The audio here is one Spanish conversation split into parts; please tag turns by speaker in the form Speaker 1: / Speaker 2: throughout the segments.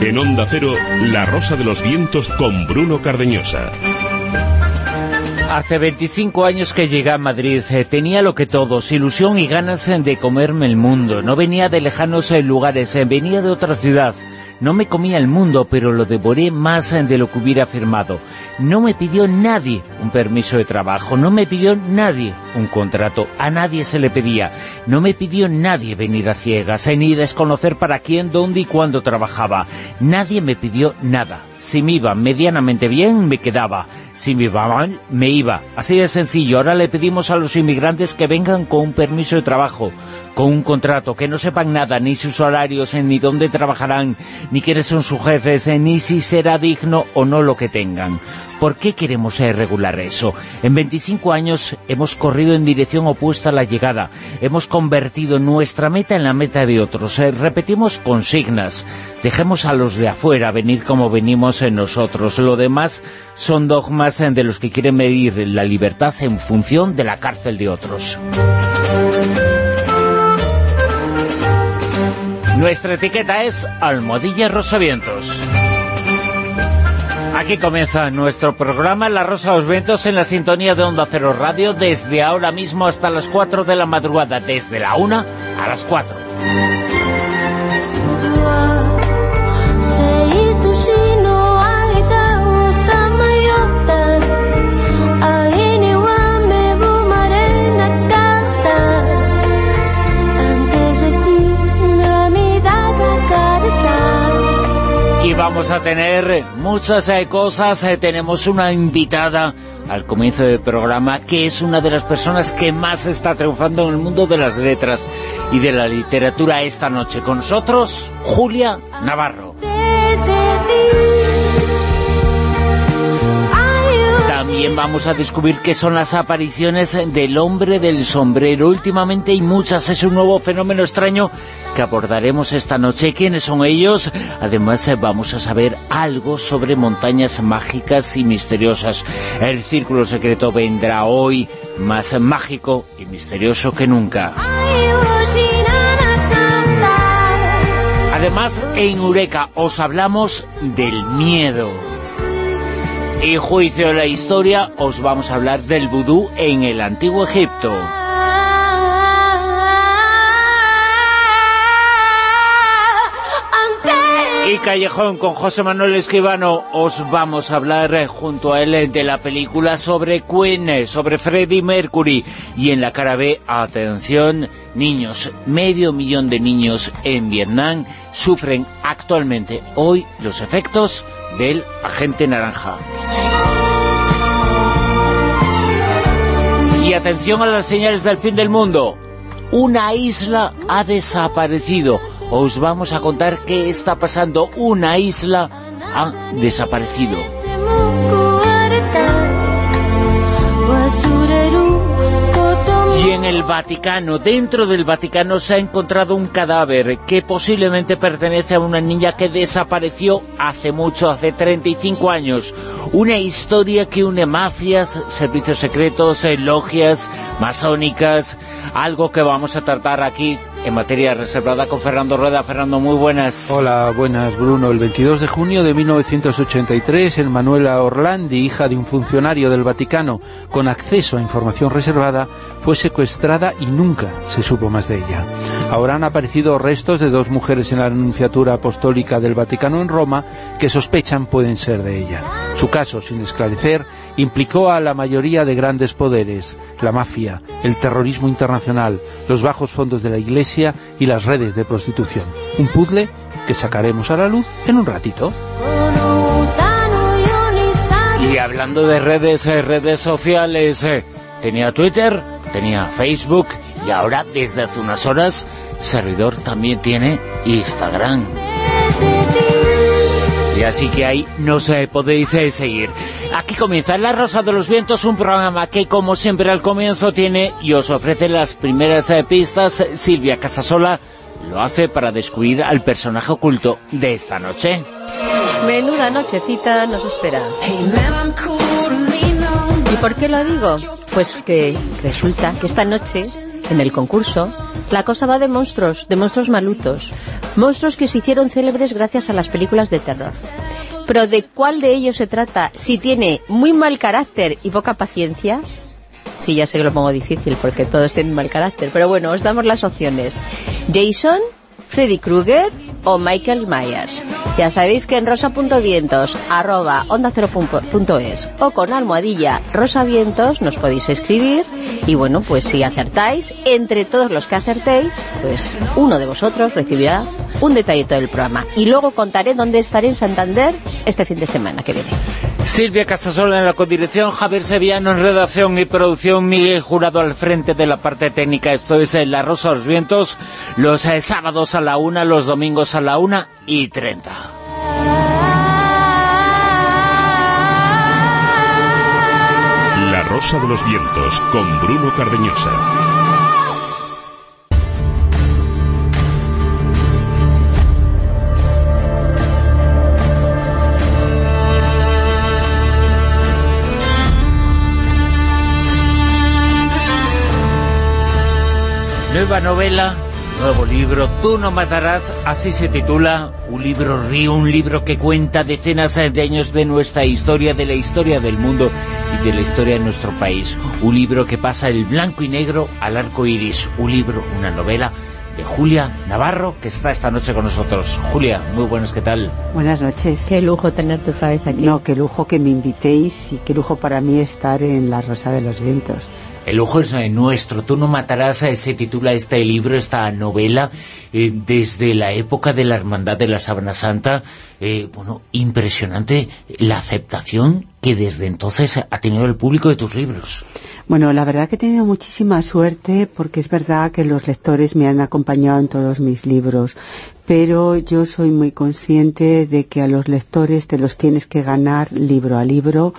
Speaker 1: En Onda Cero, La Rosa de los Vientos con Bruno Cardeñosa.
Speaker 2: Hace 25 años que llegué a Madrid, eh, tenía lo que todos, ilusión y ganas eh, de comerme el mundo. No venía de lejanos eh, lugares, venía de otra ciudad. No me comía el mundo, pero lo devoré más de lo que hubiera firmado. No me pidió nadie un permiso de trabajo, no me pidió nadie un contrato, a nadie se le pedía. No me pidió nadie venir a ciegas, ni desconocer para quién, dónde y cuándo trabajaba. Nadie me pidió nada. Si me iba medianamente bien, me quedaba. Si me iba mal, me iba. Así de sencillo. Ahora le pedimos a los inmigrantes que vengan con un permiso de trabajo con un contrato, que no sepan nada, ni sus horarios, eh, ni dónde trabajarán, ni quiénes son sus jefes, eh, ni si será digno o no lo que tengan. ¿Por qué queremos eh, regular eso? En 25 años hemos corrido en dirección opuesta a la llegada. Hemos convertido nuestra meta en la meta de otros. repetimos consignas. Dejemos a los de afuera venir como venimos en nosotros. Lo demás son dogmas de los que quieren medir la libertad en función de la cárcel de otros. Nuestra etiqueta es Almohadilla Rosavientos. Aquí comienza nuestro programa La Rosa de los Vientos en la sintonía de Onda Cero Radio desde ahora mismo hasta las 4 de la madrugada, desde la 1 a las 4. Vamos a tener muchas eh, cosas. Eh, tenemos una invitada al comienzo del programa que es una de las personas que más está triunfando en el mundo de las letras y de la literatura esta noche. Con nosotros, Julia Navarro. También vamos a descubrir qué son las apariciones del hombre del sombrero. Últimamente hay muchas, es un nuevo fenómeno extraño que abordaremos esta noche. ¿Quiénes son ellos? Además eh, vamos a saber algo sobre montañas mágicas y misteriosas. El Círculo Secreto vendrá hoy más mágico y misterioso que nunca. Además, en Eureka os hablamos del miedo. En Juicio de la Historia os vamos a hablar del vudú en el Antiguo Egipto. Y Callejón con José Manuel Escribano os vamos a hablar junto a él de la película sobre Queen, sobre Freddie Mercury. Y en la cara B, atención, niños, medio millón de niños en Vietnam sufren actualmente hoy los efectos del agente naranja. Y atención a las señales del fin del mundo. Una isla ha desaparecido. Os vamos a contar qué está pasando. Una isla ha desaparecido. En el Vaticano, dentro del Vaticano se ha encontrado un cadáver que posiblemente pertenece a una niña que desapareció hace mucho, hace 35 años. Una historia que une mafias, servicios secretos, logias, masónicas, algo que vamos a tratar aquí en materia reservada con Fernando Rueda. Fernando, muy buenas.
Speaker 3: Hola, buenas Bruno. El 22 de junio de 1983, el Manuela Orlandi, hija de un funcionario del Vaticano con acceso a información reservada, fue secuestrada y nunca se supo más de ella. Ahora han aparecido restos de dos mujeres en la Anunciatura Apostólica del Vaticano en Roma que sospechan pueden ser de ella. Su caso, sin esclarecer, implicó a la mayoría de grandes poderes, la mafia, el terrorismo internacional, los bajos fondos de la Iglesia y las redes de prostitución. Un puzzle que sacaremos a la luz en un ratito.
Speaker 2: Y hablando de redes, eh, redes sociales, eh, tenía Twitter, tenía Facebook y ahora desde hace unas horas servidor también tiene Instagram. Así que ahí nos eh, podéis seguir. Aquí comienza La Rosa de los Vientos, un programa que como siempre al comienzo tiene y os ofrece las primeras eh, pistas. Silvia Casasola lo hace para descubrir al personaje oculto de esta noche.
Speaker 4: Menuda nochecita nos espera. ¿Y por qué lo digo? Pues que resulta que esta noche en el concurso, la cosa va de monstruos, de monstruos malutos, monstruos que se hicieron célebres gracias a las películas de terror. Pero ¿de cuál de ellos se trata? Si tiene muy mal carácter y poca paciencia, sí, ya sé que lo pongo difícil porque todos tienen mal carácter, pero bueno, os damos las opciones. Jason, Freddy Krueger o Michael Myers. Ya sabéis que en rosa.vientos arroba onda es o con almohadilla rosavientos nos podéis escribir y bueno, pues si acertáis, entre todos los que acertéis, pues uno de vosotros recibirá un detallito del programa. Y luego contaré dónde estaré en Santander este fin de semana que viene.
Speaker 2: Silvia Casasola en la codirección, Javier Sevillano en redacción y producción, Miguel Jurado al frente de la parte técnica. Esto es La Rosa de los Vientos, los eh, sábados a la una, los domingos a la una y treinta.
Speaker 1: La Rosa de los Vientos con Bruno Cardeñosa.
Speaker 2: Nueva novela, nuevo libro, Tú no matarás, así se titula, un libro río, un libro que cuenta decenas de años de nuestra historia, de la historia del mundo y de la historia de nuestro país. Un libro que pasa el blanco y negro al arco iris, un libro, una novela de Julia Navarro, que está esta noche con nosotros. Julia, muy buenas, ¿qué tal?
Speaker 5: Buenas noches.
Speaker 4: Qué lujo tenerte otra vez aquí.
Speaker 5: No, qué lujo que me invitéis y qué lujo para mí estar en La Rosa de los Vientos.
Speaker 2: El ojo es nuestro, tú no matarás, eh, se titula este libro, esta novela, eh, desde la época de la Hermandad de la Sábana Santa, eh, bueno, impresionante la aceptación que desde entonces ha tenido el público de tus libros.
Speaker 5: Bueno, la verdad que he tenido muchísima suerte porque es verdad que los lectores me han acompañado en todos mis libros, pero yo soy muy consciente de que a los lectores te los tienes que ganar libro a libro,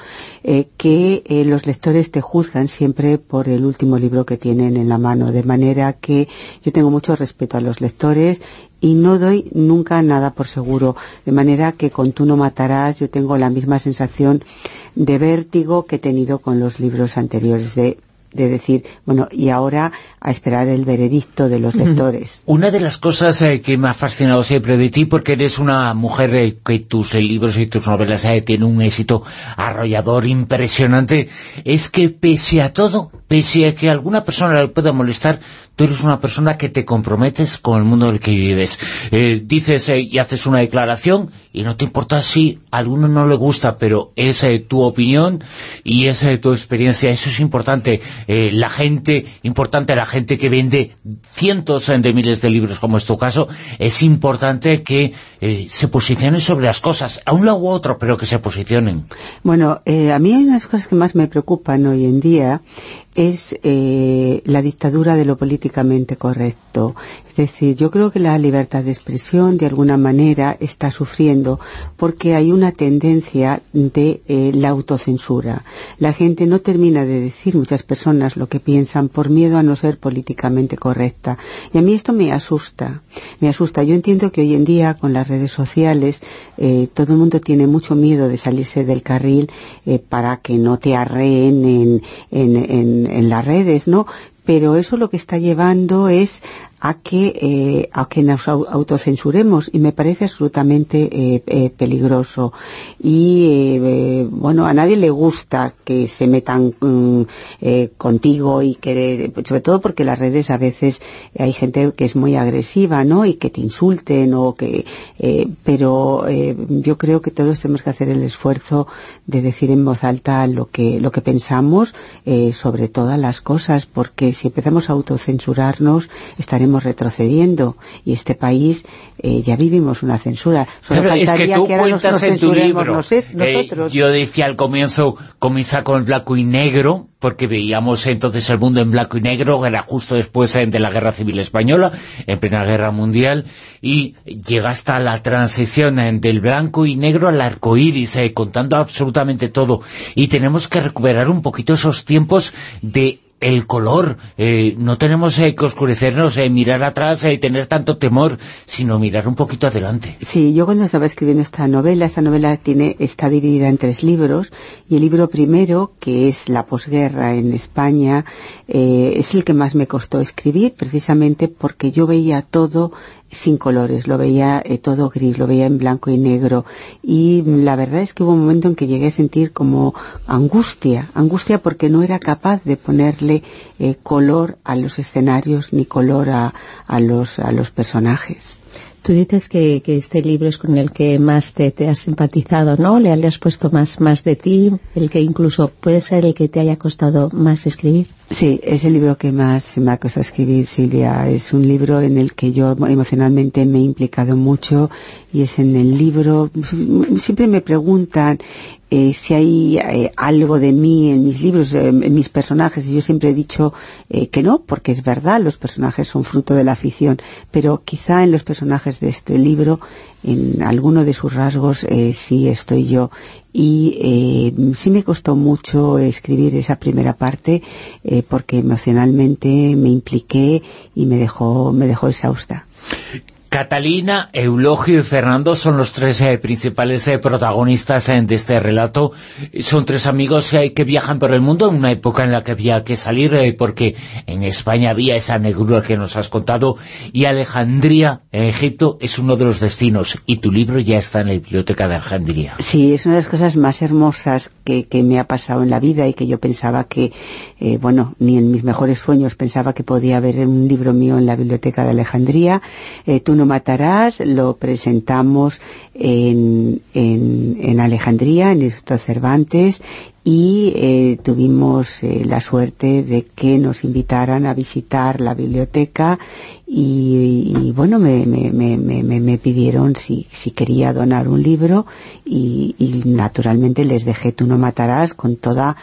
Speaker 5: eh, que eh, los lectores te juzgan siempre por el último libro que tienen en la mano, de manera que yo tengo mucho respeto a los lectores y no doy nunca nada por seguro, de manera que con Tú no matarás yo tengo la misma sensación de vértigo que he tenido con los libros anteriores de de decir, bueno, y ahora a esperar el veredicto de los lectores.
Speaker 2: Una de las cosas eh, que me ha fascinado siempre de ti, porque eres una mujer eh, que tus eh, libros y tus novelas tienen un éxito arrollador, impresionante, es que pese a todo, pese a que alguna persona le pueda molestar, tú eres una persona que te comprometes con el mundo en el que vives. dices y haces una declaración y no te importa si a alguno no le gusta, pero es tu opinión y es tu experiencia, eso es importante. La gente, importante la gente gente que vende cientos de miles de libros, como es tu caso, es importante que eh, se posicionen sobre las cosas, a un lado u otro, pero que se posicionen.
Speaker 5: Bueno, eh, a mí hay unas cosas que más me preocupan hoy en día, es eh, la dictadura de lo políticamente correcto. Es decir, yo creo que la libertad de expresión de alguna manera está sufriendo porque hay una tendencia de eh, la autocensura. La gente no termina de decir muchas personas lo que piensan por miedo a no ser políticamente correcta. Y a mí esto me asusta. Me asusta. Yo entiendo que hoy en día con las redes sociales eh, todo el mundo tiene mucho miedo de salirse del carril para que no te arreen en en, las redes, ¿no? Pero eso lo que está llevando es a que, eh, a que nos autocensuremos y me parece absolutamente eh, eh, peligroso. Y bueno, a nadie le gusta que se metan mm, contigo y que, sobre todo porque las redes a veces hay gente que es muy agresiva, ¿no? Y que te insulten o que, pero yo creo que todos tenemos que hacer el esfuerzo de decir en voz alta lo que, lo que pensamos sobre todas las cosas, porque si empezamos a autocensurarnos estaremos retrocediendo y este país eh, ya vivimos una censura.
Speaker 2: Solo es que tú cuentas en tu libro, eh, yo decía al comienzo, comienza con el blanco y negro, porque veíamos entonces el mundo en blanco y negro, era justo después eh, de la Guerra Civil Española, en plena Guerra Mundial, y llega hasta la transición del blanco y negro al arco iris, contando absolutamente todo. Y tenemos que recuperar un poquito esos tiempos de el color. Eh, no tenemos eh, que oscurecernos, eh, mirar atrás y tener tanto temor, sino mirar un poquito adelante.
Speaker 5: Sí, yo cuando estaba escribiendo esta novela, esta novela tiene está dividida en tres libros, y el libro primero, que es la posguerra en España, es el que más me costó escribir, precisamente porque yo veía todo sin colores, lo veía eh, todo gris, lo veía en blanco y negro y la verdad es que hubo un momento en que llegué a sentir como angustia, angustia porque no era capaz de ponerle eh, color a los escenarios ni color a, los, a los personajes.
Speaker 4: Tú dices que, este libro es con el que más te, has simpatizado, ¿no? Le, has puesto más, más de ti, el que incluso puede ser el que te haya costado más escribir.
Speaker 5: Sí, es el libro que más me ha costado escribir, Silvia. Es un libro en el que yo emocionalmente me he implicado mucho y es en el libro... Siempre me preguntan eh, si hay eh, algo de mí en mis libros, eh, en mis personajes, y yo siempre he dicho que no, porque es verdad, los personajes son fruto de la ficción, pero quizá en los personajes de este libro, en alguno de sus rasgos, sí estoy yo. Y sí me costó mucho escribir esa primera parte, porque emocionalmente me impliqué y me dejó, me dejó exhausta.
Speaker 2: Catalina, Eulogio y Fernando son los tres eh, principales eh, protagonistas eh, de este relato. Son tres amigos que viajan por el mundo en una época en la que había que salir porque en España había esa negrura que nos has contado y Alejandría, en Egipto, es uno de los destinos y tu libro ya está en la biblioteca de Alejandría.
Speaker 5: Sí, es una de las cosas más hermosas que, me ha pasado en la vida y que yo pensaba que, bueno, ni en mis mejores sueños pensaba que podía haber un libro mío en la biblioteca de Alejandría. tú no matarás lo presentamos en, en, Alejandría, en el Instituto Cervantes, y eh, tuvimos eh, la suerte de que nos invitaran a visitar la biblioteca y, bueno, me, me, me, me, pidieron si, si quería donar un libro y, y naturalmente les dejé Tú no matarás con toda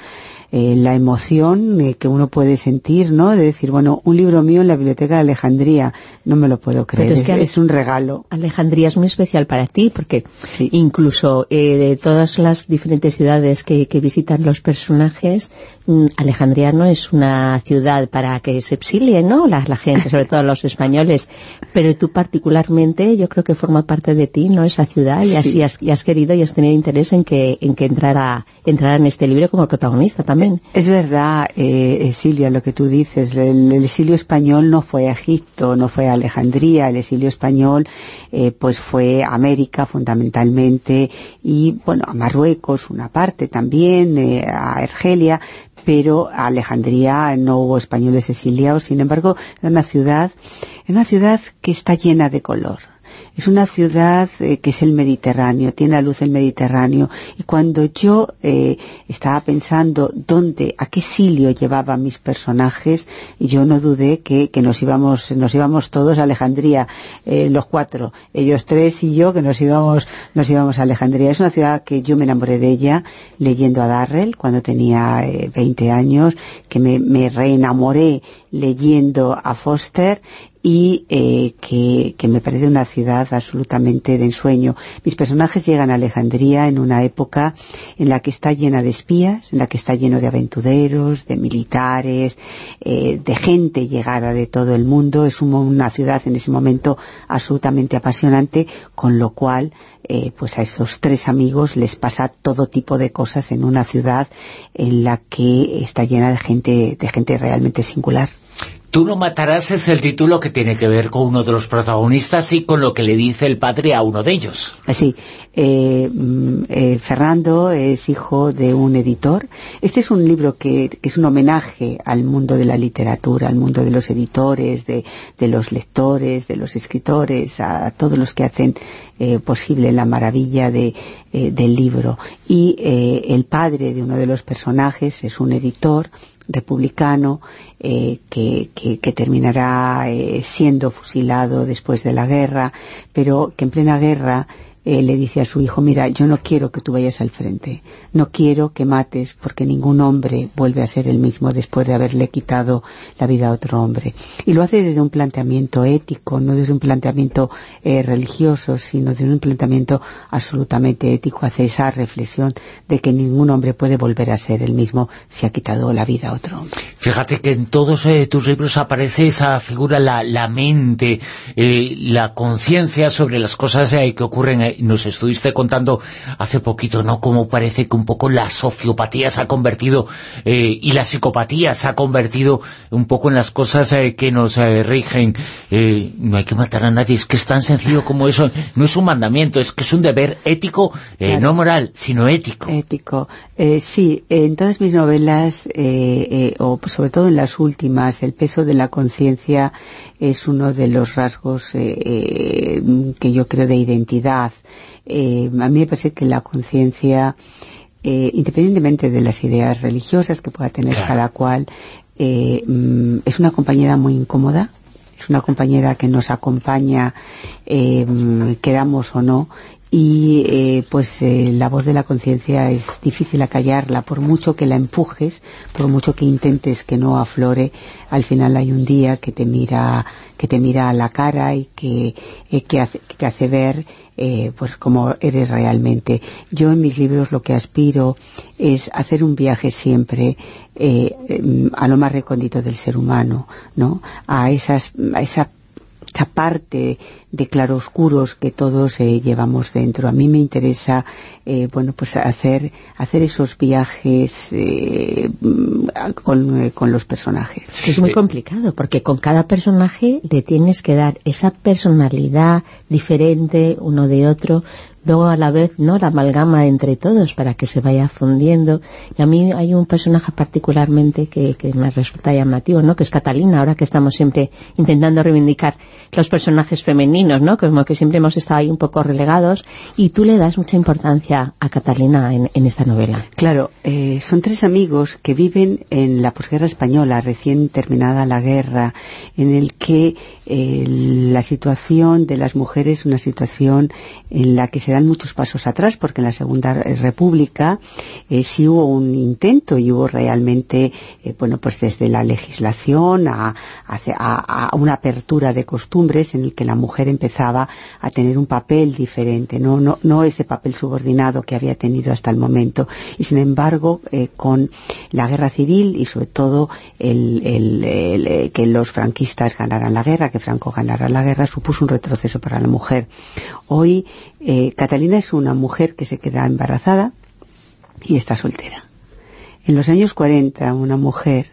Speaker 5: eh, la emoción eh, que uno puede sentir, ¿no? De decir, bueno, un libro mío en la Biblioteca de Alejandría, no me lo puedo creer, es, que es, un regalo.
Speaker 4: Alejandría es muy especial para ti, porque incluso eh, de todas las diferentes ciudades que, visitan los personajes, mm, Alejandría no es una ciudad para que se exilie, ¿no? La, gente, sobre todo los españoles, pero tú particularmente, yo creo que forma parte de ti, ¿no? Esa ciudad, y, así has, y has querido y has tenido interés en que, en que entrara, entrara en este libro como protagonista también.
Speaker 5: Es verdad, eh, Silvia, lo que tú dices. El, exilio español no fue a Egipto, no fue a Alejandría. El exilio español eh, pues fue a América fundamentalmente y, bueno, a Marruecos una parte también, eh, a Argelia, pero a Alejandría no hubo españoles exiliados. Sin embargo, es una ciudad, una ciudad que está llena de color es una ciudad eh, que es el Mediterráneo, tiene la luz del Mediterráneo. Y cuando yo eh, estaba pensando dónde, a qué silio llevaban mis personajes, yo no dudé que, nos íbamos nos íbamos todos a Alejandría, eh, los cuatro, ellos tres y yo, que nos íbamos nos íbamos a Alejandría. Es una ciudad que yo me enamoré de ella leyendo a Darrell cuando tenía 20 años, que me reenamoré leyendo a Foster y eh, que, que, me parece una ciudad absolutamente de ensueño. Mis personajes llegan a Alejandría en una época en la que está llena de espías, en la que está lleno de aventureros, de militares, eh, de gente llegada de todo el mundo. Es una ciudad en ese momento absolutamente apasionante, con lo cual eh, pues a esos tres amigos les pasa todo tipo de cosas en una ciudad en la que está llena de gente, de gente realmente singular.
Speaker 2: Tú no matarás es el título que tiene que ver con uno de los protagonistas y con lo que le dice el padre a uno de ellos.
Speaker 5: Sí, eh, mm, eh, Fernando es hijo de un editor. Este es un libro que, es un homenaje al mundo de la literatura, al mundo de los editores, de, los lectores, de los escritores, a todos los que hacen eh, posible la maravilla de, del libro. Y el padre de uno de los personajes es un editor republicano eh, que, que, terminará eh, siendo fusilado después de la guerra, pero que en plena guerra eh, le dice a su hijo, mira, yo no quiero que tú vayas al frente, no quiero que mates porque ningún hombre vuelve a ser el mismo después de haberle quitado la vida a otro hombre. Y lo hace desde un planteamiento ético, no desde un planteamiento eh, religioso, sino desde un planteamiento absolutamente ético, hace esa reflexión de que ningún hombre puede volver a ser el mismo si ha quitado la vida a otro hombre.
Speaker 2: Fíjate que en todos eh, tus libros aparece esa figura, la, la mente, la conciencia sobre las cosas que ocurren nos estuviste contando hace poquito, ¿no? Cómo parece que un poco la sociopatía se ha convertido eh, y la psicopatía se ha convertido un poco en las cosas eh, que nos eh, rigen. no hay que matar a nadie, es que es tan sencillo como eso. No es un mandamiento, es que es un deber ético, no moral, sino ético.
Speaker 5: Ético. sí, en todas mis novelas, o sobre todo en las últimas, el peso de la conciencia es uno de los rasgos que yo creo de identidad eh, a mí me parece que la conciencia, eh, independientemente de las ideas religiosas que pueda tener cada cual, eh, mm, es una compañera muy incómoda, es una compañera que nos acompaña, queramos o no, y eh, pues eh, la voz de la conciencia es difícil acallarla, por mucho que la empujes, por mucho que intentes que no aflore, al final hay un día que te mira, que te mira a la cara y que, eh, que, hace, te hace ver pues como eres realmente. Yo en mis libros lo que aspiro es hacer un viaje siempre a lo más recóndito del ser humano, ¿no? A esas, a esa esa parte de claroscuros que todos eh, llevamos dentro. A mí me interesa, eh, bueno, pues hacer, hacer esos viajes eh, con, con, los personajes.
Speaker 4: Es que es muy complicado, porque con cada personaje le tienes que dar esa personalidad diferente uno de otro, luego a la vez no la amalgama entre todos para que se vaya fundiendo y a mí hay un personaje particularmente que, que, me resulta llamativo ¿no? que es Catalina ahora que estamos siempre intentando reivindicar los personajes femeninos ¿no? como que siempre hemos estado ahí un poco relegados y tú le das mucha importancia a Catalina en, en esta novela
Speaker 5: claro, eh, son tres amigos que viven en la posguerra española recién terminada la guerra en el que eh, la situación de las mujeres es una situación en la que se dan muchos pasos atrás, porque en la Segunda República eh, sí hubo un intento y hubo realmente, eh, bueno, pues desde la legislación a, una apertura de costumbres en el que la mujer empezaba a tener un papel diferente, no, no, no ese papel subordinado que había tenido hasta el momento. Y sin embargo, eh, con la guerra civil y sobre todo el, que los franquistas ganaran la guerra, que Franco ganara la guerra, supuso un retroceso para la mujer. Hoy Catalina es una mujer que se queda embarazada y está soltera. En los años 40, una mujer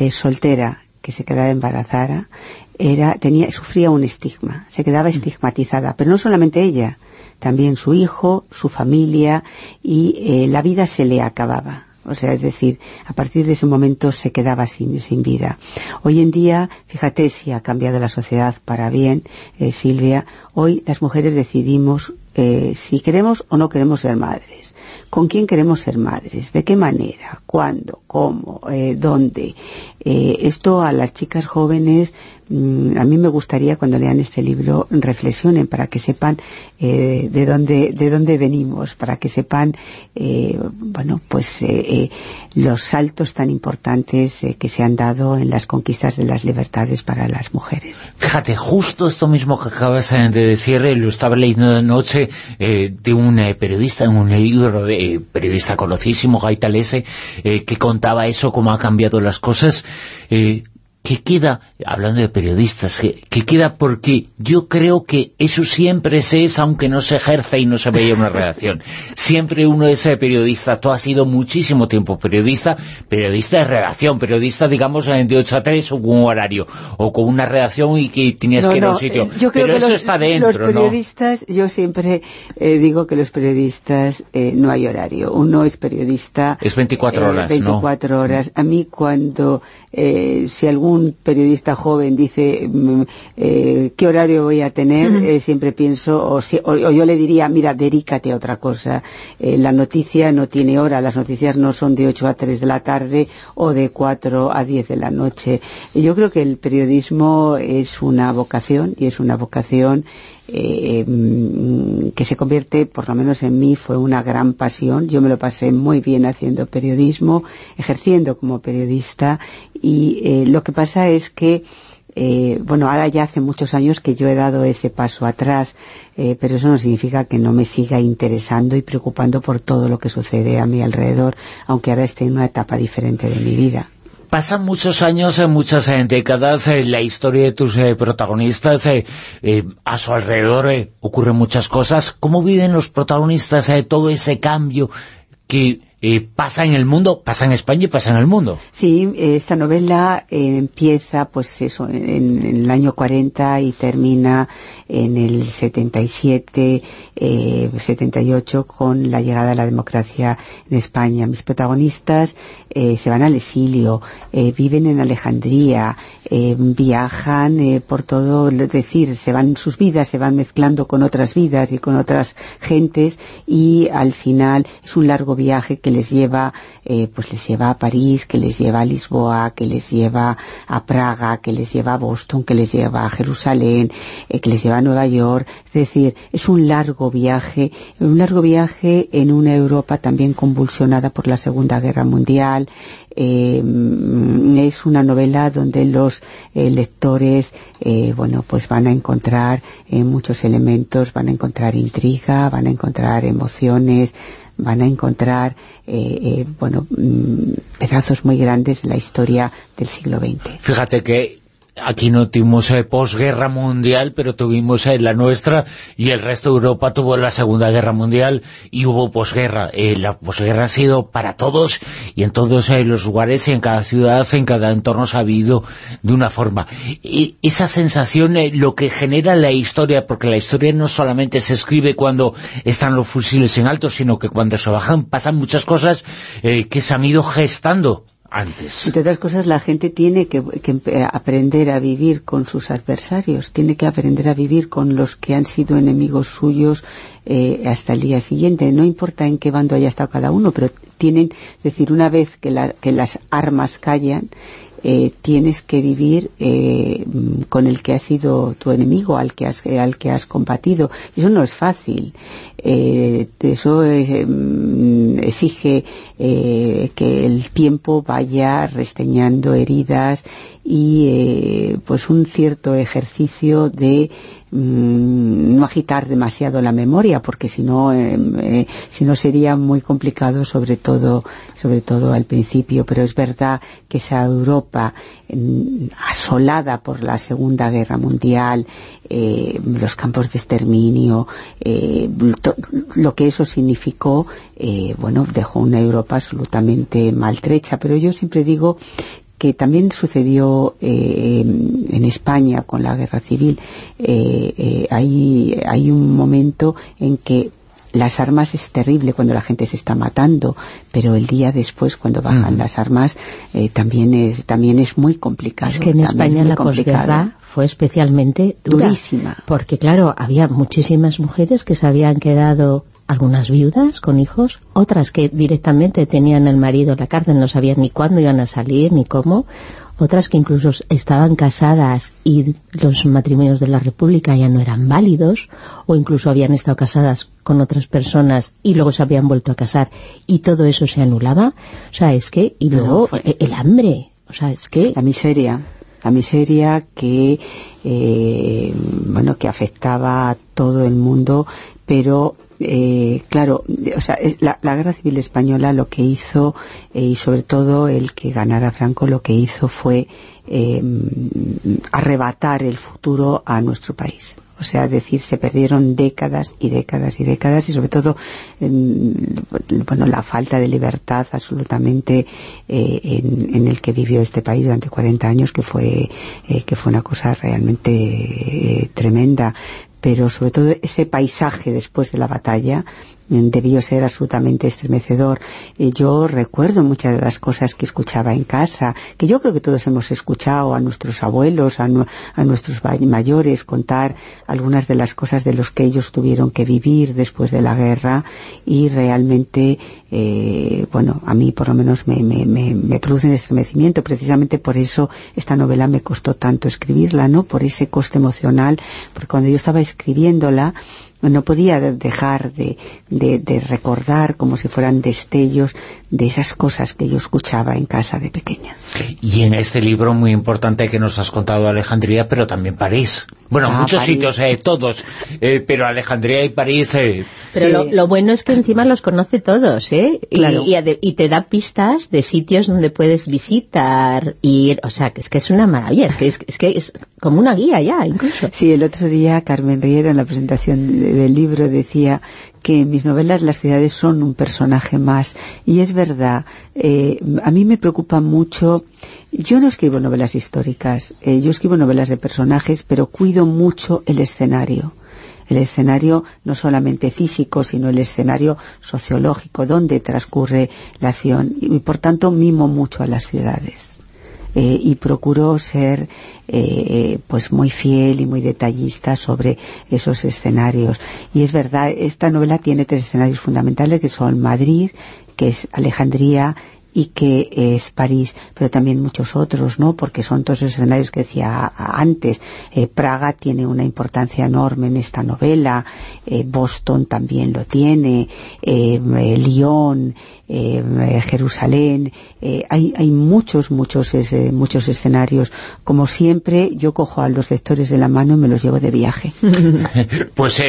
Speaker 5: eh, soltera que se quedaba embarazada era, tenía, sufría un estigma, se quedaba estigmatizada, pero no solamente ella, también su hijo, su familia y eh, la vida se le acababa. O sea, es decir, a partir de ese momento se quedaba sin, sin vida. Hoy en día, fíjate si ha cambiado la sociedad para bien, eh, Silvia, hoy las mujeres decidimos eh, si queremos o no queremos ser madres. ¿Con quién queremos ser madres? ¿De qué manera? ¿Cuándo? ¿Cómo? Eh, ¿Dónde? esto a las chicas jóvenes a mí me gustaría cuando lean este libro reflexionen para que sepan eh, de dónde de dónde venimos para que sepan eh, bueno pues eh, los saltos tan importantes que se han dado en las conquistas de las libertades para las mujeres.
Speaker 2: Fíjate justo esto mismo que acabas de decir lo estaba leyendo de noche de un periodista en un libro periodista conocidísimo Gaitalese que contaba eso cómo ha cambiado las cosas que queda, hablando de periodistas, que, queda porque yo creo que eso siempre se es, aunque no se ejerce y no se veía una redacción. Siempre uno es periodista, tú has sido muchísimo tiempo periodista, periodista de redacción, periodista, digamos, de 8 a 3 o con un horario, o con una redacción y que tenías que ir a un sitio.
Speaker 5: Eh, Pero eso está dentro, los periodistas, yo siempre eh, digo que los periodistas eh, no hay horario. Uno es periodista...
Speaker 2: Es 24 horas,
Speaker 5: 24 horas. A mí cuando, si algún un periodista joven dice mm, eh, qué horario voy a tener, eh, siempre pienso, o, yo le diría, mira, dedícate a otra cosa. la noticia no tiene hora, las noticias no son de 8 a 3 de la tarde o de 4 a 10 de la noche. Yo creo que el periodismo es una vocación y es una vocación eh, mm, que se convierte, por lo menos en mí, fue una gran pasión. Yo me lo pasé muy bien haciendo periodismo, ejerciendo como periodista y eh, lo que pasa es que eh, bueno, ahora ya hace muchos años que yo he dado ese paso atrás, pero eso no significa que no me siga interesando y preocupando por todo lo que sucede a mi alrededor, aunque ahora esté en una etapa diferente de mi vida
Speaker 2: pasan muchos años, muchas décadas, la historia de tus eh, protagonistas, eh, eh, a su alrededor ocurren muchas cosas. ¿Cómo viven los protagonistas todo ese cambio que pasa en el mundo, pasa en España y pasa en el mundo.
Speaker 5: Sí, esta novela empieza pues eso en, el año 40 y termina en el 77, 78 con la llegada de la democracia en España. Mis protagonistas se van al exilio, viven en Alejandría, viajan por todo, es decir, se van sus vidas, se van mezclando con otras vidas y con otras gentes y al final es un largo viaje que que les lleva, eh, pues les lleva a París, que les lleva a Lisboa, que les lleva a Praga, que les lleva a Boston, que les lleva a Jerusalén, eh, que les lleva a Nueva York. Es decir, es un largo viaje, un largo viaje en una Europa también convulsionada por la Segunda Guerra Mundial. Eh, es una novela donde los lectores, bueno, pues van a encontrar muchos elementos, van a encontrar intriga, van a encontrar emociones, van a encontrar eh, eh, bueno mm, pedazos muy grandes de la historia del siglo XX.
Speaker 2: Aquí no tuvimos eh, posguerra mundial, pero tuvimos eh, la nuestra y el resto de Europa tuvo la Segunda Guerra Mundial y hubo posguerra. Eh, la posguerra ha sido para todos y en todos los lugares en cada ciudad, en cada entorno se ha habido de una forma. Y esa sensación, lo que genera la historia, porque la historia no solamente se escribe cuando están los fusiles en alto, sino que cuando se bajan pasan muchas cosas que se han ido gestando antes.
Speaker 5: Entre otras cosas, la gente tiene que, aprender a vivir con sus adversarios, tiene que aprender a vivir con los que han sido enemigos suyos eh, hasta el día siguiente. No importa en qué bando haya estado cada uno, pero tienen, es decir, una vez que, que las armas callan, eh, tienes que vivir eh, con el que ha sido tu enemigo, al que has, al que has combatido. Eso no es fácil. Eh, eso mm, exige que el tiempo vaya resteñando heridas y pues un cierto ejercicio de Mm, no agitar demasiado la memoria porque si no em, eh, si no sería muy complicado sobre todo sobre todo al principio. Pero es verdad que esa Europa mm, asolada por la Segunda Guerra Mundial eh, los campos de exterminio eh, lo que eso significó bueno dejó una Europa absolutamente maltrecha. Pero yo siempre digo que también sucedió eh, en España con la guerra civil. Eh, eh, hay, hay un momento en que las armas es terrible cuando la gente se está matando, pero el día después cuando bajan mm. las armas también es también es muy complicado.
Speaker 4: Es que en España la posguerra fue especialmente
Speaker 5: durísima,
Speaker 4: porque claro, había muchísimas mujeres que se habían quedado algunas viudas con hijos, otras que directamente tenían el marido en la cárcel, no sabían ni cuándo iban a salir ni cómo, otras que incluso estaban casadas y los matrimonios de la República ya no eran válidos, o incluso habían estado casadas con otras personas y luego se habían vuelto a casar y todo eso se anulaba. O sea, es que, y luego el hambre, o sea, es que...
Speaker 5: La miseria la miseria que eh, bueno que afectaba a todo el mundo pero eh, claro, o sea, la, guerra civil española lo que hizo, eh, y sobre todo el que ganara Franco, lo que hizo fue eh, arrebatar el futuro a nuestro país. O sea, decir, se perdieron décadas y décadas y décadas y sobre todo, bueno, la falta de libertad absolutamente en, el que vivió este país durante 40 años, que fue, que fue una cosa realmente tremenda pero sobre todo ese paisaje después de la batalla debió ser absolutamente estremecedor. yo recuerdo muchas de las cosas que escuchaba en casa, que yo creo que todos hemos escuchado a nuestros abuelos, a, nuestros mayores contar algunas de las cosas de los que ellos tuvieron que vivir después de la guerra y realmente, eh, bueno, a mí por lo menos me, me, me, me produce un estremecimiento. Precisamente por eso esta novela me costó tanto escribirla, ¿no? Por ese coste emocional, porque cuando yo estaba escribiéndola, no podía dejar de, de, recordar como si fueran destellos de esas cosas que yo escuchaba en casa de pequeña.
Speaker 2: Y en este libro muy importante que nos has contado Alejandría, pero también París. Bueno, ah, muchos sitios, eh, todos, eh, pero Alejandría y París... Eh,
Speaker 4: pero lo, bueno es que encima los conoce todos, ¿eh? Y, te da pistas de sitios donde puedes visitar, ir, o sea, que es que es una maravilla, es que es, que es como una guía ya, incluso.
Speaker 5: Sí, el otro día Carmen Riera en la presentación del libro decía que en mis novelas las ciudades son un personaje más. Y es verdad, eh, a mí me preocupa mucho... Yo no escribo novelas históricas, eh, yo escribo novelas de personajes, pero cuido mucho el escenario. El escenario no solamente físico, sino el escenario sociológico, donde transcurre la acción. Y por tanto mimo mucho a las ciudades. Eh, y procuro ser eh, pues muy fiel y muy detallista sobre esos escenarios. Y es verdad, esta novela tiene tres escenarios fundamentales que son Madrid, que es Alejandría y que es París, pero también muchos otros, ¿no? Porque son todos los escenarios que decía antes. Eh, Praga tiene una importancia enorme en esta novela, eh, Boston también lo tiene, eh, Lyon, Jerusalén, hay, hay muchos, muchos, muchos escenarios. Como siempre, yo cojo a los lectores de la mano y me los llevo de viaje.
Speaker 2: pues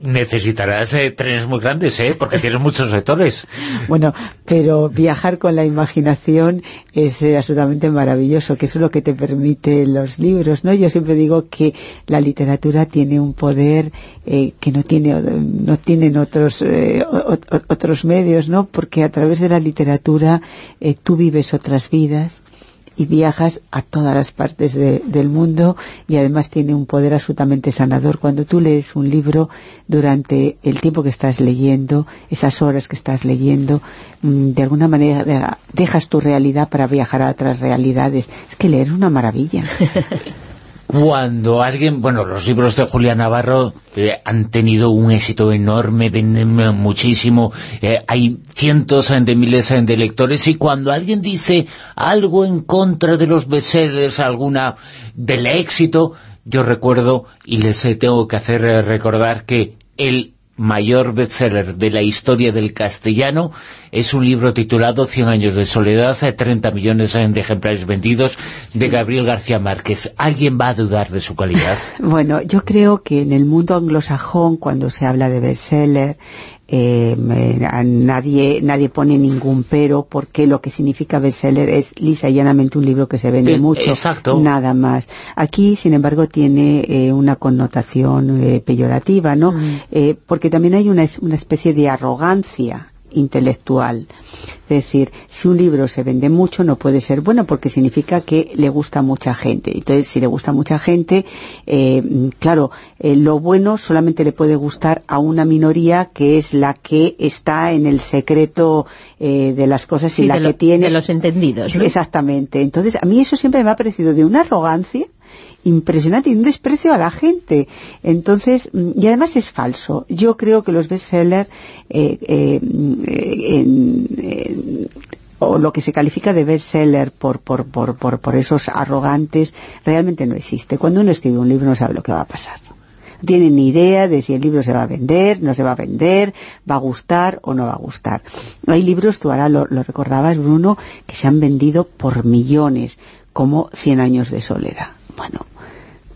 Speaker 2: necesitarás eh, trenes muy grandes, ¿eh? Porque tienes muchos lectores.
Speaker 5: Bueno, pero viajar con la imaginación es eh, absolutamente maravilloso, que eso es lo que te permite los libros, ¿no? Yo siempre digo que la literatura tiene un poder eh, que no tiene no tienen otros otros medios, ¿no? Porque a través de la literatura tú vives otras vidas y viajas a todas las partes del mundo y además tiene un poder absolutamente sanador. Cuando tú lees un libro durante el tiempo que estás leyendo, esas horas que estás leyendo, mm, de alguna manera dejas tu realidad para viajar a otras realidades. Es que leer es una maravilla.
Speaker 2: cuando alguien, bueno, los libros de Julián Navarro eh, han tenido un éxito enorme, venden muchísimo, eh, hay cientos de miles de lectores, y cuando alguien dice algo en contra de los bestsellers, alguna del éxito, yo recuerdo, y les tengo que hacer recordar que el mayor bestseller de la historia del castellano es un libro titulado Cien años de soledad, 30 millones de ejemplares vendidos, de Gabriel García Márquez. ¿Alguien va a dudar de su calidad?
Speaker 5: Bueno, yo creo que en el mundo anglosajón, cuando se habla de bestseller, eh, nadie nadie pone ningún pero porque lo que significa bestseller es lisa y llanamente un libro que se vende eh, mucho, nada más. Aquí, sin embargo, tiene eh, una connotación eh, peyorativa, ¿no? Mm. porque también hay una, una especie de arrogancia intelectual. Es decir, si un libro se vende mucho no puede ser bueno porque significa que le gusta a mucha gente. Entonces, si le gusta a mucha gente, eh, claro, eh, lo bueno solamente le puede gustar a una minoría que es la que está en el secreto eh, de las cosas y la que tiene...
Speaker 4: De los entendidos.
Speaker 5: Exactamente. Entonces, a mí eso siempre me ha parecido de una arrogancia impresionante y un desprecio a la gente. Entonces, y además es falso. Yo creo que los bestsellers eh, eh, o lo que se califica de bestseller por, por, por, por, por esos arrogantes realmente no existe. Cuando uno escribe un libro no sabe lo que va a pasar tiene ni idea de si el libro se va a vender, no se va a vender, va a gustar o no va a gustar. Hay libros, tú ahora lo, lo recordabas, Bruno, que se han vendido por millones, como Cien años de soledad. Bueno,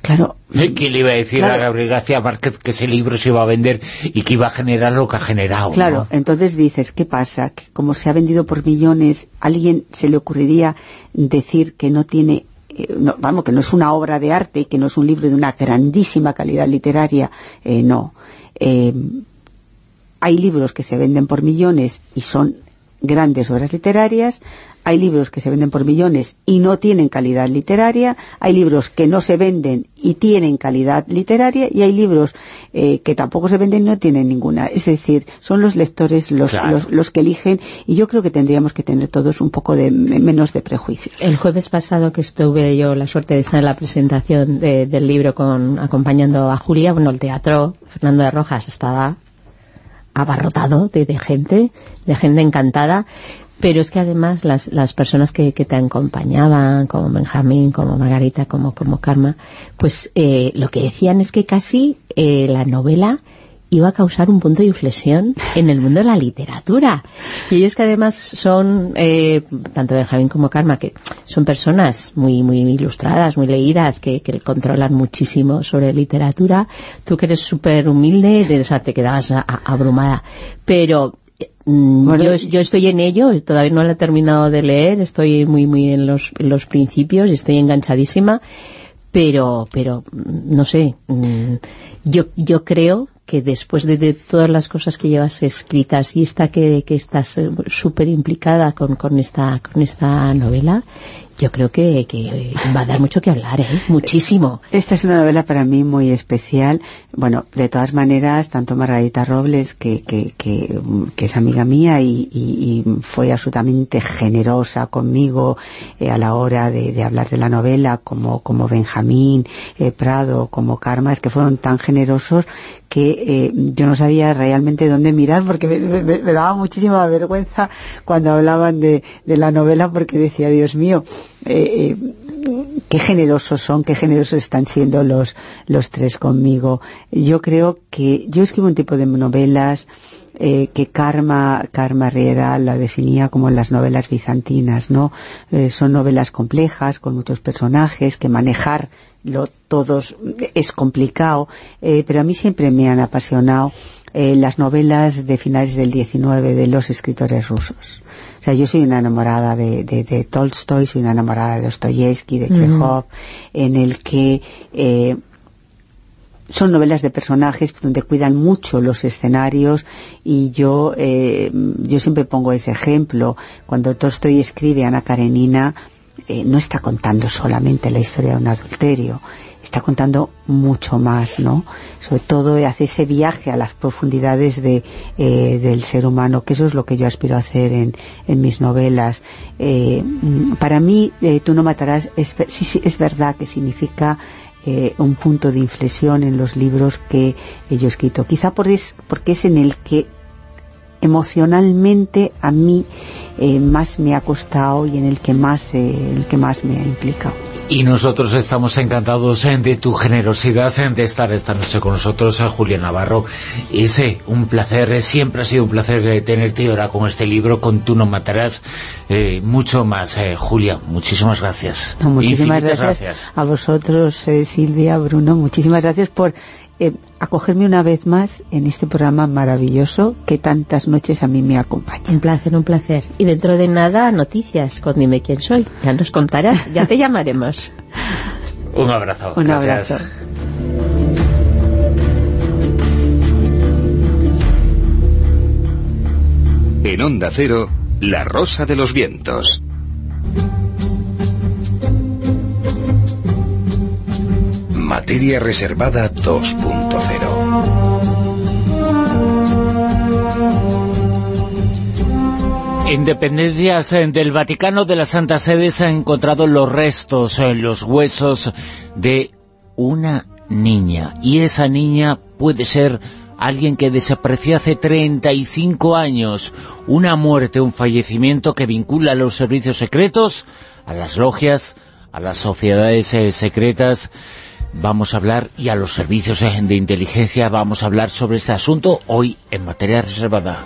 Speaker 5: claro...
Speaker 2: ¿Quién le iba a decir a Gabriel García Márquez que ese libro se iba a vender y que iba a generar lo que ha generado?
Speaker 5: Claro, entonces dices, ¿qué pasa? Que como se ha vendido por millones, ¿a alguien se le ocurriría decir que no tiene eh, vamos, que no es una obra de arte y que no es un libro de una grandísima calidad literaria, eh, no. Eh, hay libros que se venden por millones y son grandes obras literarias, hay libros que se venden por millones y no tienen calidad literaria, hay libros que no se venden y tienen calidad literaria, y hay libros eh, que tampoco se venden y no tienen ninguna. Es decir, son los lectores los, los, que eligen, y yo creo que tendríamos que tener todos un poco de menos de prejuicios.
Speaker 4: El jueves pasado que estuve yo la suerte de estar en la presentación del libro con acompañando a Julia, bueno, el teatro Fernando de Rojas estaba abarrotado de, de gente, de gente encantada, pero es que además las, las personas que, que, te acompañaban, como Benjamín, como Margarita, como, como Karma, pues eh, lo que decían es que casi eh, la novela iba a causar un punto de inflexión en el mundo de la literatura. Y ellos que además son, eh, tanto Benjamín como Karma, que son personas muy muy ilustradas, muy leídas, que, que controlan muchísimo sobre literatura. Tú que eres súper humilde, o sea, te quedabas abrumada. Pero Mm, yo, estoy en ello, todavía no la he terminado de leer, estoy muy muy en los, los principios, estoy enganchadísima, pero, pero mm, no sé, mm, yo, yo creo que después de, todas las cosas que llevas escritas y esta que, estás eh, súper implicada con, con, esta, con esta novela, yo creo que, va a dar mucho que hablar, ¿eh? muchísimo.
Speaker 5: Esta es una novela para mí muy especial. Bueno, de todas maneras, tanto Margarita Robles, que, que, que, es amiga mía y, fue absolutamente generosa conmigo eh, a la hora de, hablar de la novela, como, como Benjamín eh, Prado, como Karma, es que fueron tan generosos que eh, yo no sabía realmente dónde mirar porque me, daba muchísima vergüenza cuando hablaban de, de la novela porque decía, Dios mío, eh, qué generosos son, qué generosos están siendo los, los tres conmigo. Yo creo que yo escribo un tipo de novelas eh, que Karma, Karma Riera la definía como las novelas bizantinas, ¿no? Eh, son novelas complejas, con muchos personajes, que manejar todos es complicado, pero a mí siempre me han apasionado las novelas de finales del 19 de los escritores rusos. O sea, yo soy una enamorada de, de, Tolstoy, soy una enamorada de Dostoyevsky, de Chekhov, en el que eh, son novelas de personajes donde cuidan mucho los escenarios y yo eh, yo siempre pongo ese ejemplo. Cuando Tolstoy escribe Ana Karenina eh, no está contando solamente la historia de un adulterio está contando mucho más, ¿no? Sobre todo hace ese viaje a las profundidades de, eh, del ser humano, que eso es lo que yo aspiro a hacer en, en mis novelas. Eh, para mí, eh, Tú no matarás, es, sí, sí, es verdad que significa un punto de inflexión en los libros que yo he escrito. Quizá por es, porque es en el que emocionalmente a mí más me ha costado y en el que más, el que más me ha implicado.
Speaker 2: Y nosotros estamos encantados eh, de tu generosidad eh, de estar esta noche con nosotros, eh, Julián Navarro. Ese, un placer, siempre ha sido un placer tenerte ahora con este libro, con Tú no matarás, mucho más. Julia, muchísimas gracias.
Speaker 5: muchísimas gracias, a vosotros, Silvia, Bruno, muchísimas gracias por eh, acogerme una vez más en este programa maravilloso que tantas noches a mí me acompaña.
Speaker 4: Un placer, un placer. Y dentro de nada, noticias con Dime quién soy. Ya nos contarás, ya te llamaremos.
Speaker 2: un abrazo.
Speaker 5: Un abrazo.
Speaker 1: En Onda Cero, La Rosa de los Vientos. Materia Reservada 2.0
Speaker 2: Independencias del Vaticano de la Santa Sede se han encontrado los restos, eh, los huesos de una niña. Y esa niña puede ser alguien que desapareció hace 35 años. Una muerte, un fallecimiento que vincula a los servicios secretos, a las logias, a las sociedades eh, secretas vamos a hablar, y a los servicios de inteligencia vamos a hablar sobre este asunto hoy en materia reservada.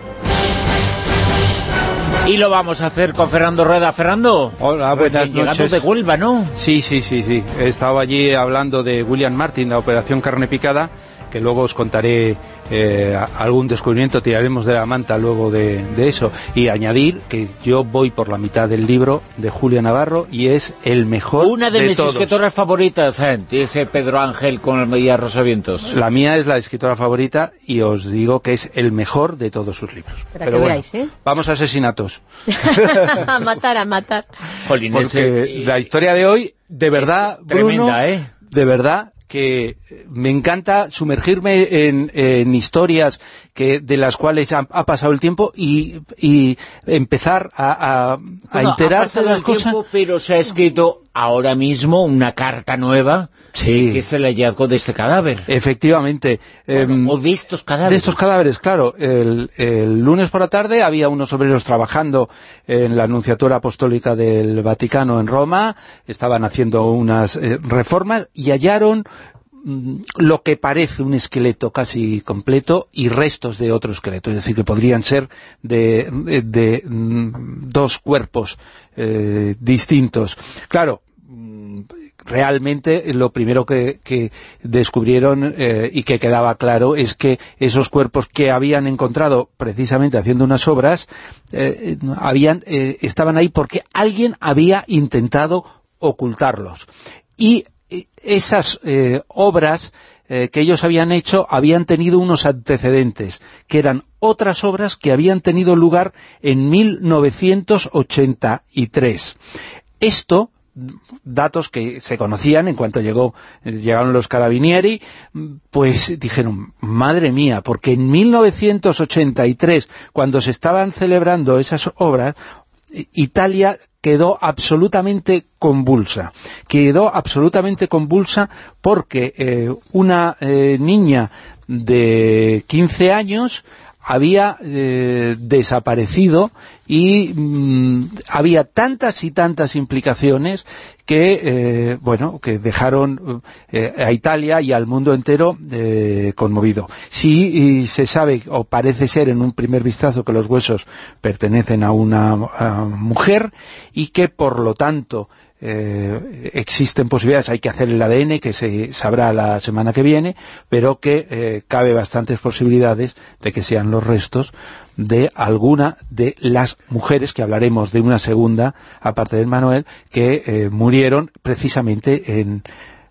Speaker 2: Y lo vamos a hacer con Fernando Rueda. Fernando,
Speaker 3: Hola, buenas
Speaker 2: llegando de Huelva, ¿no?
Speaker 3: Sí, sí, sí, sí. He estado allí hablando de William Martin, la operación carne picada, que luego os contaré eh, algún descubrimiento tiraremos de la manta luego de, eso. Y añadir que yo voy por la mitad del libro de Julio Navarro y es el mejor
Speaker 2: Una de, mis escritoras favoritas, ¿eh? dice Pedro Ángel con el Medía Rosavientos.
Speaker 3: La mía es la escritora favorita y os digo que es el mejor de todos sus libros. Pero bueno,
Speaker 4: ¿eh?
Speaker 3: vamos a asesinatos.
Speaker 4: a matar, a matar.
Speaker 3: Porque la historia de hoy, de verdad,
Speaker 2: Tremenda, ¿eh?
Speaker 3: De verdad, que me encanta sumergirme en, historias que de las cuales ha, pasado el tiempo y, empezar a, a, enterarse de las cosas.
Speaker 2: pero se ha escrito ahora mismo una carta nueva que es el hallazgo de este cadáver.
Speaker 3: Efectivamente.
Speaker 2: Em, o de estos cadáveres.
Speaker 3: De estos cadáveres, claro. El, lunes por la tarde había unos obreros trabajando en la Anunciatura Apostólica del Vaticano en Roma, estaban haciendo unas eh, reformas y hallaron mm, lo que parece un esqueleto casi completo y restos de otro esqueleto, es decir, que podrían ser de, mm, dos cuerpos eh, distintos. Claro, realmente lo primero que, descubrieron eh, y que quedaba claro es que esos cuerpos que habían encontrado precisamente haciendo unas obras eh, habían eh, estaban ahí porque alguien había intentado ocultarlos. Y esas obras que ellos habían hecho habían tenido unos antecedentes, que eran otras obras que habían tenido lugar en 1983. Esto datos que se conocían en cuanto llegó llegaron los carabinieri, pues dijeron, madre mía, porque en 1983, cuando se estaban celebrando esas obras, Italia quedó absolutamente convulsa. Quedó absolutamente convulsa porque eh, una eh, niña de 15 años había eh, desaparecido y mm, había tantas y tantas implicaciones que, eh, bueno, que dejaron eh, a Italia y al mundo entero conmovido. Sí se sabe, o parece ser en un primer vistazo, que los huesos pertenecen a una mujer y que, por lo tanto, eh, existen posibilidades, hay que hacer el ADN, que se sabrá la semana que viene, pero que eh, cabe bastantes posibilidades de que sean los restos de alguna de las mujeres, que hablaremos de una segunda, aparte del Manuel, que eh, murieron precisamente en...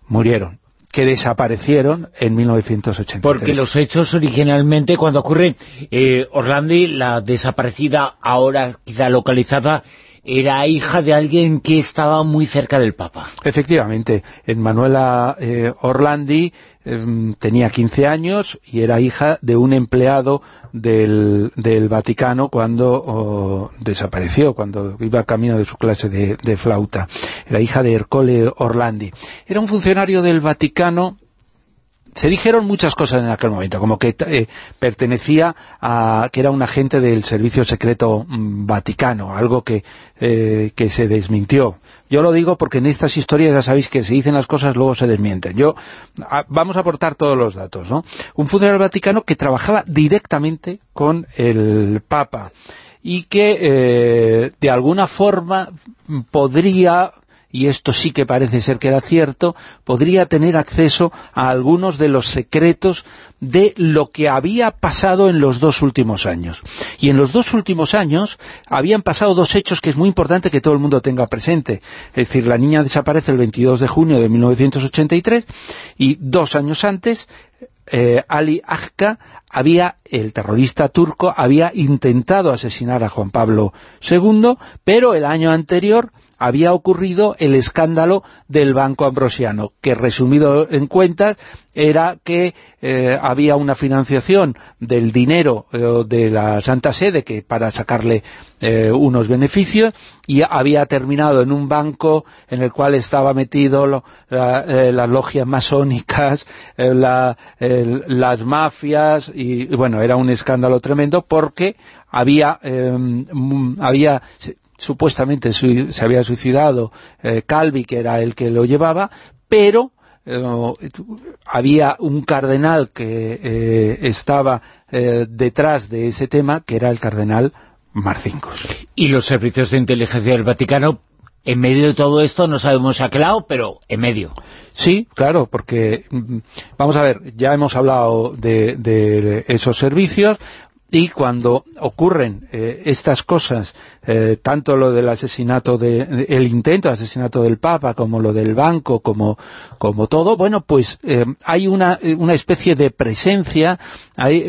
Speaker 3: murieron que desaparecieron en 1983.
Speaker 2: Porque los hechos originalmente, cuando ocurre eh, Orlandi, la desaparecida, ahora quizá localizada, era hija de alguien que estaba muy cerca del Papa.
Speaker 3: Efectivamente, en Manuela eh, Orlandi em, tenía 15 años y era hija de un empleado del, Vaticano cuando desapareció, cuando iba camino de su clase de, de flauta. Era hija de Ercole Orlandi. Era un funcionario del Vaticano se dijeron muchas cosas en aquel momento, como que eh, pertenecía a, que era un agente del Servicio Secreto mm, Vaticano, algo que, eh, que se desmintió. Yo lo digo porque en estas historias ya sabéis que se dicen las cosas, luego se desmienten. Yo Vamos a aportar todos los datos, ¿no? Un funcionario vaticano que trabajaba directamente con el Papa y que eh, de alguna forma podría y esto sí que parece ser que era cierto, podría tener acceso a algunos de los secretos de lo que había pasado en los dos últimos años. Y en los dos últimos años habían pasado dos hechos que es muy importante que todo el mundo tenga presente. Es decir, la niña desaparece el 22 de junio de 1983 y dos años antes eh, Ali Agca había, el terrorista turco, había intentado asesinar a Juan Pablo II, pero el año anterior había ocurrido el escándalo del Banco Ambrosiano, que resumido en cuentas era que eh, había una financiación del dinero eh, de la Santa Sede que para sacarle eh, unos beneficios y había terminado en un banco en el cual estaba metido las logias masónicas, las mafias y, bueno, era un escándalo tremendo porque había, había supuestamente se había suicidado eh, Calvi, que era el que lo llevaba, pero eh, había un cardenal que eh, estaba detrás de ese tema, que era el cardenal Marcincos.
Speaker 2: Y los servicios de inteligencia del Vaticano en medio de todo esto, no sabemos a qué lado, pero en medio.
Speaker 3: Sí, claro, porque, mm, vamos a ver, ya hemos hablado de, de esos servicios, y cuando ocurren eh, estas cosas, eh, tanto lo del asesinato, de, el intento de asesinato del Papa, como lo del banco, como, como todo, bueno, pues eh, hay una, una especie de presencia, hay,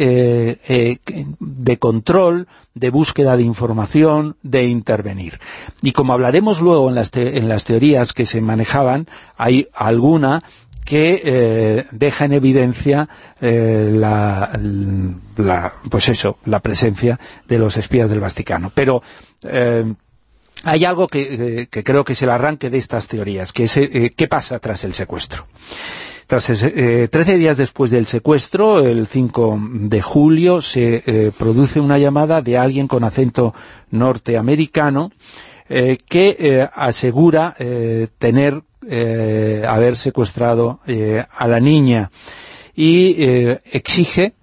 Speaker 3: de control, de búsqueda de información, de intervenir. Y como hablaremos luego en las, en las teorías que se manejaban, hay alguna que eh, deja en evidencia eh, la, pues eso, la presencia de los espías del Vaticano. Pero eh, hay algo que, creo que es el arranque de estas teorías, que es qué pasa tras el secuestro. Tras trece días después del secuestro, el 5 de julio, se produce una llamada de alguien con acento norteamericano que asegura tener eh, haber secuestrado eh, a la niña y eh, exige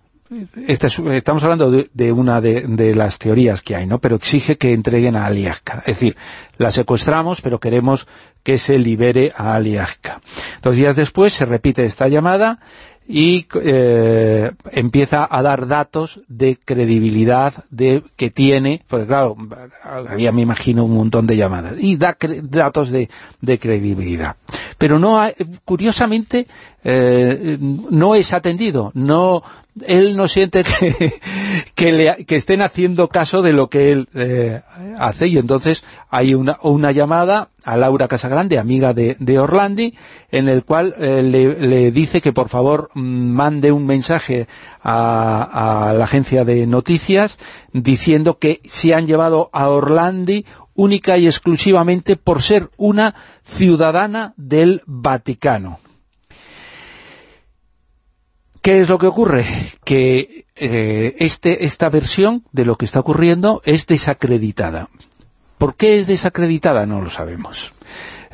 Speaker 3: estamos hablando de, una de, las teorías que hay, ¿no? Pero exige que entreguen a Aliaska. Es decir, la secuestramos, pero queremos que se libere a Aliaska. Dos días después se repite esta llamada y eh, empieza a dar datos de credibilidad de que tiene, porque claro, había me imagino un montón de llamadas, y da datos de, de, credibilidad. Pero no curiosamente eh, no es atendido, no él no siente que, que, estén haciendo caso de lo que él eh, hace y entonces hay una, llamada a Laura Casagrande, amiga de, Orlandi, en el cual eh, le, dice que por favor mande un mensaje a, a, la agencia de noticias diciendo que se han llevado a Orlandi única y exclusivamente por ser una ciudadana del Vaticano. ¿Qué es lo que ocurre? Que eh, este, esta versión de lo que está ocurriendo es desacreditada. ¿Por qué es desacreditada? No lo sabemos.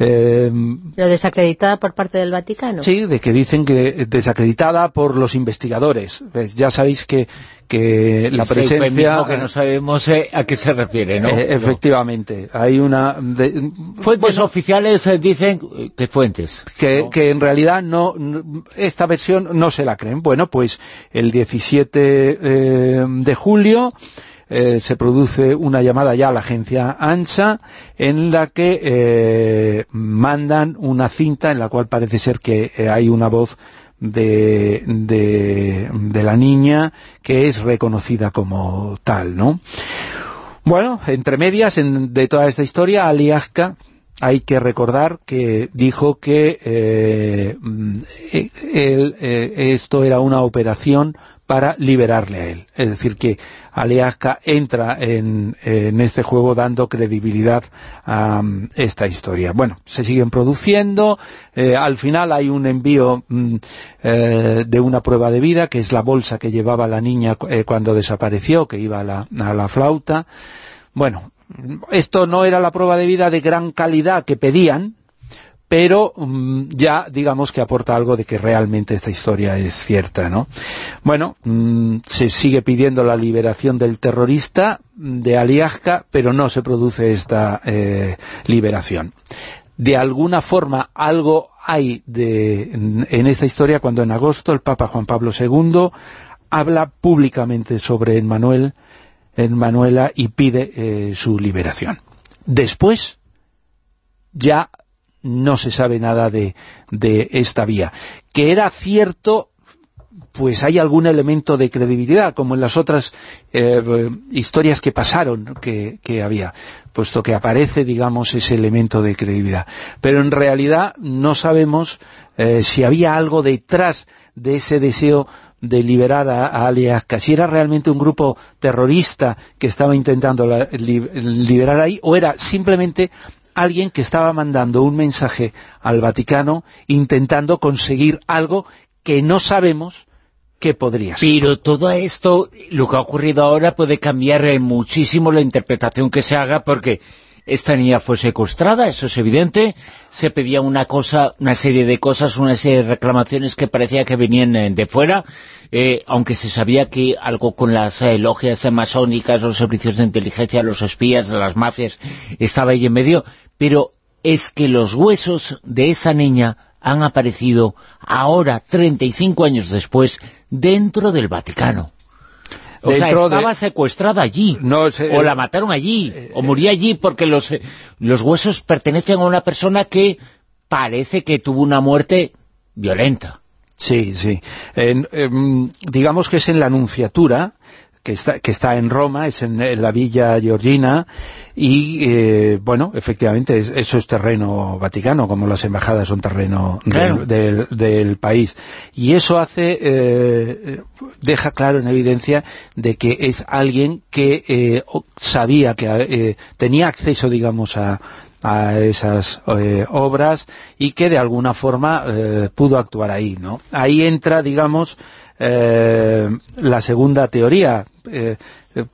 Speaker 4: Eh, ¿Lo desacreditada por parte del Vaticano?
Speaker 3: Sí, de que dicen que desacreditada por los investigadores. Ya sabéis que, que la presencia...
Speaker 2: que no sabemos eh, a qué se refiere, ¿no?
Speaker 3: Eh, efectivamente. Hay una...
Speaker 2: fuentes oficiales dicen... ¿Qué fuentes?
Speaker 3: Que, que en realidad no, esta versión no se la creen. Bueno, pues el 17 de julio eh, se produce una llamada ya a la agencia ANSA en la que eh, mandan una cinta en la cual parece ser que eh, hay una voz de, de, la niña que es reconocida como tal, ¿no? Bueno, entre medias de toda esta historia, Aliaska hay que recordar que dijo que esto era una operación para liberarle a él. Es decir, que Aliaska entra en, este juego dando credibilidad a mm, esta historia. Bueno, se siguen produciendo, eh, al final hay un envío mm, eh, de una prueba de vida, que es la bolsa que llevaba la niña eh, cuando desapareció, que iba a la, a la flauta. Bueno, esto no era la prueba de vida de gran calidad que pedían, pero mm, ya digamos que aporta algo de que realmente esta historia es cierta, ¿no? Bueno, mm, se sigue pidiendo la liberación del terrorista mm, de Aliaska, pero no se produce esta eh, liberación. De alguna forma algo hay de, en esta historia cuando en agosto el Papa Juan Pablo II habla públicamente sobre Emmanuel, Manuela y pide eh, su liberación. Después ya no se sabe nada de, esta vía. Que era cierto, pues hay algún elemento de credibilidad, como en las otras eh, historias que pasaron que, había, puesto que aparece, digamos, ese elemento de credibilidad. Pero en realidad no sabemos eh, si había algo detrás de ese deseo de liberar a, alias si era realmente un grupo terrorista que estaba intentando liberar ahí, o era simplemente alguien que estaba mandando un mensaje al Vaticano intentando conseguir algo que no sabemos qué podría ser.
Speaker 2: Pero todo esto, lo que ha ocurrido ahora puede cambiar muchísimo la interpretación que se haga porque esta niña fue secuestrada, eso es evidente, se pedía una cosa, una serie de cosas, una serie de reclamaciones que parecía que venían eh, de fuera, eh, aunque se sabía que algo con las eh, logias masónicas, los servicios de inteligencia, los espías, las mafias, estaba ahí en medio, pero es que los huesos de esa niña han aparecido ahora, 35 años después, dentro del Vaticano. O sea, estaba secuestrada allí, o la mataron allí, o murió allí, porque los, los huesos pertenecen a una persona que parece que tuvo una muerte violenta.
Speaker 3: Sí, sí. Em, digamos que es en la Anunciatura, que está, que está en Roma, es en, la Villa Georgina, y eh, bueno, efectivamente eso es terreno vaticano, como las embajadas son terreno del, país. Y eso hace, eh, deja claro en evidencia de que es alguien que eh, sabía que tenía acceso, digamos, a, a esas obras y que de alguna forma pudo actuar ahí, ¿no? Ahí entra, digamos, eh, la segunda teoría, eh, eh,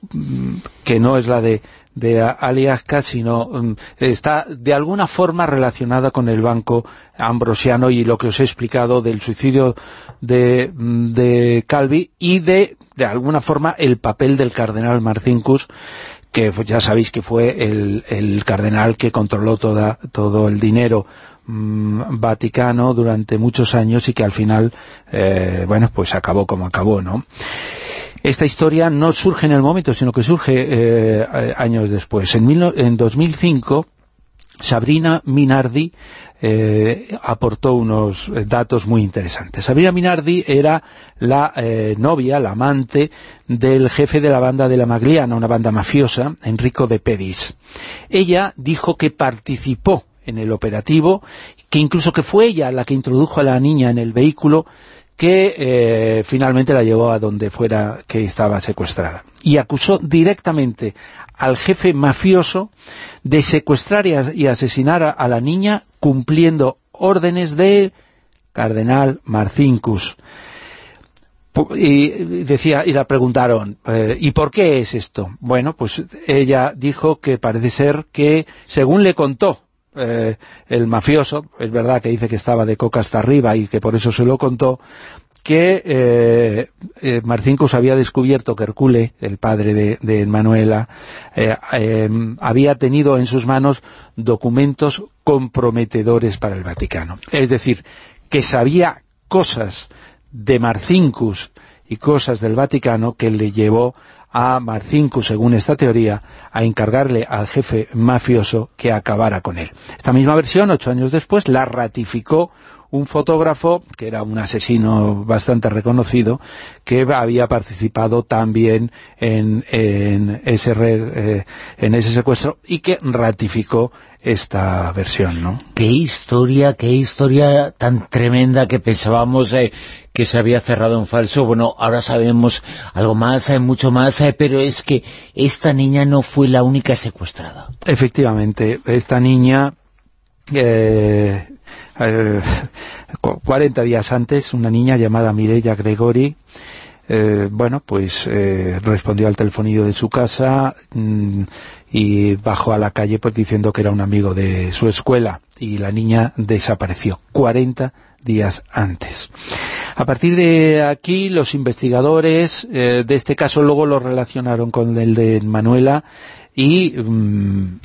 Speaker 3: que no es la de, de Aliasca, sino mm, está de alguna forma relacionada con el banco ambrosiano y lo que os he explicado del suicidio de, mm, de Calvi y de, de alguna forma, el papel del cardenal Marcincus que ya sabéis que fue el, cardenal que controló toda, todo el dinero Mm, Vaticano durante muchos años y que al final, eh, bueno, pues acabó como acabó, ¿no? Esta historia no surge en el momento, sino que surge eh, años después. En, en 2005, Sabrina Minardi eh, aportó unos datos muy interesantes. Sabrina Minardi era la novia, la amante del jefe de la banda de la Magliana, una banda mafiosa, Enrico de Pedis. Ella dijo que participó en el operativo, que incluso que fue ella la que introdujo a la niña en el vehículo que eh, finalmente la llevó a donde fuera que estaba secuestrada. Y acusó directamente al jefe mafioso de secuestrar y, asesinar a, la niña cumpliendo órdenes de Cardenal Marcincus. Y decía y la preguntaron, eh, ¿y por qué es esto? Bueno, pues ella dijo que parece ser que, según le contó eh, el mafioso, es verdad que dice que estaba de coca hasta arriba y que por eso se lo contó, que eh, eh Marcincus había descubierto que Hercule, el padre de, Manuela, había tenido en sus manos documentos comprometedores para el Vaticano. Es decir, que sabía cosas de Marcincus y cosas del Vaticano que le llevó a Marcinkus, según esta teoría, a encargarle al jefe mafioso que acabara con él. Esta misma versión, ocho años después, la ratificó un fotógrafo, que era un asesino bastante reconocido, que había participado también en, ese, eh, en ese secuestro y que ratificó esta versión, ¿no?
Speaker 2: Qué historia, qué historia tan tremenda que pensábamos eh, que se había cerrado en falso. Bueno, ahora sabemos algo más, hay eh, mucho más, pero es que esta niña no fue la única secuestrada.
Speaker 3: Efectivamente, esta niña eh, 40 días antes, una niña llamada Mireya Gregori, eh, bueno, pues eh, respondió al telefonillo de su casa mm, y bajó a la calle pues diciendo que era un amigo de su escuela y la niña desapareció 40 días antes. A partir de aquí los investigadores eh, de este caso luego lo relacionaron con el de Manuela y mm,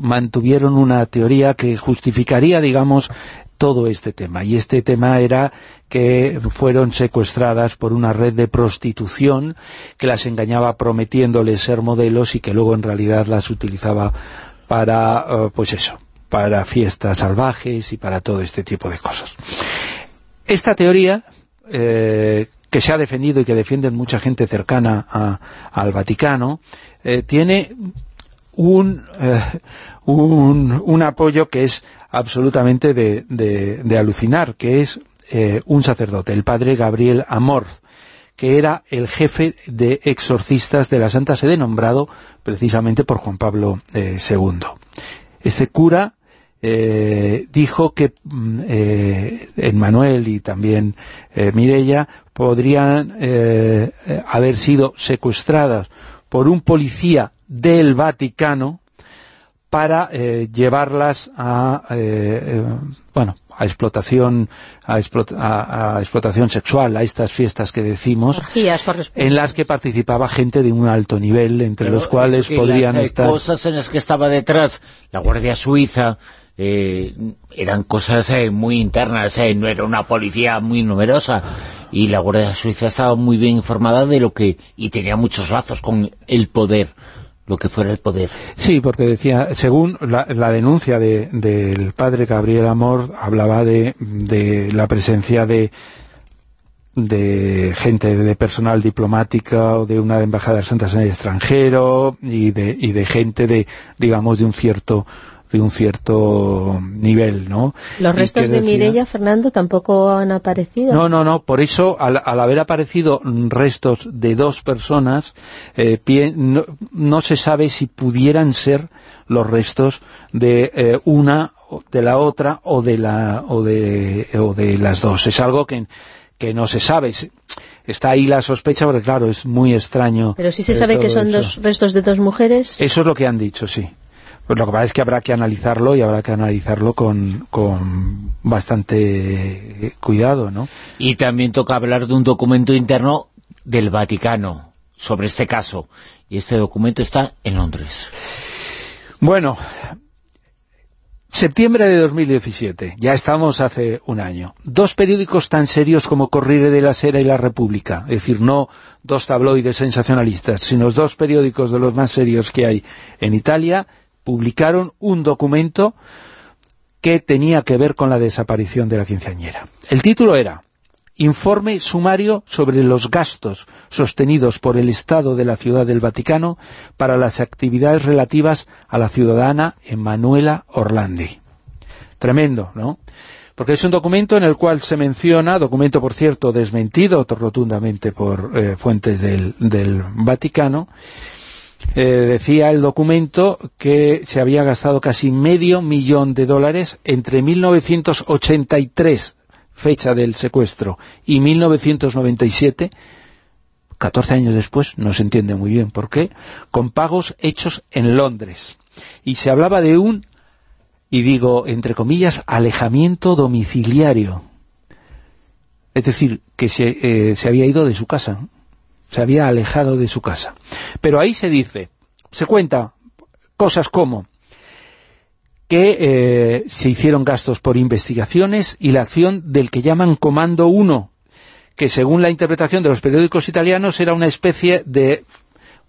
Speaker 3: mantuvieron una teoría que justificaría, digamos, todo este tema. Y este tema era que fueron secuestradas por una red de prostitución que las engañaba prometiéndoles ser modelos y que luego en realidad las utilizaba para, eh, pues eso, para fiestas salvajes y para todo este tipo de cosas. Esta teoría, eh, que se ha defendido y que defienden mucha gente cercana al Vaticano, eh, tiene un, un, apoyo que es absolutamente de, de, alucinar, que es eh, un sacerdote, el padre Gabriel Amor, que era el jefe de exorcistas de la Santa Sede, nombrado precisamente por Juan Pablo II. Eh, este cura eh, dijo que mm, eh, Manuel y también eh, Mirella podrían haber sido secuestradas por un policía del Vaticano para eh, llevarlas a, eh, eh, bueno, a explotación a, explotación sexual, a estas fiestas que decimos, en las que participaba gente de un alto nivel, entre los cuales podrían estar...
Speaker 2: cosas en las que estaba detrás la Guardia Suiza, eh, eran cosas eh, muy internas, eh, no era una policía muy numerosa y la Guardia Suiza estaba muy bien informada de lo que y tenía muchos lazos con el poder lo que fuera el poder.
Speaker 3: Sí, porque decía, según la, denuncia del padre Gabriel Amor, hablaba de, de la presencia de de gente de personal diplomática o de una embajada de santas en el extranjero de, y de gente de, digamos, de un cierto de un cierto nivel, ¿no?
Speaker 4: ¿Los restos de Mirella, Fernando, tampoco han aparecido?
Speaker 3: No, no, no, por eso, al, haber aparecido restos de dos personas, eh, no, se sabe si pudieran ser los restos de eh, una, de la otra o de, la, o de, o de las dos. Es algo que, que no se sabe está ahí la sospecha, porque claro, es muy extraño.
Speaker 4: Pero sí se sabe que son dos restos de dos mujeres.
Speaker 3: Eso es lo que han dicho, sí. Pues lo que pasa es que habrá que analizarlo y habrá que analizarlo con, con bastante cuidado, ¿no?
Speaker 2: Y también toca hablar de un documento interno del Vaticano sobre este caso. Y este documento está en Londres.
Speaker 3: Bueno, septiembre de 2017, ya estamos hace un año. Dos periódicos tan serios como Corriere de la Sera y La República, es decir, no dos tabloides sensacionalistas, sino dos periódicos de los más serios que hay en Italia, publicaron un documento que tenía que ver con la desaparición de la quinceañera. El título era Informe sumario sobre los gastos sostenidos por el Estado de la Ciudad del Vaticano para las actividades relativas a la ciudadana Emanuela Orlandi. Tremendo, ¿no? Porque es un documento en el cual se menciona, documento por cierto desmentido rotundamente por eh, fuentes del, del Vaticano, eh, decía el documento que se había gastado casi medio millón de dólares entre 1983, fecha del secuestro, y 1997, 14 años después, no se entiende muy bien por qué, con pagos hechos en Londres. Y se hablaba de un, y digo, entre comillas, alejamiento domiciliario. Es decir, que se, eh, se había ido de su casa se había alejado de su casa. Pero ahí se dice, se cuenta cosas como que eh, se hicieron gastos por investigaciones y la acción del que llaman Comando 1, que según la interpretación de los periódicos italianos era una especie de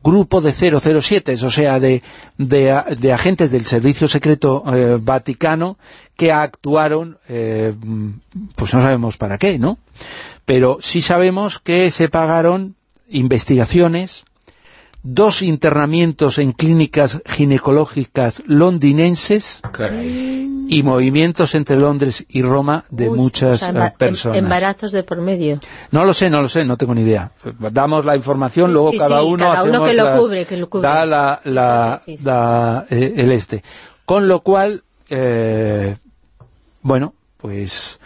Speaker 3: grupo de 007, o sea, de, de, agentes del Servicio Secreto eh, Vaticano que actuaron, eh, pues no sabemos para qué, ¿no? Pero sí sabemos que se pagaron investigaciones, dos internamientos en clínicas ginecológicas londinenses y movimientos entre Londres y Roma de muchas eh, em- personas.
Speaker 4: embarazos de por medio.
Speaker 3: No lo sé, no lo sé, no tengo ni idea. Damos la información, luego cada uno,
Speaker 4: que lo cubre, que lo cubre.
Speaker 3: da, la, eh, el este. Con lo cual, eh, bueno, pues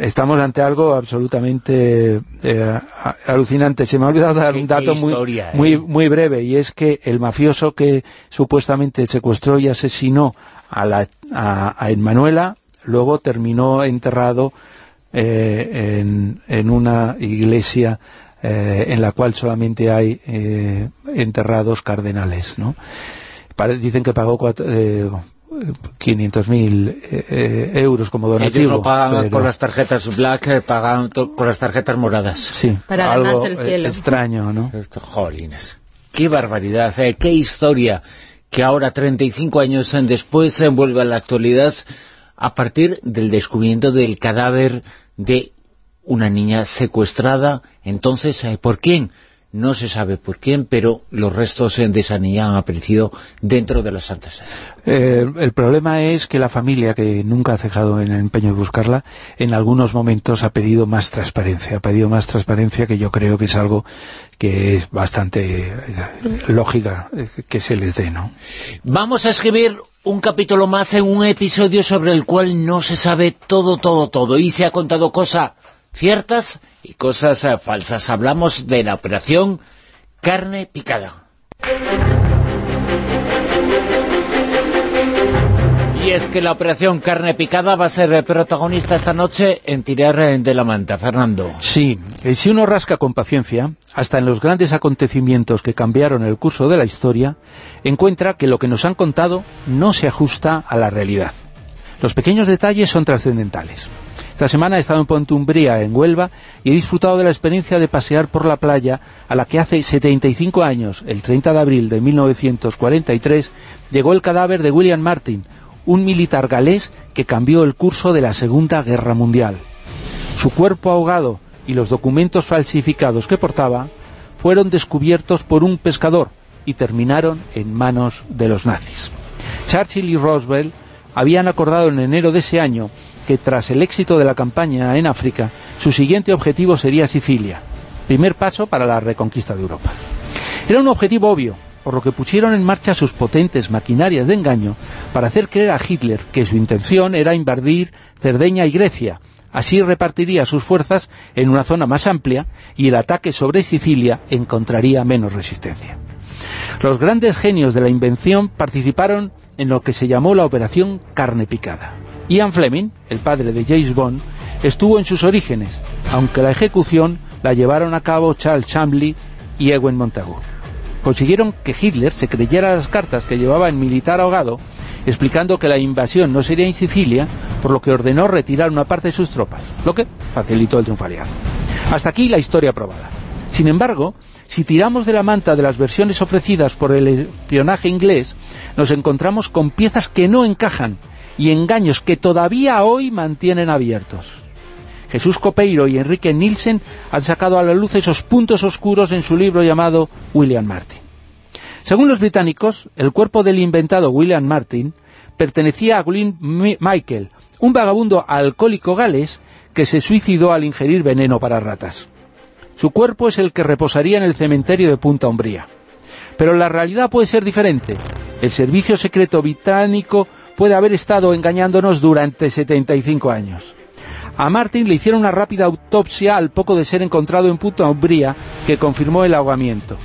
Speaker 3: estamos ante algo absolutamente eh, alucinante. Se me ha olvidado dar un dato muy, ¿eh? muy, muy breve, y es que el mafioso que supuestamente secuestró y asesinó a, la, a, Emmanuela, luego terminó enterrado eh, en, en, una iglesia en la cual solamente hay enterrados cardenales, ¿no? Dicen que pagó cuatro, 500.000 eh, eh, euros como donativo.
Speaker 2: Ellos lo pagan con las tarjetas black, eh, pagan con las tarjetas moradas.
Speaker 3: Sí,
Speaker 4: Para
Speaker 3: algo
Speaker 4: el cielo.
Speaker 3: extraño, ¿no?
Speaker 2: Jolines, qué barbaridad, qué historia que ahora, 35 años después, se envuelve a la actualidad a partir del descubrimiento del cadáver de una niña secuestrada. Entonces, ¿por quién? No se sabe por quién, pero los restos de esa niña han aparecido dentro de la Santa Sede.
Speaker 3: Eh, el problema es que la familia, que nunca ha cejado en el empeño de buscarla, en algunos momentos ha pedido más transparencia, ha pedido más transparencia que yo creo que es algo que es bastante eh, lógica eh, que se les dé, ¿no?
Speaker 2: Vamos a escribir un capítulo más en un episodio sobre el cual no se sabe todo, todo, todo, y se ha contado cosas ciertas y cosas eh, falsas. Hablamos de la operación carne picada. Y es que la operación carne picada va a ser protagonista esta noche en Tirar de la Manta. Fernando.
Speaker 3: Sí, eh, si uno rasca con paciencia, hasta en los grandes acontecimientos que cambiaron el curso de la historia, encuentra que lo que nos han contado no se ajusta a la realidad. Los pequeños detalles son trascendentales. Esta semana he estado en Pontumbría, en Huelva, y he disfrutado de la experiencia de pasear por la playa a la que hace 75 años, el 30 de abril de 1943, llegó el cadáver de William Martin, un militar galés que cambió el curso de la Segunda Guerra Mundial. Su cuerpo ahogado y los documentos falsificados que portaba fueron descubiertos por un pescador y terminaron en manos de los nazis. Churchill y Roosevelt habían acordado en enero de ese año que tras el éxito de la campaña en África, su siguiente objetivo sería Sicilia, primer paso para la reconquista de Europa. Era un objetivo obvio, por lo que pusieron en marcha sus potentes maquinarias de engaño para hacer creer a Hitler que su intención era invadir Cerdeña y Grecia, así repartiría sus fuerzas en una zona más amplia y el ataque sobre Sicilia encontraría menos resistencia. Los grandes genios de la invención participaron en lo que se llamó la Operación Carne Picada. Ian Fleming, el padre de James Bond, estuvo en sus orígenes, aunque la ejecución la llevaron a cabo Charles Chambly y Ewen Montagu. Consiguieron que Hitler se creyera las cartas que llevaba el militar ahogado, explicando que la invasión no sería en Sicilia, por lo que ordenó retirar una parte de sus tropas, lo que facilitó el triunfaliado. Hasta aquí la historia probada. Sin embargo, si tiramos de la manta de las versiones ofrecidas por el espionaje inglés, nos encontramos con piezas que no encajan y engaños que todavía hoy mantienen abiertos. Jesús Copeiro y Enrique Nielsen han sacado a la luz esos puntos oscuros en su libro llamado William Martin. Según los británicos, el cuerpo del inventado William Martin pertenecía a Glyn Michael, un vagabundo alcohólico gales que se suicidó al ingerir veneno para ratas. Su cuerpo es el que reposaría en el cementerio de Punta Umbría. Pero la realidad puede ser diferente. El servicio secreto británico puede haber estado engañándonos durante 75 años. A Martin le hicieron una rápida autopsia al poco de ser encontrado en Punta Umbría que confirmó el ahogamiento.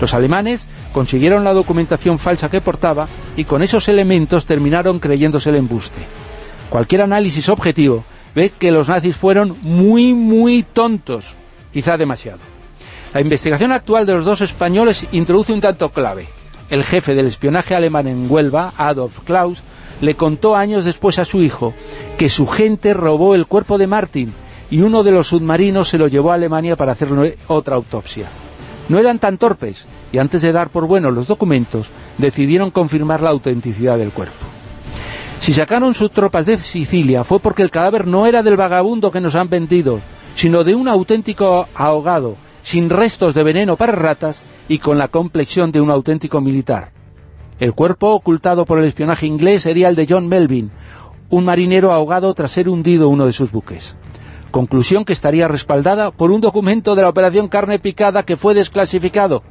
Speaker 3: Los alemanes consiguieron la documentación falsa que portaba y con esos elementos terminaron creyéndose el embuste. Cualquier análisis objetivo ve que los nazis fueron muy, muy tontos, quizá demasiado. La investigación actual de los dos españoles introduce un tanto clave. El jefe del espionaje alemán en Huelva, Adolf Klaus, le contó años después a su hijo que su gente robó el cuerpo de Martin y uno de los submarinos se lo llevó a Alemania para hacerle otra autopsia. No eran tan torpes y antes de dar por buenos los documentos decidieron confirmar la autenticidad del cuerpo. Si sacaron sus tropas de Sicilia fue porque el cadáver no era del vagabundo que nos han vendido, sino de un auténtico ahogado, sin restos de veneno para ratas y con la complexión de un auténtico militar. El cuerpo ocultado por el espionaje inglés sería el de John Melvin, un marinero ahogado tras ser hundido uno de sus buques. Conclusión que estaría respaldada por un documento de la operación carne picada que fue desclasificado.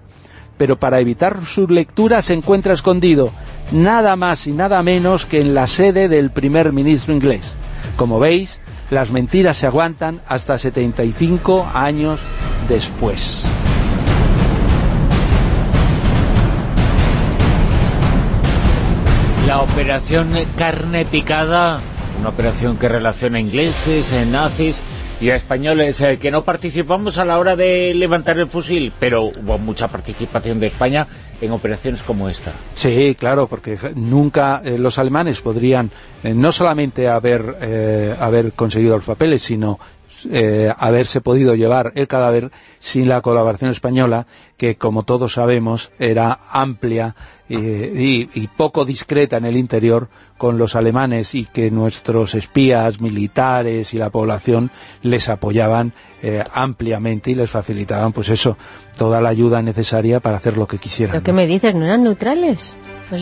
Speaker 3: Pero para evitar su lectura se encuentra escondido nada más y nada menos que en la sede del primer ministro inglés. Como veis, las mentiras se aguantan hasta 75 años después.
Speaker 2: La operación carne picada, una operación que relaciona ingleses, nazis y a españoles eh, que no participamos a la hora de levantar el fusil, pero hubo mucha participación de España en operaciones como esta.
Speaker 3: Sí, claro, porque nunca eh, los alemanes podrían eh, no solamente haber, haber conseguido los papeles, sino haberse podido llevar el cadáver sin la colaboración española, que como todos sabemos era amplia y, poco discreta en el interior con los alemanes y que nuestros espías militares y la población les apoyaban eh, ampliamente y les facilitaban pues eso, toda la ayuda necesaria para hacer lo que quisieran.
Speaker 4: ¿Lo que me dices? ¿No eran neutrales?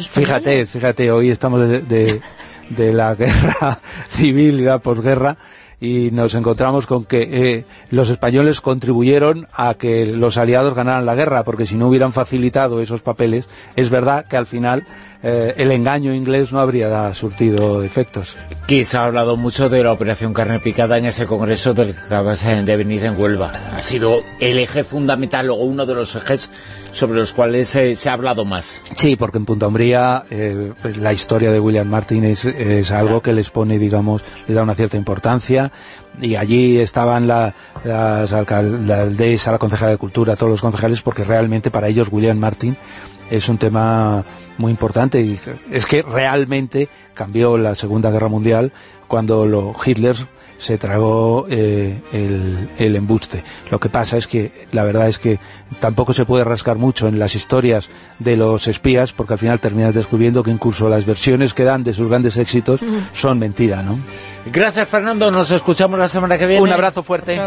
Speaker 3: Fíjate, fíjate, hoy estamos de, de la guerra civil y la posguerra y nos encontramos con que eh, los españoles contribuyeron a que los aliados ganaran la guerra, porque si no hubieran facilitado esos papeles, es verdad que al final eh, el engaño inglés no habría surtido efectos.
Speaker 2: Se ha hablado mucho de la operación carne picada en ese congreso del que acabas de venir en Huelva. Ha sido el eje fundamental o uno de los ejes sobre los cuales se ha hablado más.
Speaker 3: Sí, porque en Punta Umbría eh, pues la historia de William Martin es, algo que les pone, digamos, le da una cierta importancia y allí estaban la, las alcaldesa, la concejala de Cultura, todos los concejales, porque realmente para ellos William Martin es un tema muy importante y es que realmente cambió la Segunda Guerra Mundial cuando los Hitler se tragó eh, el, embuste. Lo que pasa es que la verdad es que tampoco se puede rascar mucho en las historias de los espías porque al final terminas descubriendo que incluso las versiones que dan de sus grandes éxitos son mentira, ¿no?
Speaker 2: Gracias Fernando, nos escuchamos la semana que viene.
Speaker 3: Un abrazo fuerte.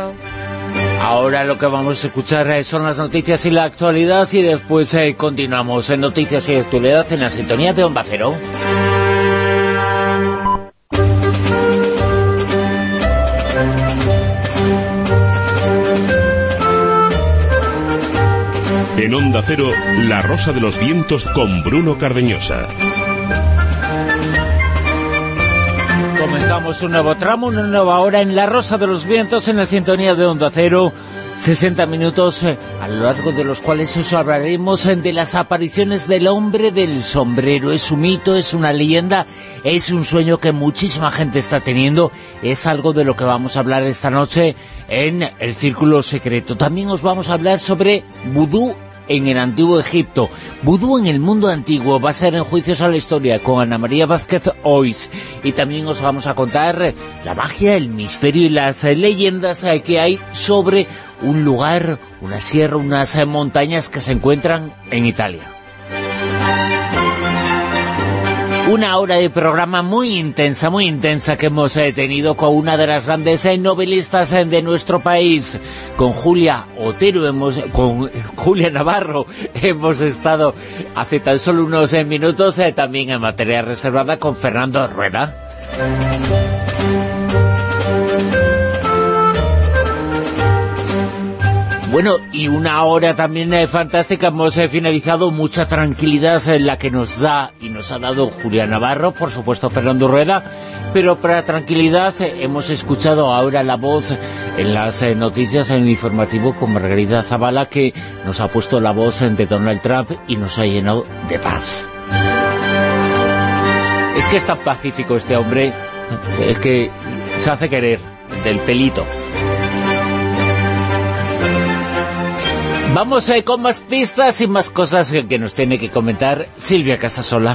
Speaker 2: Ahora lo que vamos a escuchar eh, son las noticias y la actualidad y después eh, continuamos en noticias y actualidad en la sintonía de Onda Cero.
Speaker 1: En Onda Cero, La Rosa de los Vientos con Bruno Cardeñosa.
Speaker 2: Comenzamos un nuevo tramo, una nueva hora en La Rosa de los Vientos, en la sintonía de Onda Cero. 60 minutos eh, a lo largo de los cuales os hablaremos eh, de las apariciones del hombre del sombrero. Es un mito, es una leyenda, es un sueño que muchísima gente está teniendo. Es algo de lo que vamos a hablar esta noche en El Círculo Secreto. También os vamos a hablar sobre vudú en el Antiguo Egipto. Vudú en el mundo antiguo va a ser en Juicios a la Historia con Ana María Vázquez Ois. Y también os vamos a contar la magia, el misterio y las leyendas que hay sobre un lugar, una sierra, unas montañas que se encuentran en Italia. Una hora de programa muy intensa, muy intensa que hemos eh, tenido con una de las grandes eh, novelistas eh, de nuestro país, con Julia Otero, hemos, con Julia Navarro, hemos estado hace tan solo unos minutos también en materia reservada con Fernando Rueda. Bueno, y una hora también eh, fantástica, hemos eh, finalizado mucha tranquilidad en la que nos da y nos ha dado Julián Navarro, por supuesto Fernando Rueda, pero para tranquilidad eh, hemos escuchado ahora la voz en las noticias en el informativo con Margarita Zavala que nos ha puesto la voz de Donald Trump y nos ha llenado de paz. Es que es tan pacífico este hombre, es que se hace querer del pelito. Vamos eh, con más pistas y más cosas que, nos tiene que comentar Silvia Casasola.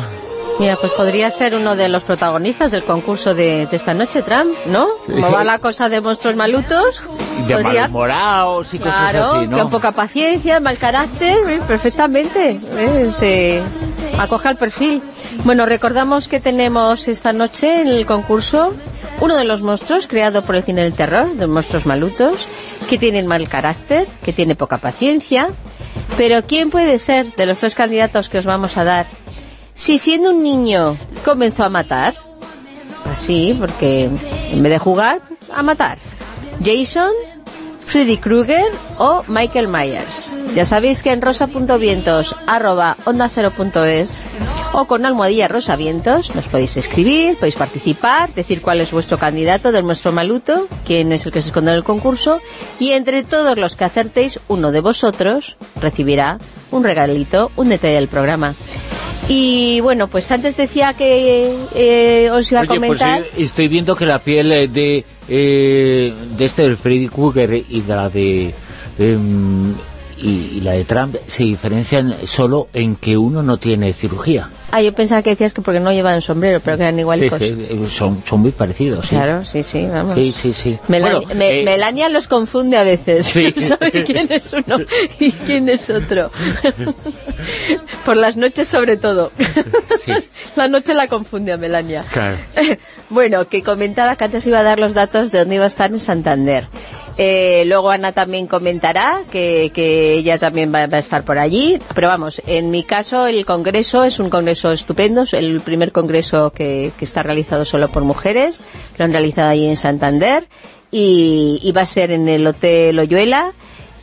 Speaker 4: Mira, pues podría ser uno de los protagonistas del concurso de, esta noche, Trump, ¿no? Como va la cosa de monstruos malutos.
Speaker 2: De podría... malhumorados y cosas así, ¿no?
Speaker 4: con poca paciencia, mal carácter, ¿eh? perfectamente. ¿eh? Se acoge al perfil. Bueno, recordamos que tenemos esta noche en el concurso uno de los monstruos creado por el cine del terror, de monstruos malutos, que tienen mal carácter, que tiene poca paciencia. Pero ¿quién puede ser de los tres candidatos que os vamos a dar si siendo un niño comenzó a matar? Así, porque en vez de jugar, a matar. Jason, Freddy Krueger o Michael Myers. Ya sabéis que en rosa.vientos arroba onda o con almohadilla rosavientos nos podéis escribir, podéis participar, decir cuál es vuestro candidato del nuestro maluto, quién es el que se esconde en el concurso y entre todos los que acertéis, uno de vosotros recibirá un regalito, un detalle del programa. Y bueno, pues antes decía que eh, os iba a pues, comentar...
Speaker 2: estoy viendo que la piel eh, de, eh, de este Freddy Krueger y de la de... Em, y, la de Trump se diferencian solo en que uno no tiene cirugía.
Speaker 4: Ah, yo pensaba que decías que porque no llevan sombrero, pero que eran igualitos.
Speaker 2: Sí, sí, son, son muy parecidos, sí.
Speaker 4: Claro, sí, sí, vamos.
Speaker 2: Sí, sí, sí.
Speaker 4: Eh, Melania los confunde a veces. Sí. sabe quién es uno y quién es otro. Por las noches sobre todo. Sí. La noche la confunde a Melania.
Speaker 2: Claro.
Speaker 4: Bueno, que comentaba que antes iba a dar los datos de dónde iba a estar en Santander. Eh, luego Ana también comentará que, ella también va, a estar por allí. Pero vamos, en mi caso el congreso es un congreso estupendo, es el primer congreso que, está realizado solo por mujeres. Lo han realizado allí en Santander y, va a ser en el Hotel Oyuela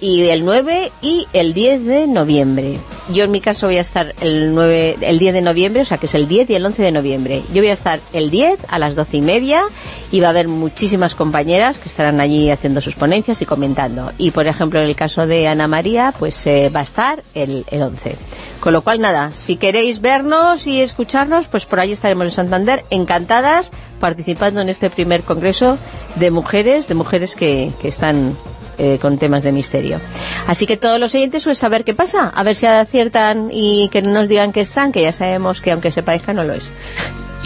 Speaker 4: y el 9 y el 10 de noviembre. Yo en mi caso voy a estar el, 9, el 10 de noviembre, o sea que es el 10 y el 11 de noviembre. Yo voy a estar el 10 a las 12 y media y va a haber muchísimas compañeras que estarán allí haciendo sus ponencias y comentando. Y por ejemplo, en el caso de Ana María, pues eh, va a estar el, el 11. Con lo cual, nada, si queréis vernos y escucharnos, pues por ahí estaremos en Santander, encantadas, participando en este primer congreso de mujeres, de mujeres que, que están eh, con temas de misterio. Así que todos los oyentes, pues a ver qué pasa, a ver si aciertan y que no nos digan que están, que ya sabemos que aunque se parezca no lo es.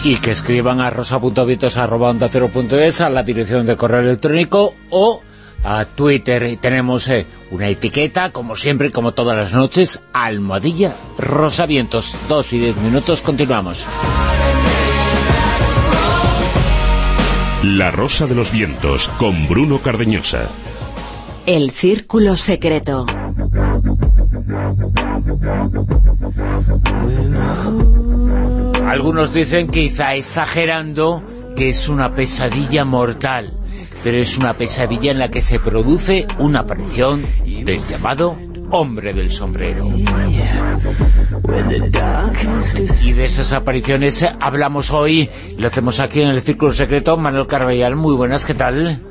Speaker 2: Y que escriban a rosa.vitos.es a la dirección de correo electrónico o a Twitter y tenemos eh, una etiqueta, como siempre, como todas las noches, almohadilla rosavientos. Dos y diez minutos, continuamos.
Speaker 1: La Rosa de los Vientos, con Bruno Cardeñosa.
Speaker 6: El Círculo Secreto.
Speaker 2: Algunos dicen, quizá exagerando, que es una pesadilla mortal, pero es una pesadilla en la que se produce una aparición del llamado hombre del sombrero. Y de esas apariciones hablamos hoy, lo hacemos aquí en el Círculo Secreto. Manuel Carvallal, muy buenas, ¿qué tal?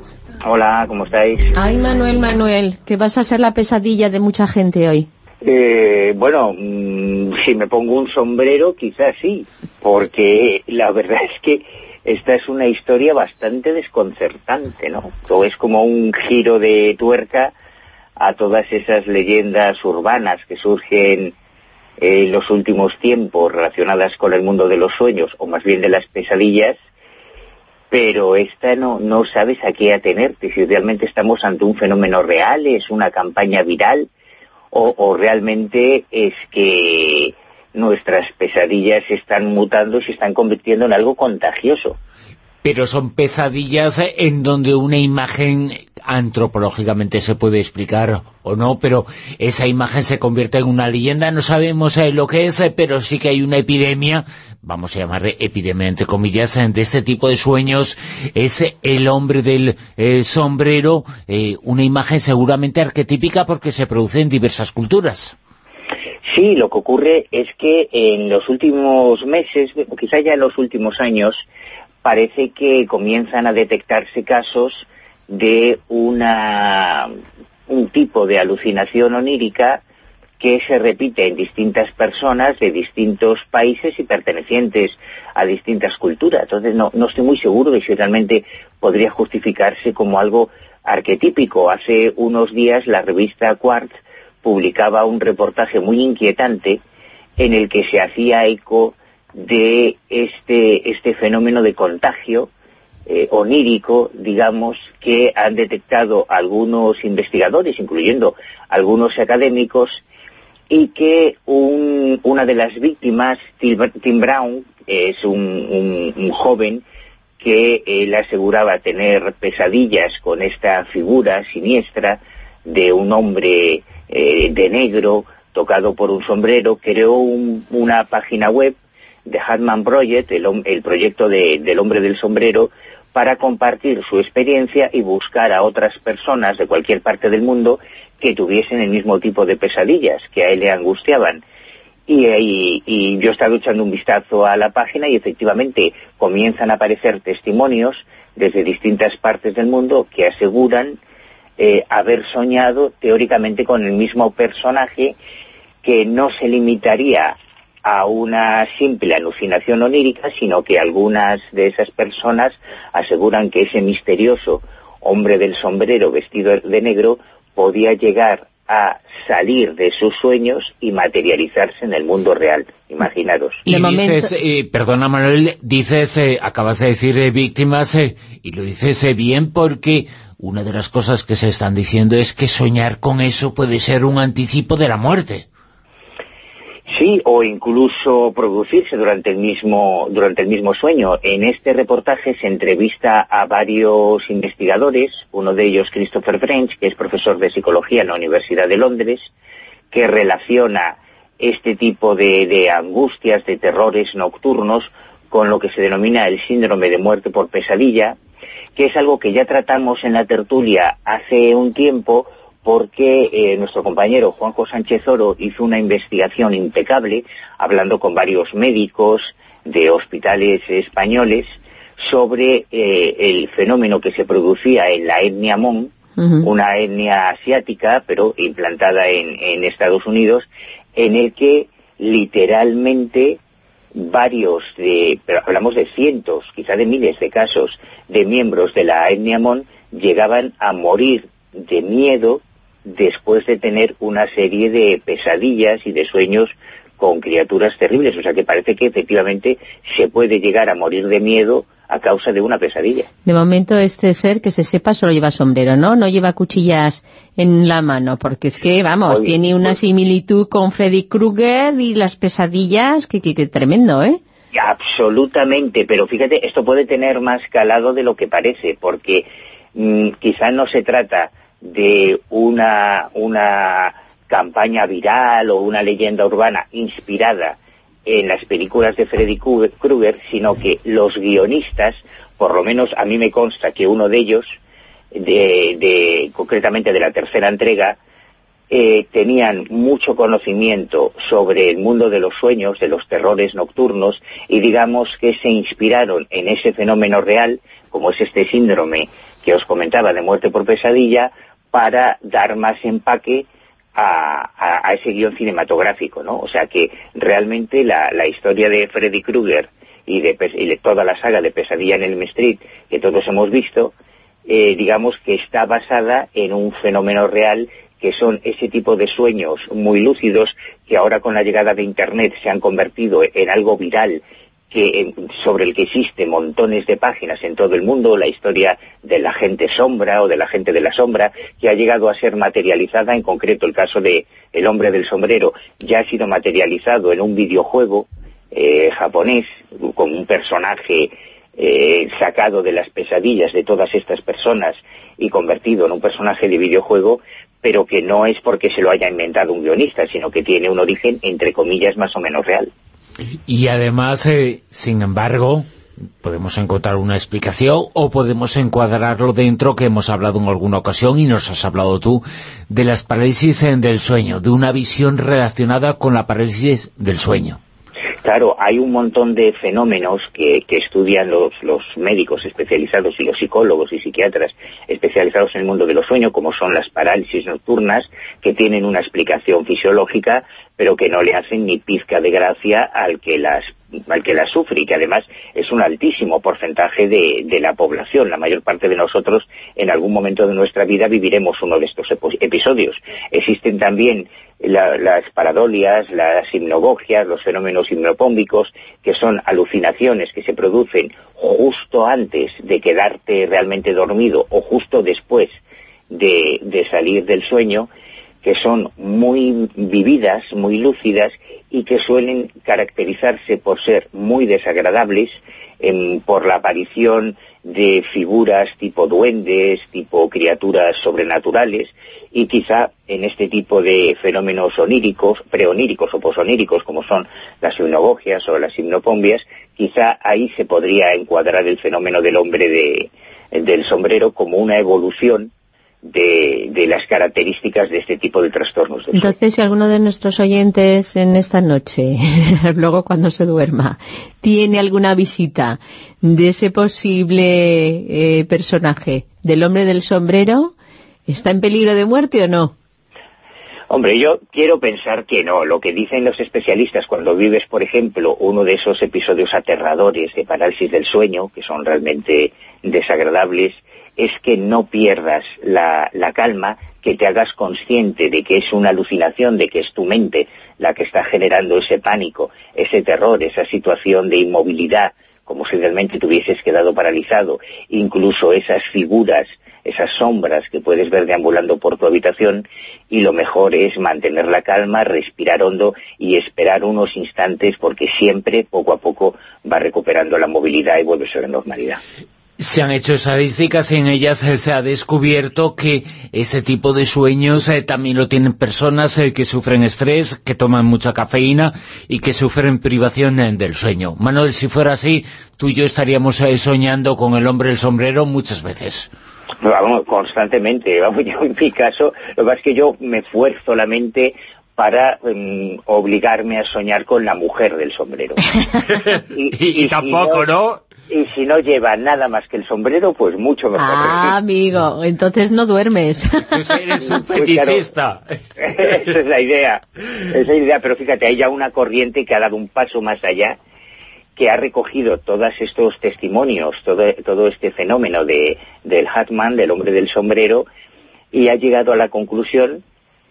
Speaker 7: Hola, ¿cómo estáis?
Speaker 4: Ay, Manuel, Manuel, que vas a ser la pesadilla de mucha gente hoy.
Speaker 7: Eh, bueno, mm, si me pongo un sombrero, quizás sí, porque la verdad es que esta es una historia bastante desconcertante, ¿no? Todo es como un giro de tuerca a todas esas leyendas urbanas que surgen en los últimos tiempos relacionadas con el mundo de los sueños, o más bien de las pesadillas, pero esta no, no sabes a qué atenerte, si realmente estamos ante un fenómeno real, es una campaña viral, o, o realmente es que nuestras pesadillas se están mutando y se están convirtiendo en algo contagioso.
Speaker 2: Pero son pesadillas en donde una imagen antropológicamente se puede explicar o no, pero esa imagen se convierte en una leyenda, no sabemos eh, lo que es, eh, pero sí que hay una epidemia, vamos a llamarle epidemia entre comillas, eh, de este tipo de sueños, es el hombre del sombrero, una imagen seguramente arquetípica porque se produce en diversas culturas.
Speaker 7: Sí, lo que ocurre es que en los últimos meses, quizá ya en los últimos años, parece que comienzan a detectarse casos de una, un tipo de alucinación onírica que se repite en distintas personas de distintos países y pertenecientes a distintas culturas. Entonces no, no estoy muy seguro de si realmente podría justificarse como algo arquetípico. Hace unos días la revista Quartz publicaba un reportaje muy inquietante en el que se hacía eco de este, este fenómeno de contagio eh, onírico, digamos, que han detectado algunos investigadores, incluyendo algunos académicos, y que una de las víctimas, Tim Brown, es un, joven que él aseguraba tener pesadillas con esta figura siniestra de un hombre eh, de negro tocado por un sombrero, creó una página web de Hatman Project, el, proyecto del hombre del sombrero, para compartir su experiencia y buscar a otras personas de cualquier parte del mundo que tuviesen el mismo tipo de pesadillas que a él le angustiaban. Y, y, yo estaba echando un vistazo a la página y efectivamente comienzan a aparecer testimonios desde distintas partes del mundo que aseguran eh, haber soñado teóricamente con el mismo personaje que no se limitaría a una simple alucinación onírica, sino que algunas de esas personas aseguran que ese misterioso hombre del sombrero vestido de negro podía llegar a salir de sus sueños y materializarse en el mundo real, imaginaros.
Speaker 2: Y dices, eh, perdona Manuel, dices, eh, acabas de decir de víctimas, eh, y lo dices bien porque una de las cosas que se están diciendo es que soñar con eso puede ser un anticipo de la muerte.
Speaker 7: Sí, o incluso producirse durante el mismo durante el mismo sueño. En este reportaje se entrevista a varios investigadores, uno de ellos Christopher French, que es profesor de psicología en la Universidad de Londres, que relaciona este tipo de, de angustias, de terrores nocturnos, con lo que se denomina el síndrome de muerte por pesadilla, que es algo que ya tratamos en la tertulia hace un tiempo, porque eh, nuestro compañero Juanjo Sánchez Oro hizo una investigación impecable, hablando con varios médicos de hospitales españoles, sobre eh, el fenómeno que se producía en la etnia Mon, una etnia asiática, pero implantada en, Estados Unidos, en el que literalmente varios de, pero hablamos de cientos, quizá de miles de casos de miembros de la etnia Mon llegaban a morir de miedo después de tener una serie de pesadillas y de sueños con criaturas terribles. O sea que parece que efectivamente se puede llegar a morir de miedo a causa de una pesadilla.
Speaker 4: De momento este ser, que se sepa, solo lleva sombrero, ¿no? No lleva cuchillas en la mano, porque es que, vamos, tiene una pues- similitud con Freddy Krueger y las pesadillas, que, que, tremendo, ¿eh?
Speaker 7: Absolutamente, pero fíjate, esto puede tener más calado de lo que parece, porque mm, quizá no se trata de una, una campaña viral o una leyenda urbana inspirada en las películas de Freddy Krueger, sino que los guionistas, por lo menos a mí me consta que uno de ellos, de, concretamente de la tercera entrega, eh, tenían mucho conocimiento sobre el mundo de los sueños, de los terrores nocturnos, y digamos que se inspiraron en ese fenómeno real, como es este síndrome que os comentaba de muerte por pesadilla, para dar más empaque a, ese guion cinematográfico, ¿no? O sea que realmente la, historia de Freddy Krueger y de, toda la saga de Pesadilla en el Street que todos hemos visto, eh, digamos que está basada en un fenómeno real que son ese tipo de sueños muy lúcidos que ahora con la llegada de Internet se han convertido en algo viral que, sobre el que existe montones de páginas en todo el mundo, la historia de la gente sombra o de la gente de la sombra, que ha llegado a ser materializada, en concreto el caso de El hombre del sombrero, ya ha sido materializado en un videojuego eh, japonés, con un personaje eh, sacado de las pesadillas de todas estas personas y convertido en un personaje de videojuego, pero que no es porque se lo haya inventado un guionista, sino que tiene un origen, entre comillas, más o menos real.
Speaker 2: Y además, eh, sin embargo, podemos encontrar una explicación o podemos encuadrarlo dentro, que hemos hablado en alguna ocasión y nos has hablado tú, de las parálisis del sueño, de una visión relacionada con la parálisis del sueño.
Speaker 7: Claro, hay un montón de fenómenos que, estudian los, médicos especializados y los psicólogos y psiquiatras especializados en el mundo de los sueños, como son las parálisis nocturnas, que tienen una explicación fisiológica, pero que no le hacen ni pizca de gracia al que las al que la sufre y que además es un altísimo porcentaje de, la población. La mayor parte de nosotros en algún momento de nuestra vida viviremos uno de estos episodios. Existen también las paradolias, las hipnogogias, los fenómenos hipnopómbicos, que son alucinaciones que se producen justo antes de quedarte realmente dormido o justo después de salir del sueño que son muy vividas, muy lúcidas y que suelen caracterizarse por ser muy desagradables por la aparición de figuras tipo duendes, tipo criaturas sobrenaturales y quizá en este tipo de fenómenos oníricos, preoníricos o posoníricos como son las hipnogogias o las hipnopombias, quizá ahí se podría encuadrar el fenómeno del hombre del sombrero como una evolución de, las características de este tipo de trastornos.
Speaker 4: Entonces, si alguno de nuestros oyentes en esta noche, luego cuando se duerma, tiene alguna visita de ese posible eh, personaje del hombre del sombrero, ¿está en peligro de muerte o no?
Speaker 7: Hombre, yo quiero pensar que no. Lo que dicen los especialistas cuando vives, por ejemplo, uno de esos episodios aterradores de parálisis del sueño, que son realmente desagradables, es que no pierdas la, calma, que te hagas consciente de que es una alucinación, de que es tu mente la que está generando ese pánico, ese terror, esa situación de inmovilidad, como si realmente te quedado paralizado, incluso esas figuras, esas sombras que puedes ver deambulando por tu habitación, y lo mejor es mantener la calma, respirar hondo y esperar unos instantes porque siempre, poco a poco, va recuperando la movilidad y vuelve a ser normalidad.
Speaker 2: Se han hecho estadísticas y en ellas eh, se ha descubierto que ese tipo de sueños eh, también lo tienen personas eh, que sufren estrés, que toman mucha cafeína y que sufren privación del sueño. Manuel, si fuera así, tú y yo estaríamos soñando con el hombre del sombrero muchas veces.
Speaker 7: Vamos, constantemente, vamos, yo en mi caso, lo que pasa es que yo me esfuerzo la mente para em, obligarme a soñar con la mujer del sombrero.
Speaker 2: y, tampoco, ¿no?
Speaker 7: Y si no lleva nada más que el sombrero, pues mucho mejor.
Speaker 4: Ah, amigo, entonces no duermes.
Speaker 2: Pues eres un pues fetichista.
Speaker 7: esa es la idea. Esa es la idea, pero fíjate, hay ya una corriente que ha dado un paso más allá que ha recogido todos estos testimonios, todo, todo este fenómeno de, del Hatman, del hombre del sombrero, y ha llegado a la conclusión,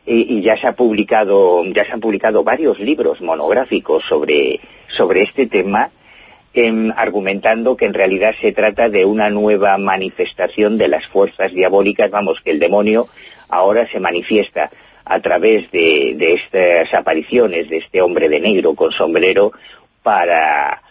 Speaker 7: y, ya se ha publicado, ya se han publicado varios libros monográficos sobre, sobre este tema, em, argumentando que en realidad se trata de una nueva manifestación de las fuerzas diabólicas, vamos, que el demonio ahora se manifiesta a través de, de estas apariciones de este hombre de negro con sombrero para,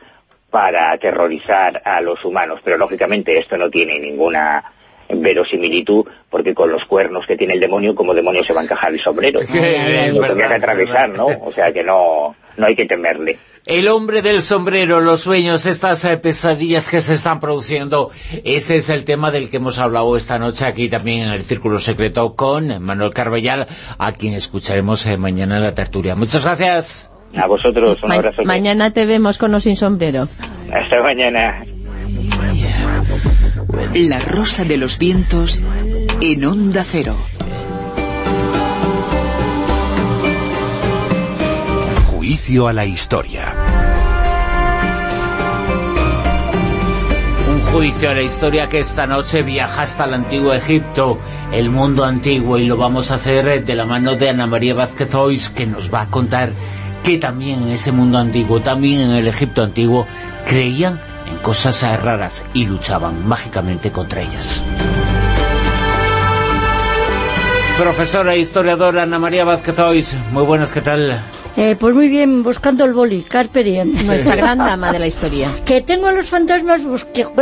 Speaker 7: para aterrorizar a los humanos, pero lógicamente esto no tiene ninguna verosimilitud, porque con los cuernos que tiene el demonio, como demonio se va a encajar el sombrero. Lo tendría que atravesar, ¿no? O sea que no, no hay que temerle.
Speaker 2: El hombre del sombrero, los sueños, estas eh, pesadillas que se están produciendo, ese es el tema del que hemos hablado esta noche aquí también en el Círculo Secreto con Manuel Carballal, a quien escucharemos eh, mañana en la tertulia. Muchas gracias.
Speaker 7: A vosotros, un abrazo.
Speaker 4: Mañana te vemos con o sin sombrero.
Speaker 7: Hasta mañana.
Speaker 6: La rosa de los vientos en onda cero.
Speaker 1: Juicio a la historia.
Speaker 2: Un juicio a la historia que esta noche viaja hasta el antiguo Egipto, el mundo antiguo, y lo vamos a hacer de la mano de Ana María Vázquez Ois, que nos va a contar que también en ese mundo antiguo, también en el Egipto antiguo, creían en cosas raras y luchaban mágicamente contra ellas. Profesora e historiadora Ana María Vázquez Ois, muy buenas, ¿qué tal?
Speaker 8: Eh, pues muy bien, buscando el boli, carpe diem.
Speaker 4: Nuestra gran dama de la historia.
Speaker 8: Que tengo a los fantasmas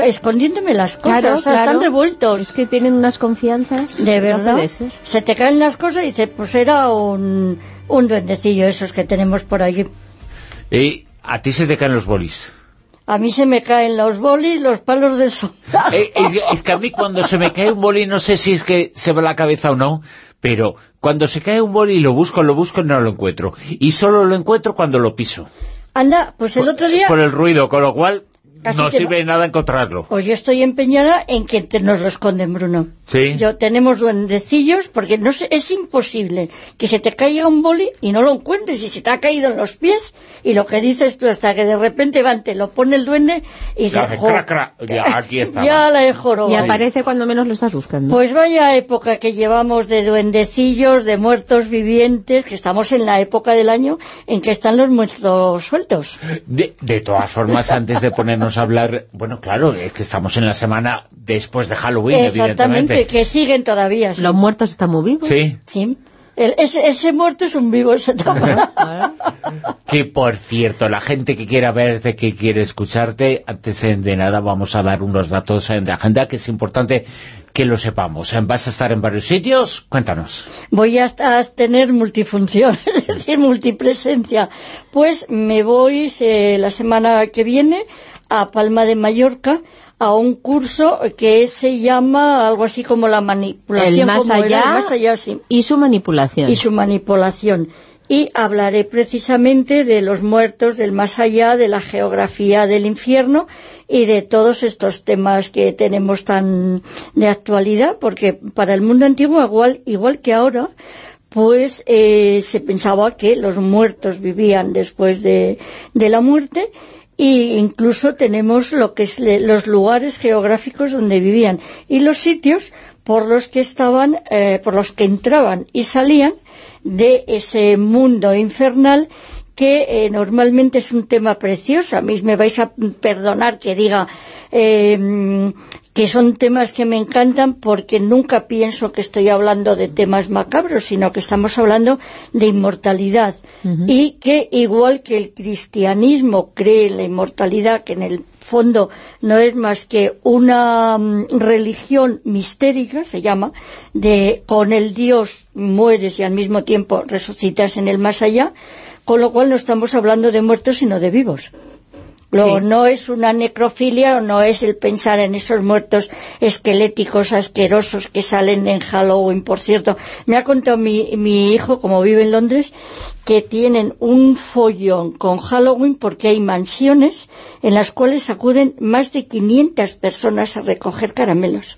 Speaker 8: escondiéndome las cosas, están revueltos.
Speaker 4: Es que tienen unas confianzas.
Speaker 8: De verdad. Se te caen las cosas y dices, pues era un un duendecillo esos que tenemos por allí.
Speaker 2: ¿Y a ti se te caen los bolis?
Speaker 8: A mí se me caen los bolis, los palos de sol.
Speaker 2: Eh, es, que a mí cuando se me cae un boli, no sé si es que se va la cabeza o no, pero cuando se cae un boli lo busco, lo busco y no lo encuentro. Y solo lo encuentro cuando lo piso.
Speaker 8: Anda, pues el otro día...
Speaker 2: Por el ruido, con lo cual no sirve de nada encontrarlo.
Speaker 8: Pues yo estoy empeñada en que nos lo esconden, Bruno.
Speaker 2: Sí.
Speaker 8: Yo tenemos duendecillos, porque no es imposible que se te caiga un boli y no lo encuentres, y se te ha caído en los pies, y lo que dices tú, hasta que de repente van, te lo pone el duende, y se...
Speaker 2: Ya, aquí está.
Speaker 8: ya la he jorobado.
Speaker 4: Y aparece cuando menos lo estás buscando.
Speaker 8: Pues vaya época que llevamos de duendecillos, de muertos vivientes, que estamos en la época del año en que están los muertos sueltos.
Speaker 2: De, de todas formas, antes de ponernos a hablar, bueno, claro, es que estamos en la semana después de Halloween,
Speaker 8: Exactamente, que siguen todavía.
Speaker 4: Los muertos están muy vivos.
Speaker 2: Sí.
Speaker 8: Sí. ese, muerto es un vivo ese
Speaker 2: que por cierto, la gente que quiera verte, que quiere escucharte, antes de nada vamos a dar unos datos de agenda que es importante que lo sepamos. ¿Vas a estar en varios sitios? Cuéntanos.
Speaker 8: Voy a, tener multifunción, es decir, multipresencia. Pues me voy eh, la semana que viene a Palma de Mallorca a un curso que se llama algo así como la manipulación.
Speaker 4: más, allá, y su manipulación.
Speaker 8: Y su manipulación. Y hablaré precisamente de los muertos, del más allá, de la geografía del infierno y de todos estos temas que tenemos tan de actualidad, porque para el mundo antiguo, igual, igual que ahora, pues eh, se pensaba que los muertos vivían después de, de la muerte y incluso tenemos lo que es los lugares geográficos donde vivían y los sitios por los que estaban, eh, por los que entraban y salían de ese mundo infernal que eh, normalmente es un tema precioso. A mí me vais a perdonar que diga eh, que son temas que me encantan porque nunca pienso que estoy hablando de temas macabros, sino que estamos hablando de inmortalidad. Y que igual que el cristianismo cree en la inmortalidad, que en el fondo no es más que una mm, religión mistérica, se llama, de con el Dios mueres y al mismo tiempo resucitas en el más allá, con lo cual no estamos hablando de muertos sino de vivos Luego,
Speaker 4: Sí.
Speaker 8: no es una necrofilia o no es el pensar en esos muertos esqueléticos asquerosos que salen en Halloween, por cierto. Me ha contado mi, mi hijo, como vive en Londres, que tienen un follón con Halloween porque hay mansiones en las cuales acuden más de 500 personas a recoger caramelos.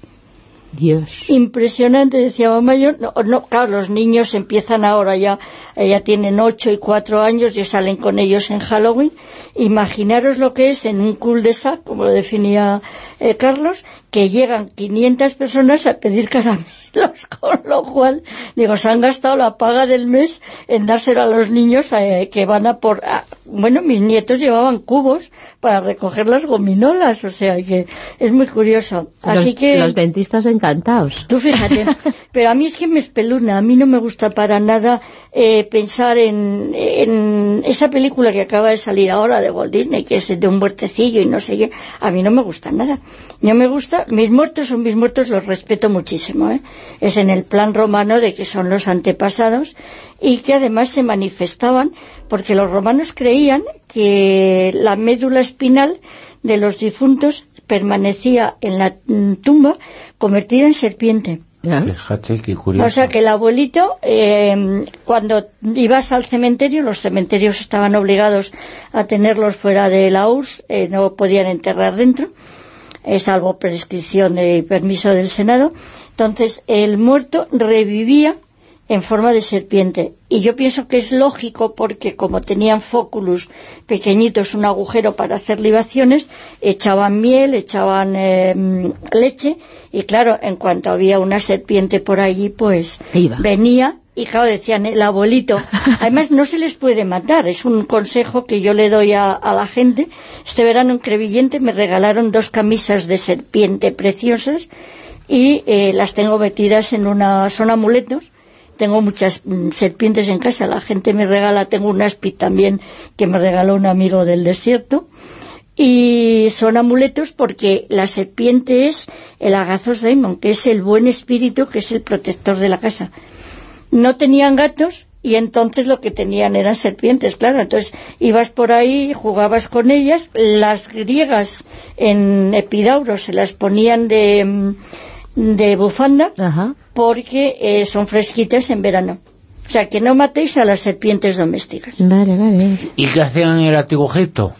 Speaker 4: Dios.
Speaker 8: Impresionante, decía mamá, yo, no, no, claro, los niños empiezan ahora ya, ya tienen 8 y 4 años, ya salen con ellos en Halloween. Imaginaros lo que es en un cul-de-sac, como lo definía eh, Carlos, que llegan 500 personas a pedir caramelos, con lo cual, digo, se han gastado la paga del mes en dárselo a los niños eh, que van a por... a- bueno, mis nietos llevaban cubos para recoger las gominolas, o sea que es muy curioso. Así
Speaker 4: los,
Speaker 8: que...
Speaker 4: los dentistas encantados.
Speaker 8: Tú fíjate, pero a mí es que me espeluna, a mí no me gusta para nada eh, pensar en, en esa película que acaba de salir ahora de Walt Disney, que es de un muertecillo y no sé qué, a mí no me gusta nada. No me gusta, mis muertos son mis muertos, los respeto muchísimo, ¿eh? es en el plan romano de que son los antepasados y que además se manifestaban porque los romanos creían que la médula espinal de los difuntos permanecía en la mm, tumba convertida en serpiente.
Speaker 4: ¿Ya?
Speaker 2: Fíjate, qué curioso.
Speaker 8: O sea que el abuelito, eh, cuando ibas al cementerio, los cementerios estaban obligados a tenerlos fuera de la URSS, eh, no podían enterrar dentro, eh, salvo prescripción y permiso del Senado. Entonces el muerto revivía en forma de serpiente. Y yo pienso que es lógico porque como tenían fóculus pequeñitos, un agujero para hacer libaciones, echaban miel, echaban eh, leche y claro, en cuanto había una serpiente por allí, pues
Speaker 4: Iba.
Speaker 8: venía y decían el abuelito. Además no se les puede matar, es un consejo que yo le doy a, a la gente. Este verano en Crevillente me regalaron dos camisas de serpiente preciosas y eh, las tengo metidas en una... son amuletos tengo muchas mm, serpientes en casa, la gente me regala, tengo un aspid también que me regaló un amigo del desierto, y son amuletos porque la serpiente es el agazos daimon, que es el buen espíritu, que es el protector de la casa. No tenían gatos y entonces lo que tenían eran serpientes, claro, entonces ibas por ahí, jugabas con ellas, las griegas en Epidauro se las ponían de, mm, de bufanda,
Speaker 4: Ajá.
Speaker 8: porque eh, son fresquitas en verano. O sea, que no matéis a las serpientes domésticas.
Speaker 4: Vale, vale.
Speaker 2: ¿Y qué hacían en el antiguo Egipto?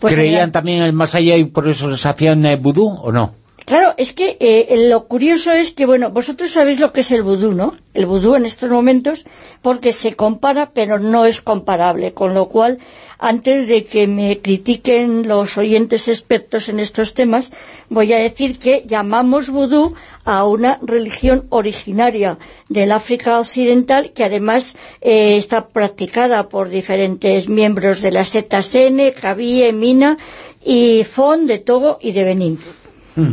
Speaker 8: Pues
Speaker 2: ¿Creían
Speaker 8: mira,
Speaker 2: también en el más allá y por eso les hacían eh, vudú o no?
Speaker 8: Claro, es que eh, lo curioso es que, bueno, vosotros sabéis lo que es el vudú, ¿no? El vudú en estos momentos, porque se compara, pero no es comparable, con lo cual, antes de que me critiquen los oyentes expertos en estos temas, voy a decir que llamamos vudú a una religión originaria del África Occidental, que además eh, está practicada por diferentes miembros de la secta Sene, Kabie, Mina y Fon, de Togo y de Benín.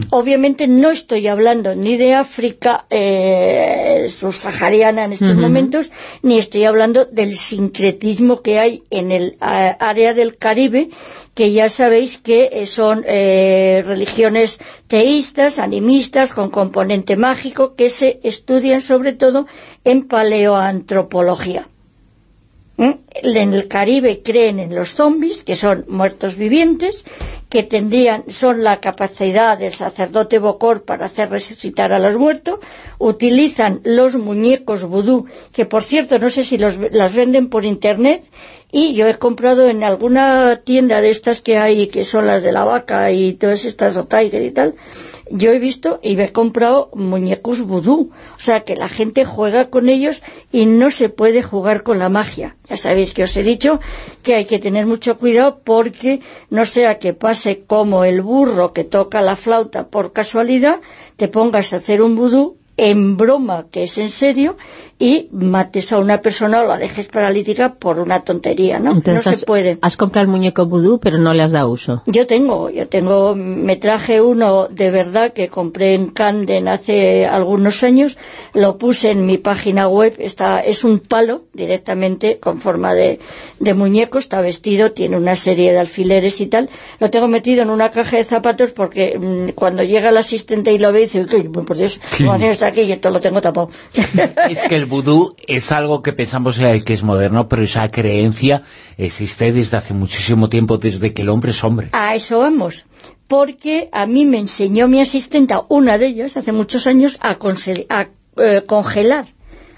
Speaker 8: Obviamente no estoy hablando ni de África eh, subsahariana en estos momentos, ni estoy hablando del sincretismo que hay en el a- área del Caribe, que ya sabéis que eh, son eh, religiones teístas, animistas, con componente mágico, que se estudian sobre todo en paleoantropología. ¿Mm? En el Caribe creen en los zombies, que son muertos vivientes, que tendrían, son la capacidad del sacerdote Bokor para hacer resucitar a los muertos, utilizan los muñecos vudú, que por cierto no sé si los, las venden por internet, y yo he comprado en alguna tienda de estas que hay, que son las de la vaca y todas estas, o Tiger y tal, yo he visto y me he comprado muñecos vudú, o sea que la gente juega con ellos y no se puede jugar con la magia. Ya sabéis que os he dicho que hay que tener mucho cuidado porque no sea que pase como el burro que toca la flauta por casualidad, te pongas a hacer un vudú en broma, que es en serio, y mates a una persona o la dejes paralítica por una tontería, ¿no?
Speaker 4: Entonces
Speaker 8: no
Speaker 4: has,
Speaker 8: se puede.
Speaker 4: has comprado el muñeco vudú, pero no le has dado uso.
Speaker 8: Yo tengo, yo tengo, me traje uno de verdad que compré en Camden hace algunos años, lo puse en mi página web, está, es un palo directamente con forma de, de muñeco, está vestido, tiene una serie de alfileres y tal, lo tengo metido en una caja de zapatos porque mm, cuando llega el asistente y lo ve dice, "Uy, por Dios,
Speaker 2: Sí.
Speaker 8: ¿cómo tiene este está aquí y esto lo tengo tapado.
Speaker 2: es que el vudú es algo que pensamos eh, que es moderno, pero esa creencia existe desde hace muchísimo tiempo, desde que el hombre es hombre.
Speaker 8: A eso vamos, porque a mí me enseñó mi asistenta, una de ellas, hace muchos años, a, eh, congelar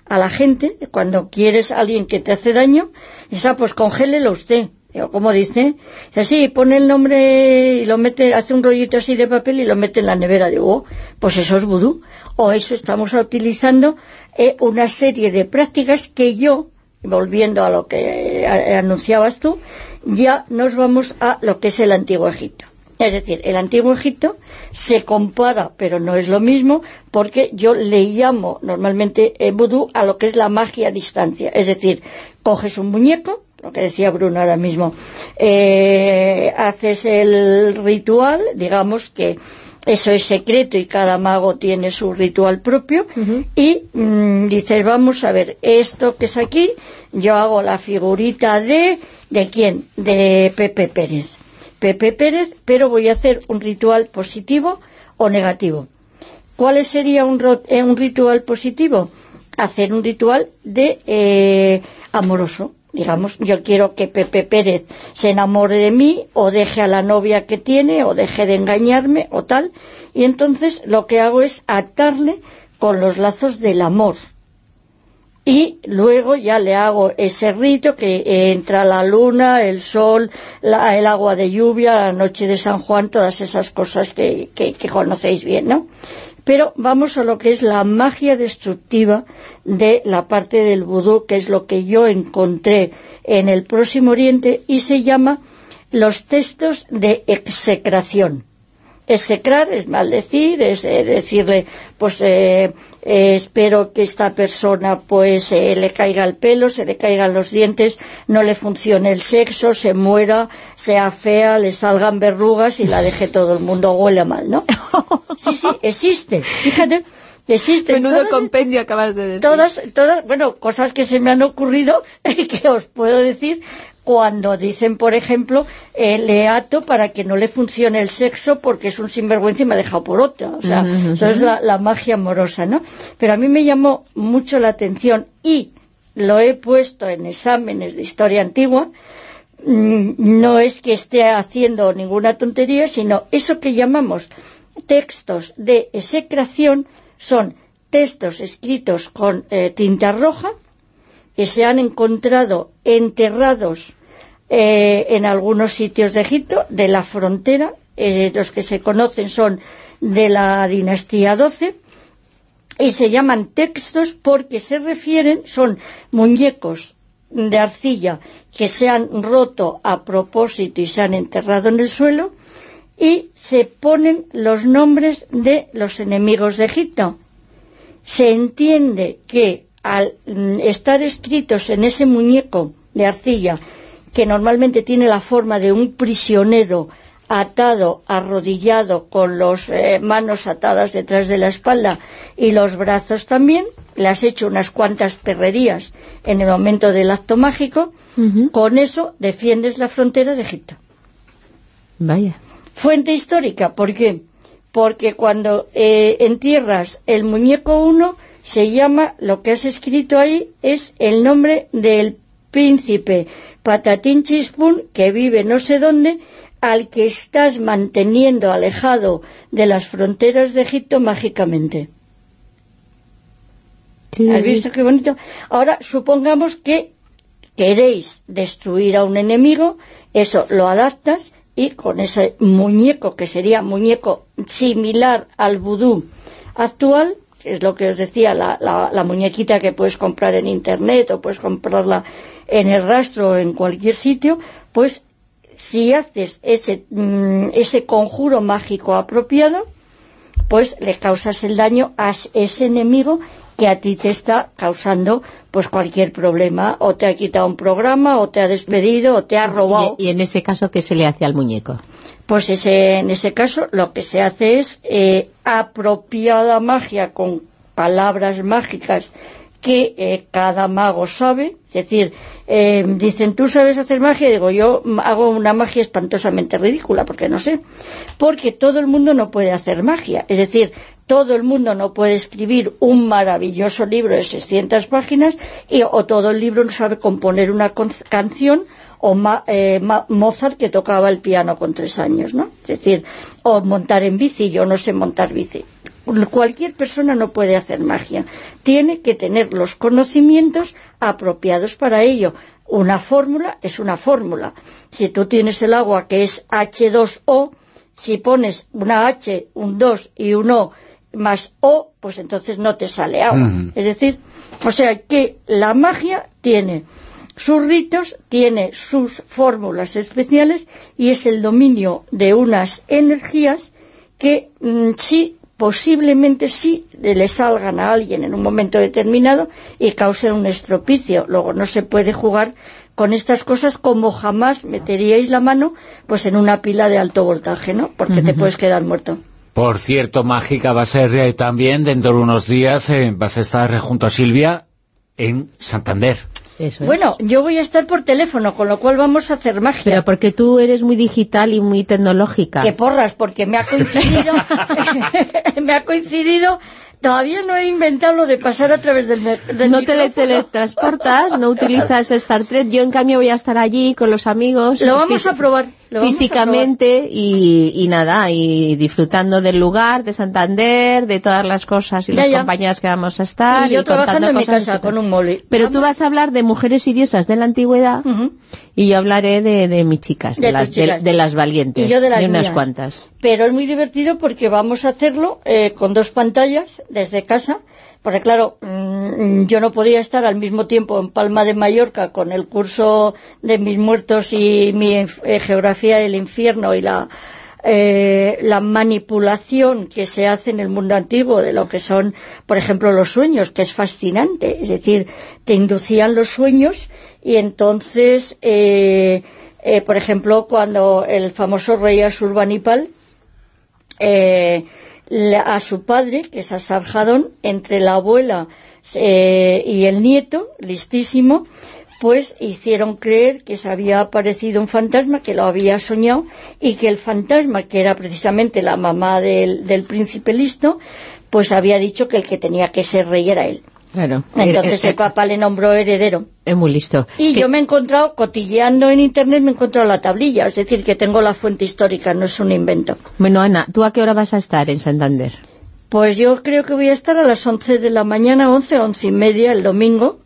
Speaker 8: a la gente, cuando quieres a alguien que te hace daño, esa pues congélelo usted. como dice? Así, pone el nombre y lo mete, hace un rollito así de papel y lo mete en la nevera. Digo, oh, pues eso es vudú. O eso estamos utilizando eh, una serie de prácticas que yo, volviendo a lo que eh, anunciabas tú, ya nos vamos a lo que es el Antiguo Egipto. Es decir, el Antiguo Egipto se compara, pero no es lo mismo, porque yo le llamo normalmente eh, vudú a lo que es la magia a distancia. Es decir, coges un muñeco, lo que decía Bruno ahora mismo, eh, haces el ritual, digamos que eso es secreto y cada mago tiene su ritual propio y mm, dices, vamos a ver, esto que es aquí, yo hago la figurita de, ¿de quién? De Pepe Pérez Pepe Pérez, pero voy a hacer un ritual positivo o negativo. ¿Cuál sería un, eh, ritual positivo? Hacer un ritual de eh, amoroso. Digamos, yo quiero que Pepe Pérez se enamore de mí, o deje a la novia que tiene, o deje de engañarme, o tal. Y entonces lo que hago es atarle con los lazos del amor y luego ya le hago ese rito que entra la luna, el sol, el agua de lluvia, la noche de San Juan, todas esas cosas que, que, conocéis bien, ¿no? Pero vamos a lo que es la magia destructiva de la parte del vudú, que es lo que yo encontré en el Próximo Oriente, y se llama los textos de execración execrar, es maldecir, es eh, decirle, pues eh, eh, espero que esta persona pues le caiga el pelo, se le caigan los dientes, no le funcione el sexo, se muera, sea fea, le salgan verrugas y la deje todo el mundo huele mal, ¿no? Sí, sí, existe, fíjate. Existe.
Speaker 4: Menudo compendio acabas de decir.
Speaker 8: Todas, todas, bueno, cosas que se me han ocurrido y que os puedo decir cuando dicen, por ejemplo, eh, le ato para que no le funcione el sexo porque es un sinvergüenza y me ha dejado por otra. O sea, eso es la, magia amorosa, ¿no? Pero a mí me llamó mucho la atención y lo he puesto en exámenes de historia antigua, mm, no es que esté haciendo ninguna tontería, sino eso que llamamos textos de execración son textos escritos con eh, tinta roja que se han encontrado enterrados eh, en algunos sitios de Egipto, de la frontera, eh, los que se conocen son de la dinastía 12, y se llaman textos porque se refieren, son muñecos de arcilla que se han roto a propósito y se han enterrado en el suelo, y se ponen los nombres de los enemigos de Egipto. Se entiende que al mm, estar escritos en ese muñeco de arcilla que normalmente tiene la forma de un prisionero atado, arrodillado, con las eh, manos atadas detrás de la espalda y los brazos también, le has hecho unas cuantas perrerías en el momento del acto mágico, con eso defiendes la frontera de Egipto.
Speaker 4: Vaya.
Speaker 8: Fuente histórica, ¿por qué? Porque cuando eh, entierras el muñeco uno, se llama, lo que has escrito ahí, es el nombre del príncipe Patatín Chispun, que vive no sé dónde, al que estás manteniendo alejado de las fronteras de Egipto mágicamente. ¿Has visto qué bonito? Ahora, supongamos que queréis destruir a un enemigo, eso lo adaptas y con ese muñeco, que sería muñeco similar al vudú actual, es lo que os decía, la, la, muñequita que puedes comprar en internet o puedes comprarla en el rastro o en cualquier sitio, pues si haces ese, mm, ese conjuro mágico apropiado, pues le causas el daño a ese enemigo que a ti te está causando pues cualquier problema, o te ha quitado un programa, o te ha despedido, o te ha robado.
Speaker 4: ¿Y, en ese caso qué se le hace al muñeco?
Speaker 8: Pues ese, en ese caso lo que se hace es eh, apropiada magia con palabras mágicas que eh, cada mago sabe, es decir, eh, dicen, ¿tú sabes hacer magia? Y digo, yo hago una magia espantosamente ridícula, porque no sé, porque todo el mundo no puede hacer magia, es decir, todo el mundo no puede escribir un maravilloso libro de 600 páginas y, o todo el libro no sabe componer una canción o eh, Mozart que tocaba el piano con tres años, ¿no? Es decir, o montar en bici, yo no sé montar bici. Cualquier persona no puede hacer magia. Tiene que tener los conocimientos apropiados para ello. Una fórmula es una fórmula. Si tú tienes el agua que es H2O, si pones una H, un 2 y un O más O, pues entonces no te sale agua. Es decir, o sea que la magia tiene sus ritos, tiene sus fórmulas especiales y es el dominio de unas energías que mm, sí, posiblemente sí le salgan a alguien en un momento determinado y causen un estropicio. Luego no se puede jugar con estas cosas como jamás meteríais la mano pues en una pila de alto voltaje, ¿no? Porque te puedes quedar muerto.
Speaker 2: Por cierto, Mágica va a ser eh, también, dentro de unos días, eh, vas a estar junto a Silvia en Santander.
Speaker 8: Bueno, yo voy a estar por teléfono, con lo cual vamos a hacer magia.
Speaker 4: Pero porque tú eres muy digital y muy tecnológica.
Speaker 8: Que porras, porque me ha coincidido, me ha coincidido Todavía no he inventado lo de pasar a través del,
Speaker 4: No te teletransportas, no utilizas Star Trek. Yo, en cambio, voy a estar allí con los amigos.
Speaker 8: Lo vamos a probar
Speaker 4: físicamente y, nada, y disfrutando del lugar, de Santander, de todas las cosas y las compañías que vamos a estar.
Speaker 8: Y yo trabajando en mi casa con un mole.
Speaker 4: Pero tú vas a hablar de mujeres y diosas de la antigüedad y yo hablaré de, mis chicas, de, las, de, las valientes, de, unas cuantas.
Speaker 8: Pero es muy divertido porque vamos a hacerlo eh, con dos pantallas desde casa porque claro, mm, yo no podía estar al mismo tiempo en Palma de Mallorca con el curso de mis muertos y mi eh, geografía del infierno y la, eh, la manipulación que se hace en el mundo antiguo de lo que son, por ejemplo, los sueños, que es fascinante. Es decir, te inducían los sueños y entonces, eh, por ejemplo, cuando el famoso rey Asurbanipal eh, a su padre, que es Asarjadón, entre la abuela eh, y el nieto, listísimo, pues hicieron creer que se había aparecido un fantasma, que lo había soñado, y que el fantasma, que era precisamente la mamá del príncipe listo, pues había dicho que el que tenía que ser rey era él. Entonces el papá le nombró heredero.
Speaker 4: Es muy listo.
Speaker 8: Y yo me he encontrado, cotilleando en internet, me he encontrado la tablilla, es decir, que tengo la fuente histórica, no es un invento.
Speaker 4: Bueno, Ana, ¿tú a qué hora vas a estar en Santander?
Speaker 8: Pues yo creo que voy a estar a las 11 de la mañana, 11, 11 y media el domingo,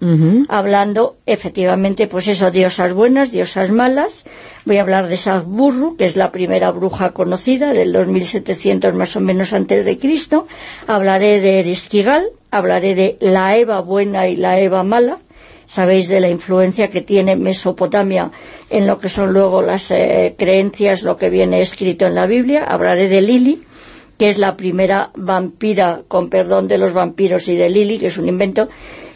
Speaker 8: hablando efectivamente, pues eso, diosas buenas, diosas malas. Voy a hablar de Sagburru, que es la primera bruja conocida, del 2700 más o menos antes de Cristo. Hablaré de Erisquigal, hablaré de la Eva buena y la Eva mala. Sabéis de la influencia que tiene Mesopotamia en lo que son luego las eh, creencias, lo que viene escrito en la Biblia. Hablaré de Lili, que es la primera vampira, con perdón de los vampiros y de Lili, que es un invento,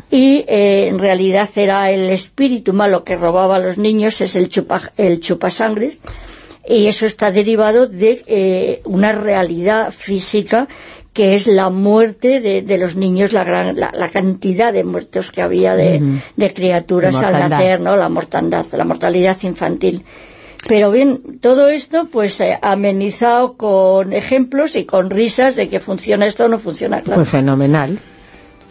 Speaker 8: y eh, en realidad era el espíritu malo que robaba a los niños, es el, chupa, el chupasangres, y eso está derivado de eh, una realidad física que es la muerte de, los niños, la, gran, la, cantidad de muertos que había de, criaturas al nacer, ¿no? la mortandad, la mortalidad infantil. Pero bien, todo esto pues eh, amenizado con ejemplos y con risas de que funciona esto o no funciona, claro.
Speaker 4: Pues fenomenal.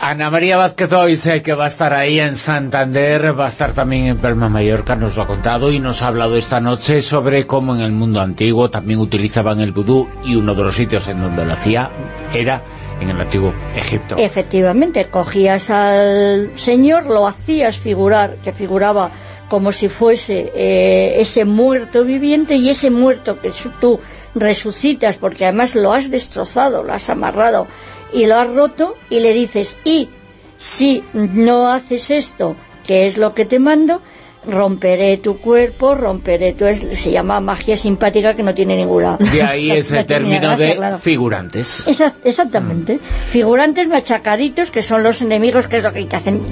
Speaker 2: Ana María Vázquez hoy sé que va a estar ahí en Santander, va a estar también en Palma Mallorca, nos lo ha contado y nos ha hablado esta noche sobre cómo en el mundo antiguo también utilizaban el vudú y uno de los sitios en donde lo hacía era en el antiguo Egipto.
Speaker 8: Efectivamente, cogías al señor, lo hacías figurar, que figuraba como si fuese eh, ese muerto viviente y ese muerto que tú resucitas porque además lo has destrozado, lo has amarrado y lo has roto y le dices y si no haces esto que es lo que te mando romperé tu cuerpo, romperé tu... se llama magia simpática que no tiene ninguna...
Speaker 2: De ahí es el término de figurantes.
Speaker 8: exactamente. Figurantes machacaditos, que son los enemigos, que es lo que hacen...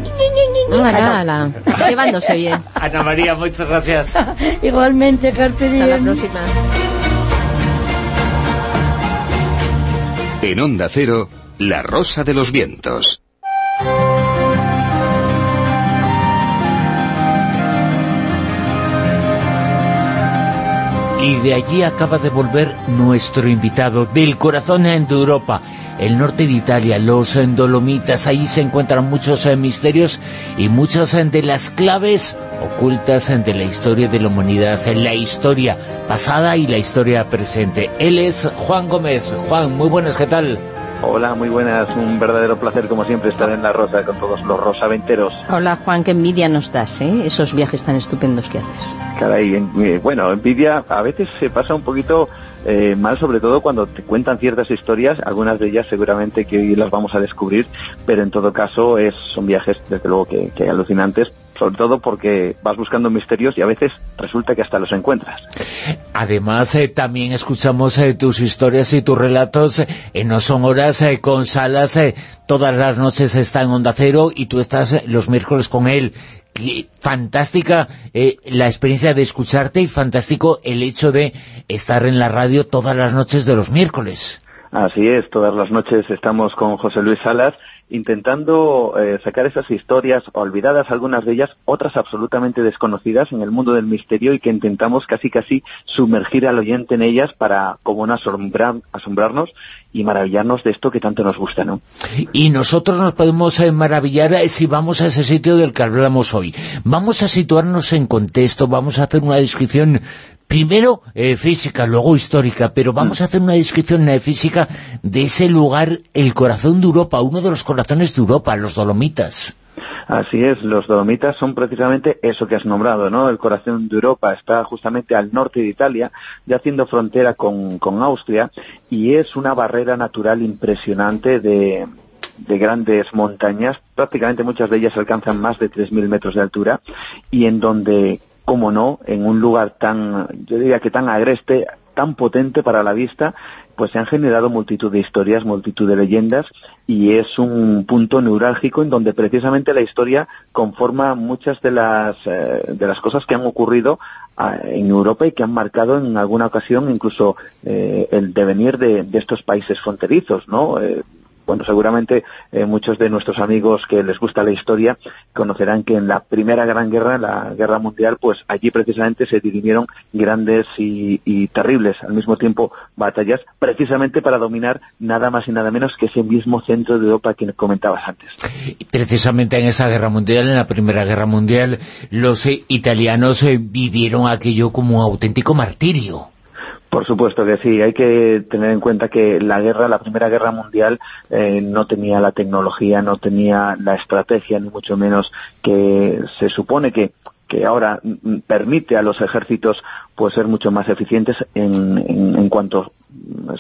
Speaker 4: Llevándose bien.
Speaker 2: Ana María, muchas gracias.
Speaker 8: Igualmente, Carpe Hasta
Speaker 4: la próxima.
Speaker 1: En Onda Cero, La Rosa de los Vientos.
Speaker 2: Y de allí acaba de volver nuestro invitado del corazón de Europa, el norte de Italia, los Dolomitas, ahí se encuentran muchos misterios y muchas de las claves ocultas de la historia de la humanidad, en la historia pasada y la historia presente. Él es Juan Gómez. Juan, muy buenas, ¿qué tal?
Speaker 9: Hola, muy buenas. Un verdadero placer, como siempre, estar en La Rosa con todos los rosaventeros.
Speaker 4: Hola, Juan, qué envidia nos das, ¿eh? Esos viajes tan estupendos que haces.
Speaker 9: Caray, eh, bueno, envidia a veces se pasa un poquito eh, mal, sobre todo cuando te cuentan ciertas historias, algunas de ellas seguramente que hoy las vamos a descubrir, pero en todo caso es, son viajes, desde luego, que, que alucinantes, sobre todo porque vas buscando misterios y a veces resulta que hasta los encuentras.
Speaker 2: Además, eh, también escuchamos eh, tus historias y tus relatos en No Son Horas con Salas, todas las noches está en Onda Cero y tú estás los miércoles con él. fantástica la experiencia de escucharte y fantástico el hecho de estar en la radio todas las noches de los miércoles.
Speaker 9: Así es, todas las noches estamos con José Luis Salas intentando eh, sacar esas historias olvidadas, algunas de ellas, otras absolutamente desconocidas en el mundo del misterio y que intentamos casi casi sumergir al oyente en ellas para, como no asombrarnos y maravillarnos de esto que tanto nos gusta, ¿no?
Speaker 2: Y nosotros nos podemos eh, maravillar eh, si vamos a ese sitio del que hablamos hoy. Vamos a situarnos en contexto, vamos a hacer una descripción primero eh, física, luego histórica, pero vamos a hacer una descripción eh, física de ese lugar, el corazón de Europa, uno de los corazones de Europa, los Dolomitas.
Speaker 9: Así es, los Dolomitas son precisamente eso que has nombrado, ¿no? El corazón de Europa está justamente al norte de Italia, ya haciendo frontera con, con Austria, y es una barrera natural impresionante de, de grandes montañas, prácticamente muchas de ellas alcanzan más de 3.000 metros de altura, y en donde cómo no, en un lugar tan, yo diría que tan agreste, tan potente para la vista, pues se han generado multitud de historias, multitud de leyendas y es un punto neurálgico en donde precisamente la historia conforma muchas de las, eh, de las cosas que han ocurrido ah, en Europa y que han marcado en alguna ocasión incluso eh, el devenir de, de, estos países fronterizos, ¿no? Bueno, seguramente eh, muchos de nuestros amigos que les gusta la historia conocerán que en la primera gran guerra, la guerra mundial, pues allí precisamente se dirimieron grandes y, terribles al mismo tiempo batallas, precisamente para dominar nada más y nada menos que ese mismo centro de Europa que comentabas antes.
Speaker 2: Precisamente en esa guerra mundial, en la primera guerra mundial, los eh, italianos eh, vivieron aquello como un auténtico martirio.
Speaker 9: Por supuesto que sí, hay que tener en cuenta que la guerra, la Primera Guerra Mundial, eh, no tenía la tecnología, no tenía la estrategia, ni mucho menos que se supone que que ahora permite a los ejércitos pues ser mucho más eficientes en, en, en cuanto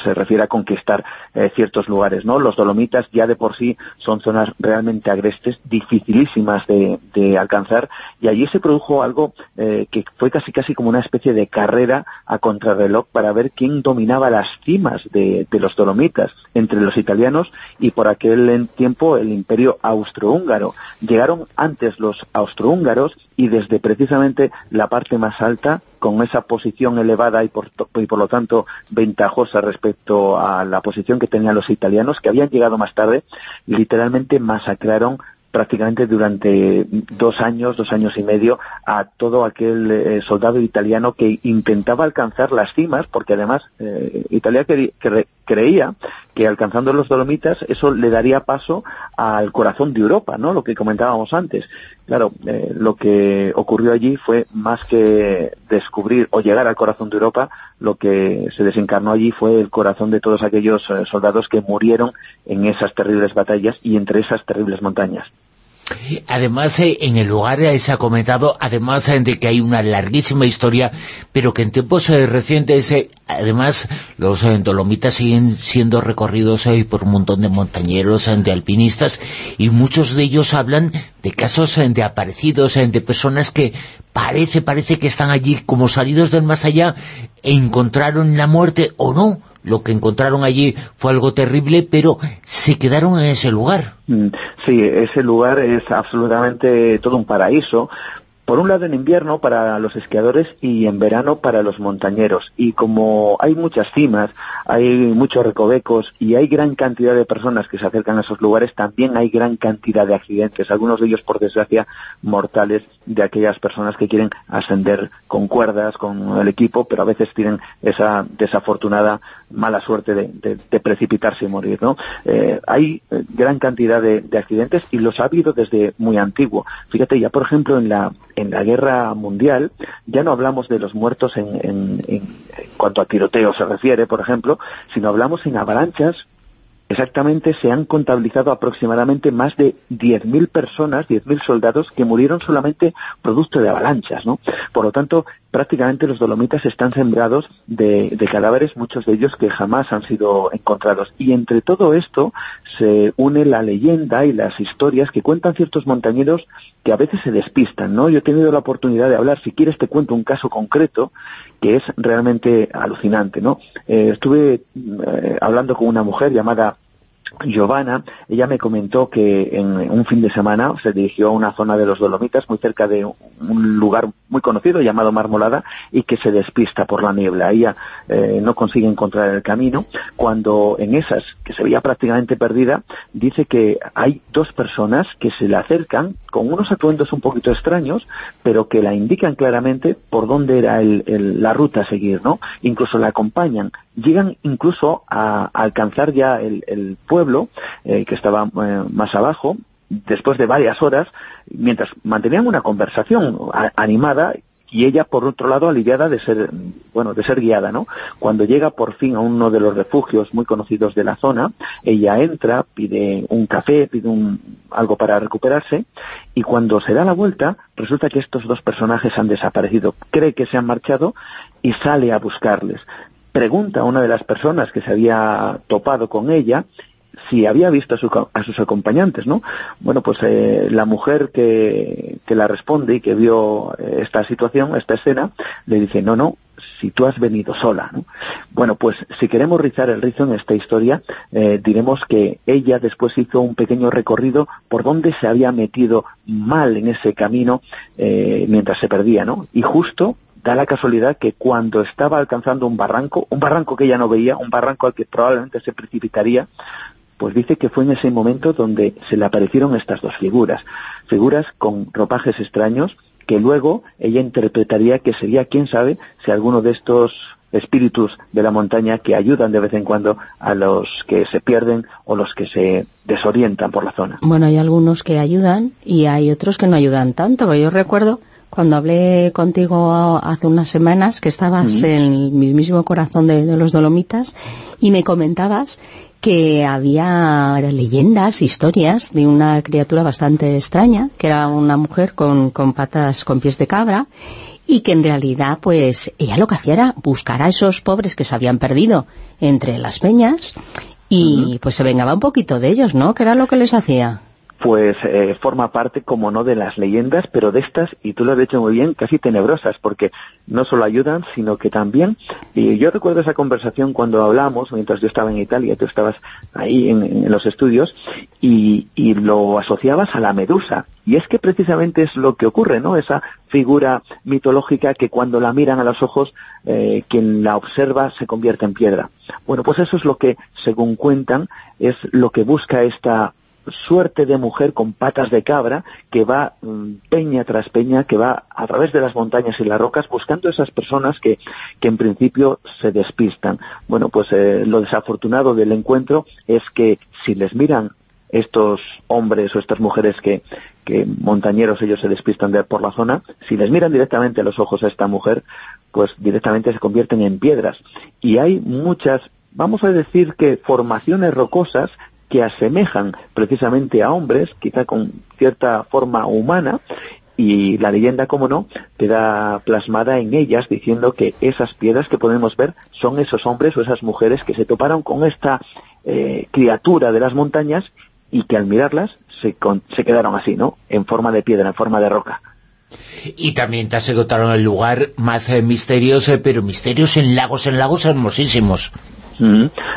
Speaker 9: se refiere a conquistar eh, ciertos lugares, ¿no? Los Dolomitas ya de por sí son zonas realmente agrestes, dificilísimas de, de alcanzar, y allí se produjo algo eh, que fue casi casi como una especie de carrera a contrarreloj para ver quién dominaba las cimas de, de los Dolomitas entre los italianos y por aquel tiempo el imperio austrohúngaro. Llegaron antes los austrohúngaros y desde precisamente la parte más alta con esa posición elevada y por, y por lo tanto ventajosa respecto a la posición que tenían los italianos, que habían llegado más tarde, literalmente masacraron prácticamente durante dos años, dos años y medio, a todo aquel eh, soldado italiano que intentaba alcanzar las cimas, porque además eh, Italia creía que alcanzando los Dolomitas eso le daría paso al corazón de Europa, ¿no? Lo que comentábamos antes. Claro, eh, lo que ocurrió allí fue más que descubrir o llegar al corazón de Europa, lo que se desencarnó allí fue el corazón de todos aquellos soldados que murieron en esas terribles batallas y entre esas terribles montañas.
Speaker 2: Además, eh, en el lugar se ha comentado, además eh, de que hay una larguísima historia, pero que en tiempos eh, recientes, además, los Dolomitas siguen siendo recorridos por un montón de montañeros, de alpinistas, y muchos de ellos hablan de casos de aparecidos, de personas que parece, parece que están allí como salidos del más allá, e encontraron la muerte o no, lo que encontraron allí fue algo terrible, pero se quedaron en ese lugar.
Speaker 9: Mm, sí, ese lugar es absolutamente todo un paraíso, por un lado en invierno para los esquiadores y en verano para los montañeros. Y como hay muchas cimas, hay muchos recovecos y hay gran cantidad de personas que se acercan a esos lugares, también hay gran cantidad de accidentes, algunos de ellos por desgracia mortales de aquellas personas que quieren ascender con cuerdas, con el equipo, pero a veces tienen esa desafortunada mala suerte de, precipitarse y morir, ¿no? Eh, hay eh, gran cantidad de, accidentes y los ha habido desde muy antiguo. Fíjate, ya por ejemplo en la, en la guerra mundial, ya no hablamos de los muertos en, en, en cuanto a tiroteo se refiere, por ejemplo, sino hablamos en avalanchas Exactamente se han contabilizado aproximadamente más de 10.000 personas, 10.000 soldados que murieron solamente producto de avalanchas, ¿no? Por lo tanto, prácticamente los dolomitas están sembrados de, cadáveres, muchos de ellos que jamás han sido encontrados. Y entre todo esto se une la leyenda y las historias que cuentan ciertos montañeros que a veces se despistan, ¿no? Yo he tenido la oportunidad de hablar, si quieres te cuento un caso concreto que es realmente alucinante, ¿no? Eh, estuve eh, hablando con una mujer llamada Giovanna, ella me comentó que en un fin de semana se dirigió a una zona de los Dolomitas, muy cerca de un lugar muy conocido llamado Marmolada, y que se despista por la niebla. Ella eh, no consigue encontrar el camino. Cuando en esas, que se veía prácticamente perdida, dice que hay dos personas que se le acercan con unos atuendos un poquito extraños, pero que la indican claramente por dónde era la ruta a seguir, ¿no? Incluso la acompañan llegan incluso a, alcanzar ya el, pueblo eh, que estaba eh, más abajo después de varias horas mientras mantenían una conversación animada y ella por otro lado aliviada de ser bueno de ser guiada no cuando llega por fin a uno de los refugios muy conocidos de la zona ella entra pide un café pide un algo para recuperarse y cuando se da la vuelta resulta que estos dos personajes han desaparecido. Cree que se han marchado y sale a buscarles. Pregunta a una de las personas que se había topado con ella si había visto a, sus acompañantes, ¿no? Bueno, pues eh, la mujer que, que, la responde y que vio eh, esta situación, esta escena, le dice, no, no, si tú has venido sola, ¿no? Bueno, pues si queremos rizar el rizo en esta historia, eh, diremos que ella después hizo un pequeño recorrido por donde se había metido mal en ese camino mientras se perdía, ¿no? Y justo da la casualidad que cuando estaba alcanzando un barranco, un barranco que ella no veía, un barranco al que probablemente se precipitaría, pues dice que fue en ese momento donde se le aparecieron estas dos figuras, figuras con ropajes extraños, que luego ella interpretaría que sería, quién sabe, si alguno de estos espíritus de la montaña que ayudan de vez en cuando a los que se pierden o los que se desorientan por la zona.
Speaker 4: Bueno, hay algunos que ayudan y hay otros que no ayudan tanto. Yo recuerdo cuando hablé contigo hace unas semanas que estabas en el mismo corazón de, los Dolomitas y me comentabas que había leyendas, historias de una criatura bastante extraña, que era una mujer con, con patas, con pies de cabra, y que en realidad, pues, ella lo que hacía era buscar a esos pobres que se habían perdido entre las peñas, y pues se vengaba un poquito de ellos, ¿no? ¿Qué era lo que les hacía?
Speaker 9: Pues eh, forma parte, como no, de las leyendas, pero de estas, y tú lo has dicho muy bien, casi tenebrosas, porque no solo ayudan, sino que también, y yo recuerdo esa conversación cuando hablamos, mientras yo estaba en Italia, tú estabas ahí en, los estudios, y, lo asociabas a la medusa, y es que precisamente es lo que ocurre, ¿no? Esa figura mitológica que cuando la miran a los ojos, eh, quien la observa se convierte en piedra. Bueno, pues eso es lo que, según cuentan, es lo que busca esta suerte de mujer con patas de cabra que va mm, peña tras peña, que va a través de las montañas y las rocas buscando esas personas que, que en principio se despistan. Bueno, pues eh, lo desafortunado del encuentro es que si les miran estos hombres o estas mujeres que, que montañeros ellos se despistan de, por la zona, si les miran directamente a los ojos a esta mujer, pues directamente se convierten en piedras. Y hay muchas, vamos a decir que formaciones rocosas que asemejan precisamente a hombres, quizá con cierta forma humana, y la leyenda, como no, queda plasmada en ellas diciendo que esas piedras que podemos ver son esos hombres o esas mujeres que se toparon con esta eh, criatura de las montañas y que al mirarlas se, se quedaron así, ¿no? En forma de piedra, en forma de roca.
Speaker 2: Y también te agotaron el lugar más eh, misterioso, pero misterios en lagos, en lagos hermosísimos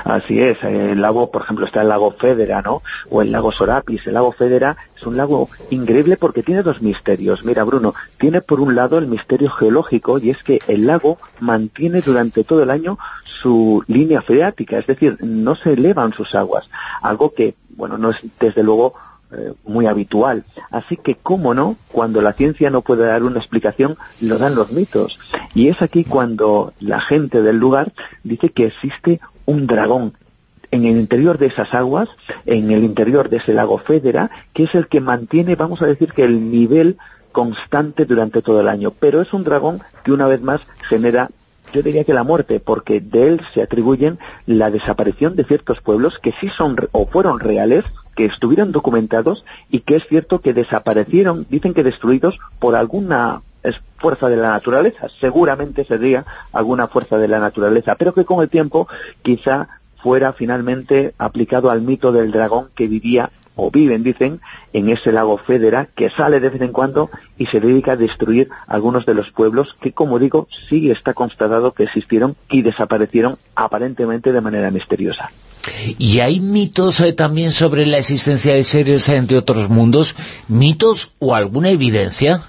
Speaker 9: así es, el lago, por ejemplo, está el lago Federa, ¿no? O el lago Sorapis. El lago Federa es un lago increíble porque tiene dos misterios. Mira, Bruno, tiene por un lado el misterio geológico y es que el lago mantiene durante todo el año su línea freática, es decir, no se elevan sus aguas, algo que, bueno, no es desde luego eh, muy habitual. Así que, cómo no, cuando la ciencia no puede dar una explicación, lo dan los mitos. Y es aquí cuando la gente del lugar dice que existe un dragón en el interior de esas aguas, en el interior de ese lago Federa, que es el que mantiene, vamos a decir que el nivel constante durante todo el año. Pero es un dragón que una vez más genera yo diría que la muerte, porque de él se atribuyen la desaparición de ciertos pueblos que sí son o fueron reales, que estuvieron documentados y que es cierto que desaparecieron, dicen que destruidos por alguna fuerza de la naturaleza, seguramente sería alguna fuerza de la naturaleza, pero que con el tiempo quizá fuera finalmente aplicado al mito del dragón que vivía o viven, dicen, en ese lago Federa, que sale de vez en cuando y se dedica a destruir algunos de los pueblos que, como digo, sí está constatado que existieron y desaparecieron aparentemente de manera misteriosa.
Speaker 2: ¿Y hay mitos eh, también sobre la existencia de seres entre otros mundos? ¿Mitos o alguna evidencia?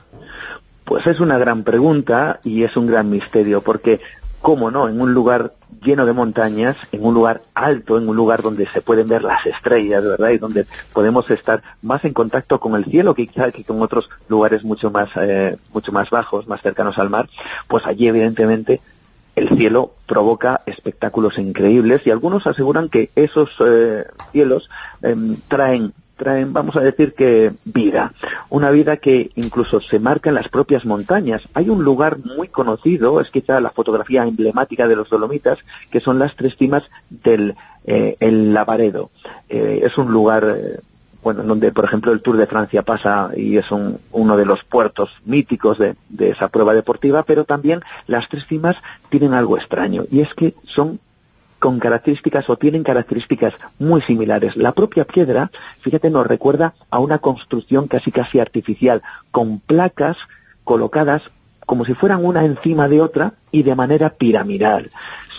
Speaker 9: Pues es una gran pregunta y es un gran misterio, porque, cómo no, en un lugar lleno de montañas, en un lugar alto, en un lugar donde se pueden ver las estrellas, ¿verdad? Y donde podemos estar más en contacto con el cielo que quizá que con otros lugares mucho más, eh, mucho más bajos, más cercanos al mar, pues allí evidentemente el cielo provoca espectáculos increíbles y algunos aseguran que esos eh, cielos em, traen traen, vamos a decir que vida, una vida que incluso se marca en las propias montañas. Hay un lugar muy conocido, es quizá la fotografía emblemática de los Dolomitas, que son las tres cimas del eh, el Lavaredo. Eh, es un lugar eh, bueno, donde por ejemplo el Tour de Francia pasa y es un, uno de los puertos míticos de, de, esa prueba deportiva, pero también las tres cimas tienen algo extraño y es que son con características o tienen características muy similares. La propia piedra, fíjate, nos recuerda a una construcción casi casi artificial, con placas colocadas como si fueran una encima de otra y de manera piramidal.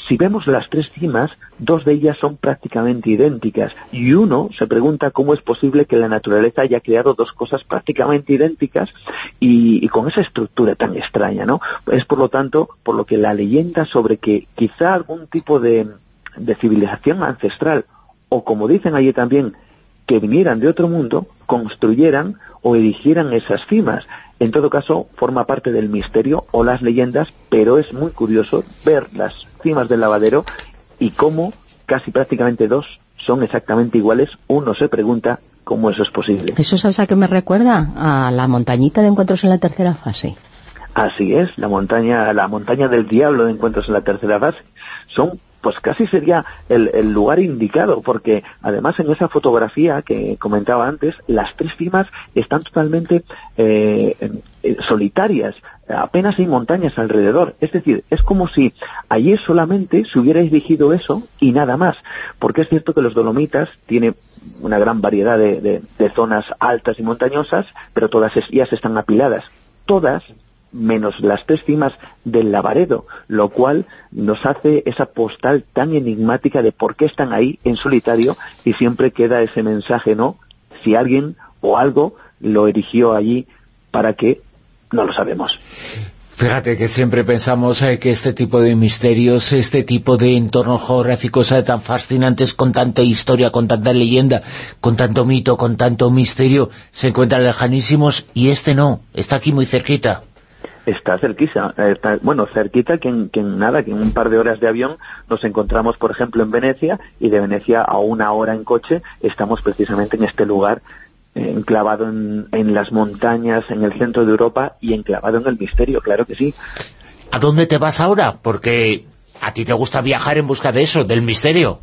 Speaker 9: Si vemos las tres cimas, dos de ellas son prácticamente idénticas y uno se pregunta cómo es posible que la naturaleza haya creado dos cosas prácticamente idénticas y, y, con esa estructura tan extraña, ¿no? Es por lo tanto por lo que la leyenda sobre que quizá algún tipo de de civilización ancestral, o como dicen allí también, que vinieran de otro mundo, construyeran o erigieran esas cimas. En todo caso, forma parte del misterio o las leyendas, pero es muy curioso ver las cimas del lavadero y cómo casi prácticamente dos son exactamente iguales. Uno se pregunta cómo eso es posible.
Speaker 4: ¿Eso sabes a qué me recuerda? A la montañita de encuentros en la tercera fase.
Speaker 9: Así es, la montaña, la montaña del diablo de encuentros en la tercera fase. Son pues casi sería el, lugar indicado, porque además en esa fotografía que comentaba antes, las tres cimas están totalmente eh, solitarias, apenas hay montañas alrededor. Es decir, es como si allí solamente se hubiera dirigido eso y nada más, porque es cierto que los Dolomitas tiene una gran variedad de, de zonas altas y montañosas, pero todas ellas están apiladas. Todas menos las tres cimas del Lavaredo, lo cual nos hace esa postal tan enigmática de por qué están ahí en solitario y siempre queda ese mensaje, ¿no? Si alguien o algo lo erigió allí, ¿para qué? No lo sabemos.
Speaker 2: Fíjate que siempre pensamos eh, que este tipo de misterios, este tipo de entornos geográficos eh, tan fascinantes, con tanta historia, con tanta leyenda, con tanto mito, con tanto misterio, se encuentran lejanísimos y este no, está aquí muy cerquita.
Speaker 9: Está cerquita, bueno, cerquita que en, que en, nada, que en un par de horas de avión nos encontramos, por ejemplo, en Venecia y de Venecia a una hora en coche estamos precisamente en este lugar eh, enclavado en, en las montañas, en el centro de Europa y enclavado en el misterio, claro que sí.
Speaker 2: ¿A dónde te vas ahora? Porque a ti te gusta viajar en busca de eso, del misterio.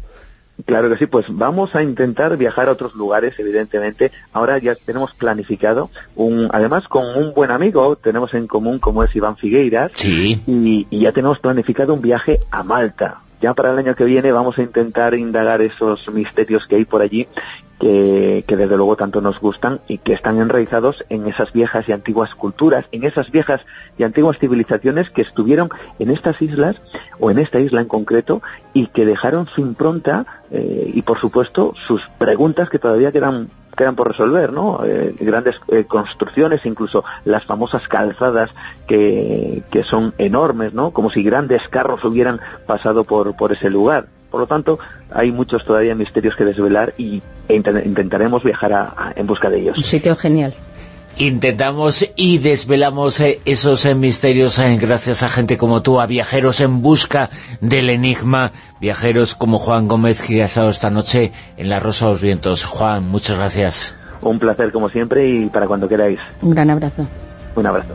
Speaker 9: Claro que sí, pues vamos a intentar viajar a otros lugares, evidentemente. Ahora ya tenemos planificado, un, además con un buen amigo, tenemos en común como es Iván Figueiras,
Speaker 2: sí.
Speaker 9: y, y ya tenemos planificado un viaje a Malta. Ya para el año que viene vamos a intentar indagar esos misterios que hay por allí que, que, desde luego tanto nos gustan y que están enraizados en esas viejas y antiguas culturas, en esas viejas y antiguas civilizaciones que estuvieron en estas islas, o en esta isla en concreto, y que dejaron su impronta eh, y por supuesto sus preguntas que todavía quedan quedan por resolver, ¿no? Eh, grandes eh, construcciones, incluso las famosas calzadas que, que son enormes, ¿no? Como si grandes carros hubieran pasado por, por ese lugar Por lo tanto, hay muchos todavía misterios que desvelar y e intentaremos viajar en busca de ellos.
Speaker 4: Un sitio genial
Speaker 2: intentamos y desvelamos eh, esos eh, misterios eh, gracias a gente como tú, a viajeros en busca del enigma, viajeros como Juan Gómez que ha estado esta noche en La Rosa de los Vientos. Juan, muchas gracias.
Speaker 9: Un placer como siempre y para cuando queráis.
Speaker 4: Un gran abrazo.
Speaker 9: Un abrazo.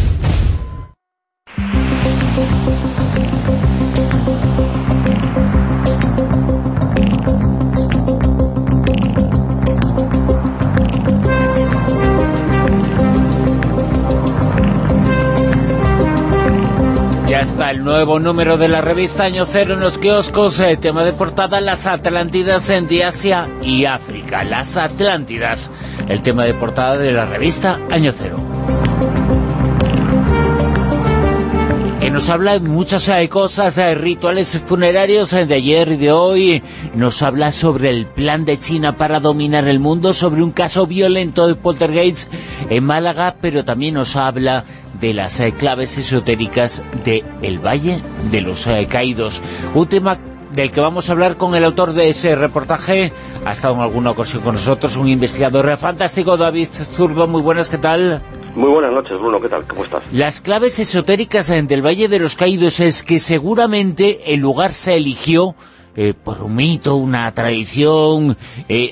Speaker 2: El nuevo número de la revista Año Cero en los kioscos, eh, tema de portada, las Atlántidas en Asia y África. Las Atlántidas, el tema de portada de la revista Año Cero. Nos habla de muchas eh, cosas, eh, rituales funerarios de ayer y de hoy, nos habla sobre el plan de China para dominar el mundo, sobre un caso violento de poltergeist en Málaga, pero también nos habla de las eh, claves esotéricas de El Valle de los eh, Caídos. Un tema del que vamos a hablar con el autor de ese reportaje. Ha estado en alguna ocasión con nosotros, un investigador fantástico, David Zurdo. Muy buenas, ¿qué tal?
Speaker 10: Muy buenas noches, Bruno, ¿qué tal? ¿Cómo estás?
Speaker 2: Las claves esotéricas eh, del Valle de los Caídos es que seguramente el lugar se eligió por un mito, una tradición.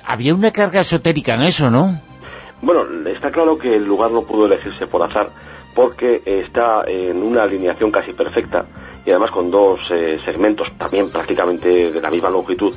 Speaker 2: había una carga esotérica en eso, ¿no?
Speaker 10: Bueno, está claro que el lugar no pudo elegirse por azar porque está en una alineación casi perfecta y además con dos eh, segmentos también prácticamente de la misma longitud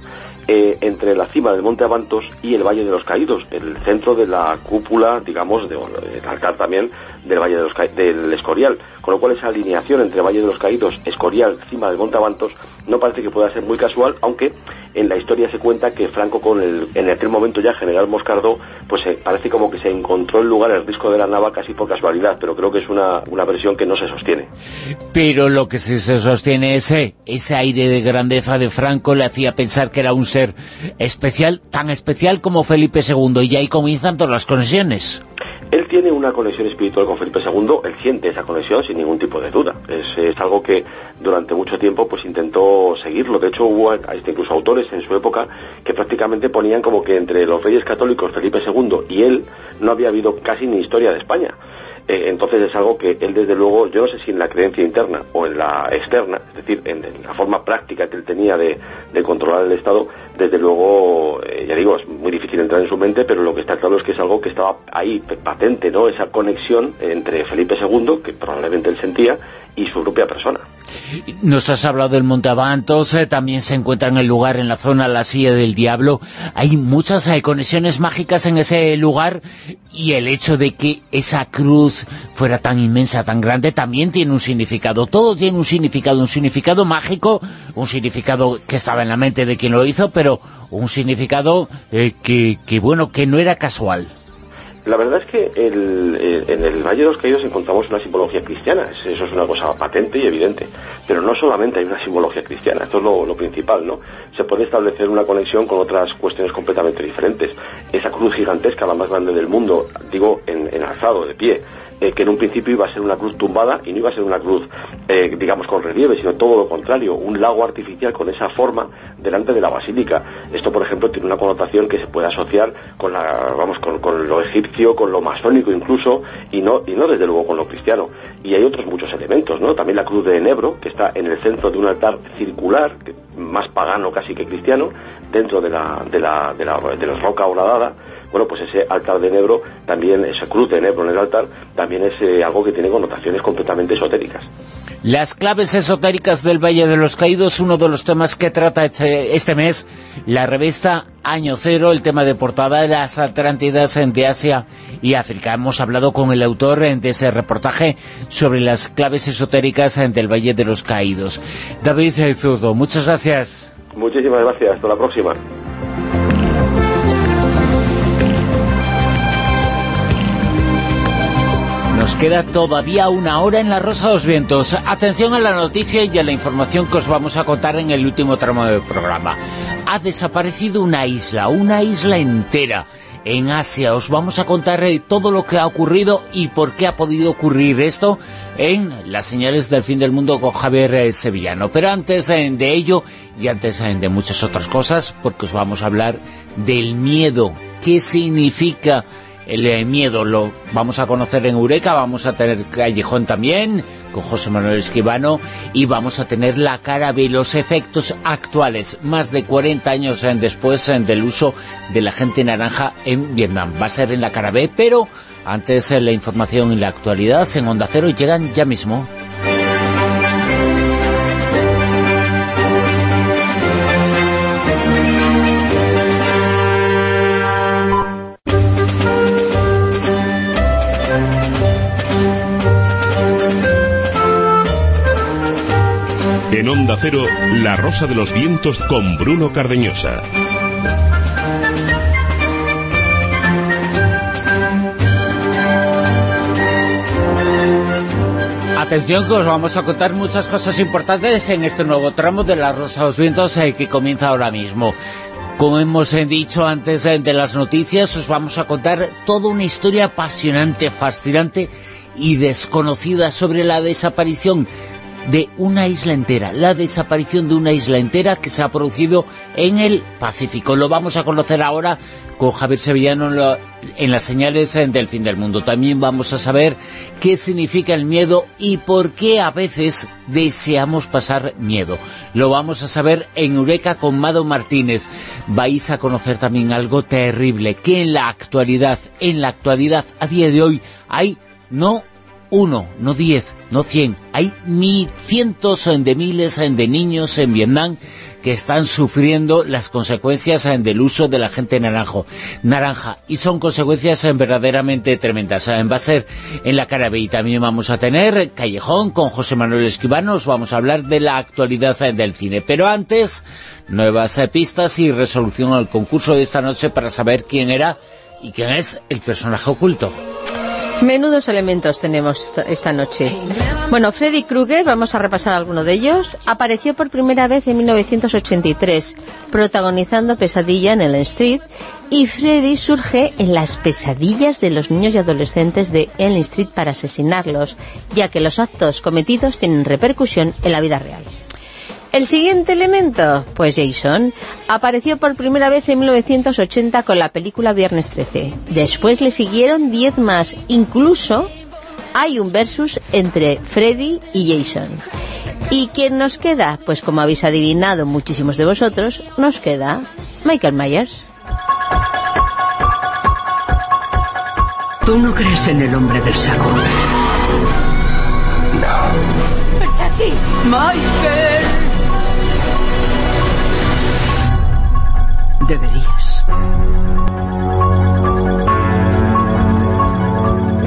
Speaker 10: eh, entre la cima del Monte Avantos y el Valle de los Caídos, el centro de la cúpula, digamos, de, el altar también del Valle de los del Escorial, con lo cual esa alineación entre Valle de los Caídos, Escorial, cima del Monte Avantos, no parece que pueda ser muy casual, aunque en la historia se cuenta que Franco con el, en aquel momento ya general Moscardo, pues eh, parece como que se encontró el lugar, el disco de la nava casi por casualidad, pero creo que es una, una versión que no se sostiene.
Speaker 2: Pero lo que sí se sostiene es eh, ese aire de grandeza de Franco le hacía pensar que era un ser especial, tan especial como Felipe II, y ahí comienzan todas las conexiones.
Speaker 10: Él tiene una conexión espiritual con Felipe II, él siente esa conexión sin ningún tipo de duda. Es, algo que durante mucho tiempo pues intentó seguirlo. De hecho hubo incluso autores en su época que prácticamente ponían como que entre los reyes católicos Felipe II y él no había habido casi ni historia de España. Eh, entonces es algo que él desde luego, yo no sé si en la creencia interna o en la externa, es decir, en, la forma práctica que él tenía de, controlar el Estado, desde luego, eh, ya digo, es muy difícil entrar en su mente, pero lo que está claro es que es algo que estaba ahí patente, ¿no? Esa conexión entre Felipe II, que probablemente él sentía, y su propia persona.
Speaker 2: Nos has hablado del Monte Avantos, eh, también se encuentra en el lugar, en la zona La Silla del Diablo. Hay muchas eh, conexiones mágicas en ese lugar y el hecho de que esa cruz fuera tan inmensa, tan grande, también tiene un significado. Todo tiene un significado, un significado mágico, un significado que estaba en la mente de quien lo hizo, pero un significado eh, que, que, bueno, que no era casual.
Speaker 10: La verdad es que eh, en el Valle de los Caídos encontramos una simbología cristiana, eso es una cosa patente y evidente, pero no solamente hay una simbología cristiana, esto es lo, principal, ¿no? Se puede establecer una conexión con otras cuestiones completamente diferentes. Esa cruz gigantesca, la más grande del mundo, digo, en alzado, de pie, eh, que en un principio iba a ser una cruz tumbada y no iba a ser una cruz, eh, digamos, con relieve, sino todo lo contrario, un lago artificial con esa forma delante de la basílica. Esto, por ejemplo, tiene una connotación que se puede asociar con, la, vamos, con, lo egipcio, con lo masónico incluso, y no, y no desde luego con lo cristiano. Y hay otros muchos elementos, ¿no? También la cruz de Enebro, que está en el centro de un altar circular, más pagano casi que cristiano, dentro de la, de la, de la, de la roca horadada, bueno, pues ese altar de Nebro, también esa cruz de Nebro en el altar, también es eh, algo que tiene connotaciones completamente esotéricas.
Speaker 2: Las claves esotéricas del Valle de los Caídos, uno de los temas que trata este, este mes la revista Año Cero, el tema de portada de las Atlántidas de Asia y África. Hemos hablado con el autor de ese reportaje sobre las claves esotéricas del Valle de los Caídos. David Zurdo, muchas gracias.
Speaker 10: Muchísimas gracias, hasta la próxima.
Speaker 2: Nos queda todavía una hora en la Rosa de los Vientos. Atención a la noticia y a la información que os vamos a contar en el último tramo del programa. Ha desaparecido una isla, una isla entera en Asia. Os vamos a contar eh, todo lo que ha ocurrido y por qué ha podido ocurrir esto en las señales del fin del mundo con Javier eh, Sevillano. Pero antes eh, de ello y antes de muchas otras cosas, porque os vamos a hablar del miedo. ¿Qué significa el miedo? Lo vamos a conocer en Eureka, vamos a tener Callejón también, con José Manuel Esquivano, y vamos a tener la cara de los efectos actuales, más de 40 años después del uso de la gente naranja en Vietnam. Va a ser en la cara B, pero antes la información y la actualidad en Onda Cero llegan ya mismo.
Speaker 1: En Onda Cero, La Rosa de los Vientos con Bruno Cardeñosa.
Speaker 2: Atención que os vamos a contar muchas cosas importantes en este nuevo tramo de La Rosa de los Vientos eh, que comienza ahora mismo. Como hemos eh, dicho antes eh, de las noticias, os vamos a contar toda una historia apasionante, fascinante y desconocida sobre la desaparición de una isla entera, la desaparición de una isla entera que se ha producido en el Pacífico. Lo vamos a conocer ahora con Javier Sevillano en, las señales del fin del mundo. También vamos a saber qué significa el miedo y por qué a veces deseamos pasar miedo. Lo vamos a saber en Eureka con Mado Martínez. Vais a conocer también algo terrible, que en la actualidad, en la actualidad, a día de hoy, hay no uno, no diez, no cien, hay cientos de miles de niños en Vietnam que están sufriendo las consecuencias del uso de la gente naranjo, naranja, y son consecuencias verdaderamente tremendas. Va a ser en la cara también vamos a tener Callejón con José Manuel Esquivano, vamos a hablar de la actualidad del cine, pero antes, nuevas pistas y resolución al concurso de esta noche para saber quién era y quién es el personaje oculto.
Speaker 4: Menudos elementos tenemos esta, noche. Bueno, Freddy Krueger, vamos a repasar alguno de ellos, apareció por primera vez en 1983, protagonizando Pesadilla en Elm Street, y Freddy surge en las pesadillas de los niños y adolescentes de Elm Street para asesinarlos, ya que los actos cometidos tienen repercusión en la vida real. El siguiente elemento, pues Jason, apareció por primera vez en 1980 con la película Viernes 13. Después le siguieron 10 más, incluso hay un versus entre Freddy y Jason. ¿Y quién nos queda? Pues como habéis adivinado muchísimos de vosotros, nos queda Michael Myers.
Speaker 11: Tú no crees en el hombre del saco.
Speaker 12: No.
Speaker 11: Michael. Deberías.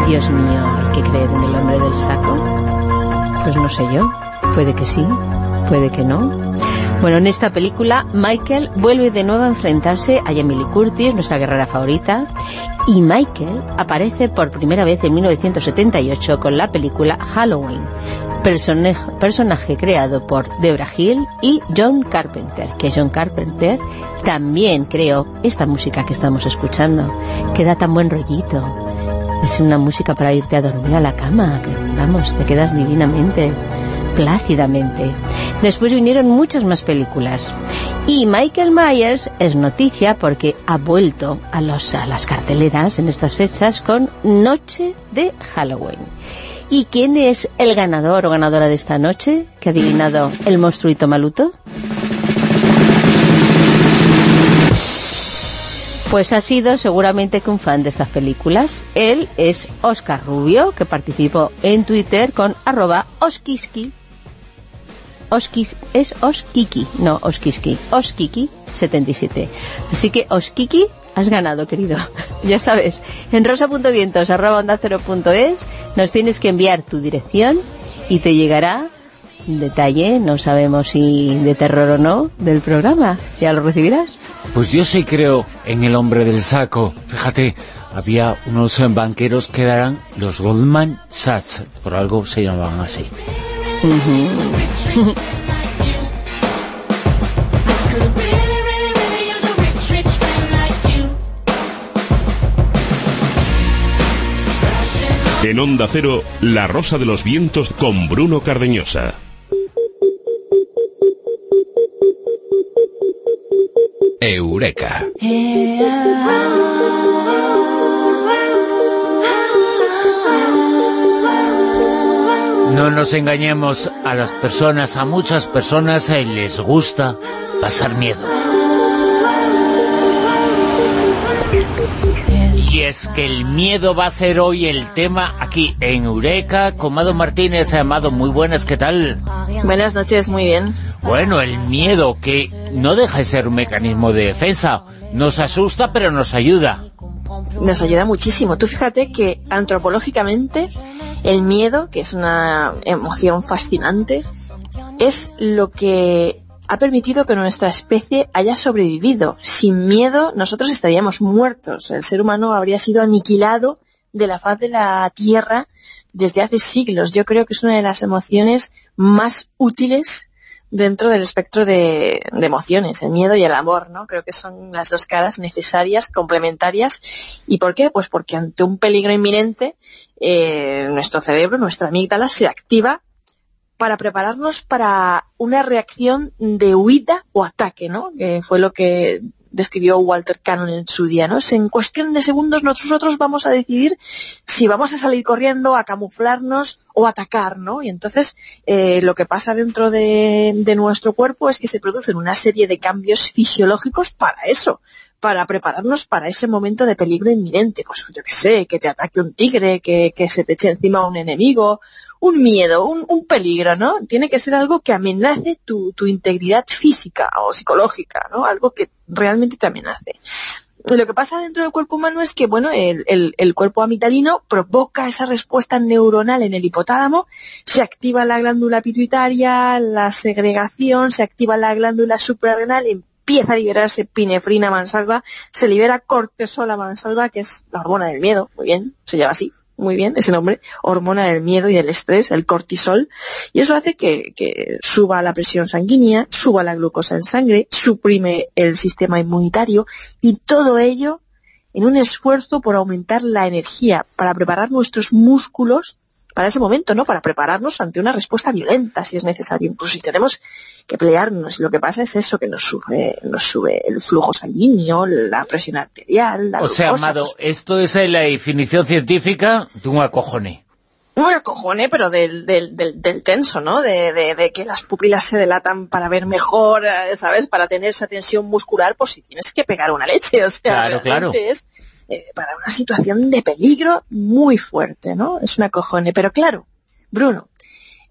Speaker 4: Dios mío, ¿hay que creer en el hombre del saco? Pues no sé yo. Puede que sí, puede que no. Bueno, en esta película Michael vuelve de nuevo a enfrentarse a Emily Curtis, nuestra guerrera favorita, y Michael aparece por primera vez en 1978 con la película Halloween, personaje, creado por Debra Hill y John Carpenter, que John Carpenter también creó esta música que estamos escuchando, que da tan buen rollito. Es una música para irte a dormir a la cama, que vamos, te quedas divinamente, plácidamente. Después vinieron muchas más películas. Y Michael Myers es noticia porque ha vuelto a, los, a las carteleras en estas fechas con Noche de Halloween. ¿Y quién es el ganador o ganadora de esta noche que ha adivinado el monstruito maluto? Pues ha sido seguramente que un fan de estas películas. Él es Oscar Rubio, que participó en Twitter con arroba oskiski. Oskis, es Oskiki, no Oskiski, Oskiki77. Así que Oskiki has ganado, querido. ya sabes, en rosa.vientos arroba onda nos tienes que enviar tu dirección y te llegará un detalle, no sabemos si de terror o no, del programa. ¿Ya lo recibirás?
Speaker 2: Pues yo sí creo en el hombre del saco. Fíjate, había unos banqueros que eran los Goldman Sachs, por algo se llamaban así.
Speaker 1: En Onda Cero, La Rosa de los Vientos con Bruno Cardeñosa.
Speaker 12: Eureka.
Speaker 2: No nos engañemos a las personas, a muchas personas eh, les gusta pasar miedo. Es que el miedo va a ser hoy el tema aquí en Eureka con Mado Martínez. Amado, muy buenas, ¿qué tal?
Speaker 13: Buenas noches, muy bien.
Speaker 2: Bueno, el miedo que no deja de ser un mecanismo de defensa. Nos asusta, pero nos ayuda.
Speaker 13: Nos ayuda muchísimo. Tú fíjate que antropológicamente el miedo, que es una emoción fascinante, es lo que ha permitido que nuestra especie haya sobrevivido. Sin miedo nosotros estaríamos muertos. El ser humano habría sido aniquilado de la faz de la Tierra desde hace siglos. Yo creo que es una de las emociones más útiles dentro del espectro de, emociones, el miedo y el amor, ¿no? Creo que son las dos caras necesarias, complementarias. ¿Y por qué? Pues porque ante un peligro inminente, eh, nuestro cerebro, nuestra amígdala, se activa para prepararnos para una reacción de huida o ataque, ¿no? Que fue lo que describió Walter Cannon en su día, ¿no? En cuestión de segundos nosotros vamos a decidir si vamos a salir corriendo, a camuflarnos o atacar, ¿no? Y entonces eh, lo que pasa dentro de, de nuestro cuerpo es que se producen una serie de cambios fisiológicos para eso, para prepararnos para ese momento de peligro inminente. Pues yo qué sé, que te ataque un tigre, que, se te eche encima un enemigo, un miedo, un, un, peligro, ¿no? Tiene que ser algo que amenace tu, integridad física o psicológica, ¿no? Algo que realmente te amenace. Lo que pasa dentro del cuerpo humano es que, bueno, el, cuerpo amigdalino provoca esa respuesta neuronal en el hipotálamo, se activa la glándula pituitaria, la segregación, se activa la glándula suprarrenal, empieza a liberarse pinefrina mansalva, se libera cortisol mansalva, que es la hormona del miedo, muy bien, se llama así, muy bien ese nombre, hormona del miedo y del estrés, el cortisol, y eso hace que, que, suba la presión sanguínea, suba la glucosa en sangre, suprime el sistema inmunitario, y todo ello en un esfuerzo por aumentar la energía, para preparar nuestros músculos para ese momento, ¿no? Para prepararnos ante una respuesta violenta, si es necesario. Incluso si tenemos que pelearnos. Y lo que pasa es eso, que nos sube, nos sube el flujo sanguíneo, la presión arterial, la
Speaker 2: O sea, Amado, pues esto es la definición científica de un acojone.
Speaker 13: Un acojone, pero del, del, del, del tenso, ¿no? De, de, de, que las pupilas se delatan para ver mejor, eh, ¿sabes? Para tener esa tensión muscular, pues si tienes que pegar una leche, o sea,
Speaker 2: claro, claro.
Speaker 13: es eh, para una situación de peligro muy fuerte, ¿no? Es una cojone. Pero claro, Bruno,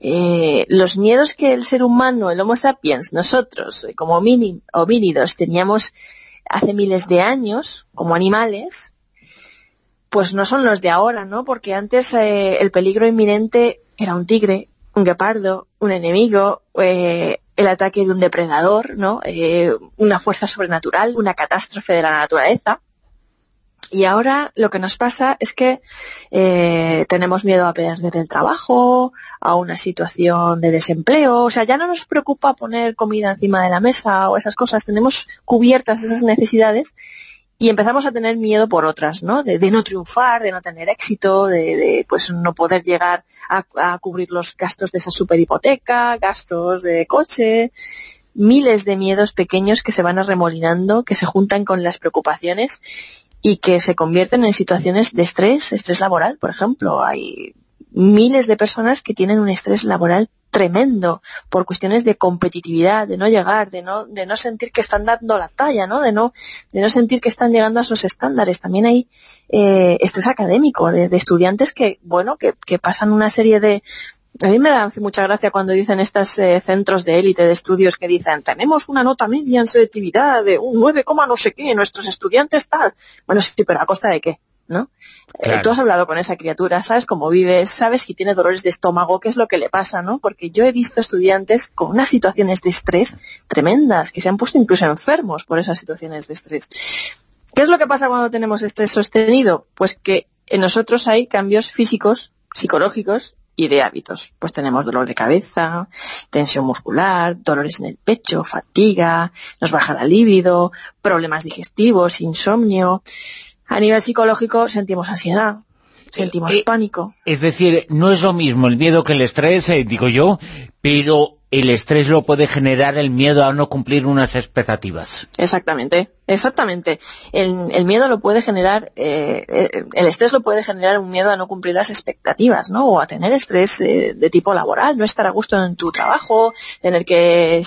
Speaker 13: eh, los miedos que el ser humano, el Homo sapiens, nosotros, eh, como homínidos, teníamos hace miles de años, como animales, pues no son los de ahora, ¿no? Porque antes eh, el peligro inminente era un tigre, un guepardo, un enemigo, eh, el ataque de un depredador, ¿no? Eh, una fuerza sobrenatural, una catástrofe de la naturaleza. Y ahora lo que nos pasa es que eh, tenemos miedo a perder el trabajo, a una situación de desempleo, o sea, ya no nos preocupa poner comida encima de la mesa o esas cosas, tenemos cubiertas esas necesidades y empezamos a tener miedo por otras, ¿no? De, no triunfar, de no tener éxito, de, pues no poder llegar a, a, cubrir los gastos de esa super hipoteca, gastos de coche, miles de miedos pequeños que se van arremolinando, que se juntan con las preocupaciones y que se convierten en situaciones de estrés, estrés laboral, por ejemplo. Hay miles de personas que tienen un estrés laboral tremendo por cuestiones de competitividad, de no llegar, de no, de no sentir que están dando la talla, ¿no? De no, de no sentir que están llegando a esos estándares. También hay eh, estrés académico de, de, estudiantes que, bueno, que, que pasan una serie de, a mí me da mucha gracia cuando dicen estos eh, centros de élite de estudios que dicen tenemos una nota media en selectividad de un 9, no sé qué, nuestros estudiantes tal. Bueno, sí, pero ¿a costa de qué? ¿no?
Speaker 2: Claro.
Speaker 13: Eh, tú has hablado con esa criatura, sabes cómo vive, sabes si tiene dolores de estómago, qué es lo que le pasa, ¿no? Porque yo he visto estudiantes con unas situaciones de estrés tremendas, que se han puesto incluso enfermos por esas situaciones de estrés. ¿Qué es lo que pasa cuando tenemos estrés sostenido? Pues que en nosotros hay cambios físicos, psicológicos y de hábitos. Pues tenemos dolor de cabeza, tensión muscular, dolores en el pecho, fatiga, nos baja la libido, problemas digestivos, insomnio. A nivel psicológico sentimos ansiedad, sentimos
Speaker 2: Eh,
Speaker 13: pánico.
Speaker 2: Es decir, no es lo mismo el miedo que el estrés, eh, digo yo, pero el estrés lo puede generar el miedo a no cumplir unas expectativas.
Speaker 13: Exactamente, exactamente. El, miedo lo puede generar, eh, eh, el estrés lo puede generar un miedo a no cumplir las expectativas, ¿no? O a tener estrés eh, de tipo laboral, no estar a gusto en tu trabajo, tener que,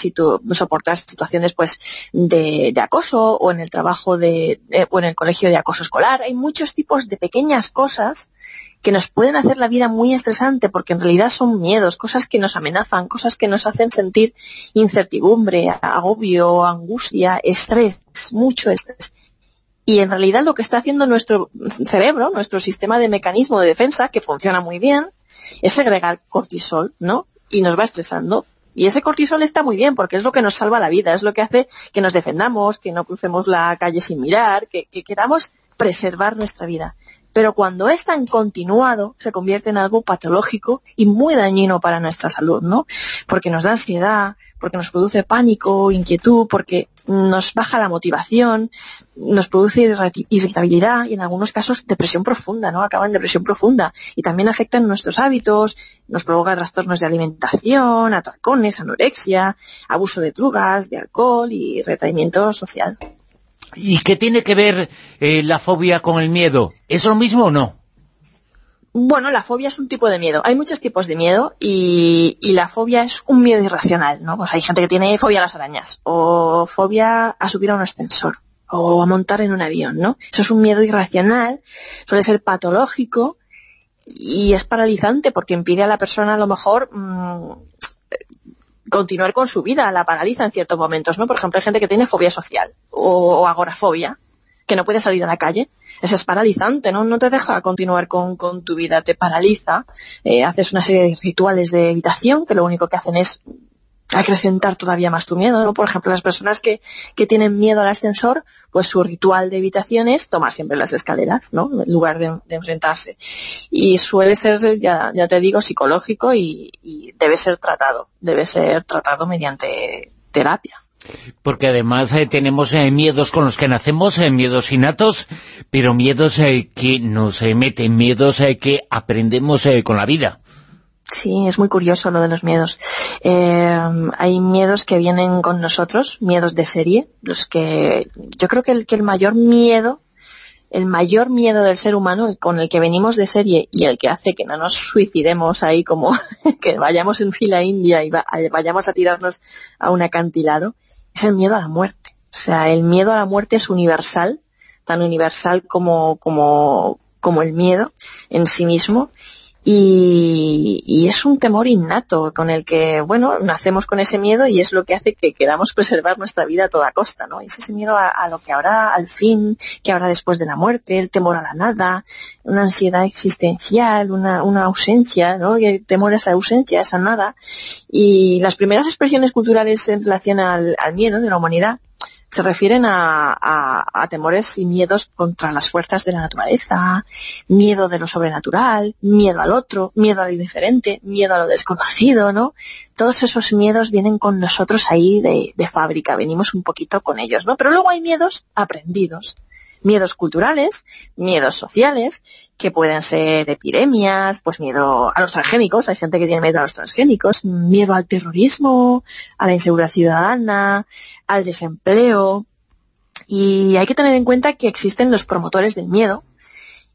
Speaker 13: soportar situaciones, pues, de, acoso, o en el trabajo de, o en el colegio de acoso escolar. Hay muchos tipos de pequeñas cosas que nos pueden hacer la vida muy estresante porque en realidad son miedos, cosas que nos amenazan, cosas que nos hacen sentir incertidumbre, agobio, angustia, estrés, mucho estrés. Y en realidad lo que está haciendo nuestro cerebro, nuestro sistema de mecanismo de defensa, que funciona muy bien, es segregar cortisol, ¿no? Y nos va estresando. Y ese cortisol está muy bien porque es lo que nos salva la vida, es lo que hace que nos defendamos, que no crucemos la calle sin mirar, que, que queramos preservar nuestra vida pero cuando es tan continuado se convierte en algo patológico y muy dañino para nuestra salud, ¿no? Porque nos da ansiedad, porque nos produce pánico, inquietud, porque nos baja la motivación, nos produce irritabilidad y en algunos casos depresión profunda, ¿no? Acaba en depresión profunda y también afectan nuestros hábitos, nos provoca trastornos de alimentación, atracones, anorexia, abuso de drogas, de alcohol y retraimiento social.
Speaker 2: ¿Y qué tiene que ver eh, la fobia con el miedo? ¿Es lo mismo o no?
Speaker 13: Bueno, la fobia es un tipo de miedo. Hay muchos tipos de miedo y, la fobia es un miedo irracional, ¿no? Pues hay gente que tiene fobia a las arañas o fobia a subir a un ascensor o a montar en un avión, ¿no? Eso es un miedo irracional, suele ser patológico y es paralizante porque impide a la persona a lo mejor mmm, continuar con su vida, la paraliza en ciertos momentos, ¿no? Por ejemplo, hay gente que tiene fobia social o, o agorafobia, que no puede salir a la calle. Eso es paralizante, ¿no? No te deja continuar con, con tu vida, te paraliza. Eh, haces una serie de rituales de evitación que lo único que hacen es acrecentar todavía más tu miedo, ¿no? Por ejemplo, las personas que, que tienen miedo al ascensor, pues su ritual de evitación es tomar siempre las escaleras, ¿no? En lugar de, enfrentarse. Y suele ser, ya, ya te digo, psicológico y, debe ser tratado. Debe ser tratado mediante terapia.
Speaker 2: Porque además eh, tenemos eh, miedos con los que nacemos, eh, miedos innatos, pero miedos eh, que nos meten, miedos que aprendemos con la vida.
Speaker 13: Sí, es muy curioso lo de los miedos. Eh, hay miedos que vienen con nosotros, miedos de serie, los que yo creo que el, que el mayor miedo, el mayor miedo del ser humano, con el que venimos de serie y el que hace que no nos suicidemos ahí como que vayamos en fila india y va, vayamos a tirarnos a un acantilado, es el miedo a la muerte. O sea, el miedo a la muerte es universal, tan universal como, como, como el miedo en sí mismo y, es un temor innato con el que, bueno, nacemos con ese miedo y es lo que hace que queramos preservar nuestra vida a toda costa, ¿no? Es ese miedo a, a lo que habrá al fin, que habrá después de la muerte, el temor a la nada, una ansiedad existencial, una, una ausencia, ¿no? El temor a esa ausencia, a esa nada. Y las primeras expresiones culturales en relación al, al miedo de la humanidad se refieren a, temores y miedos contra las fuerzas de la naturaleza, miedo de lo sobrenatural, miedo al otro, miedo a lo indiferente, miedo a lo desconocido, ¿no? Todos esos miedos vienen con nosotros ahí de fábrica, venimos un poquito con ellos, ¿no? Pero luego hay miedos aprendidos, miedos culturales, miedos sociales, que pueden ser epidemias, pues miedo a los transgénicos, hay gente que tiene miedo a los transgénicos, miedo al terrorismo, a la inseguridad ciudadana, al desempleo, y hay que tener en cuenta que existen los promotores del miedo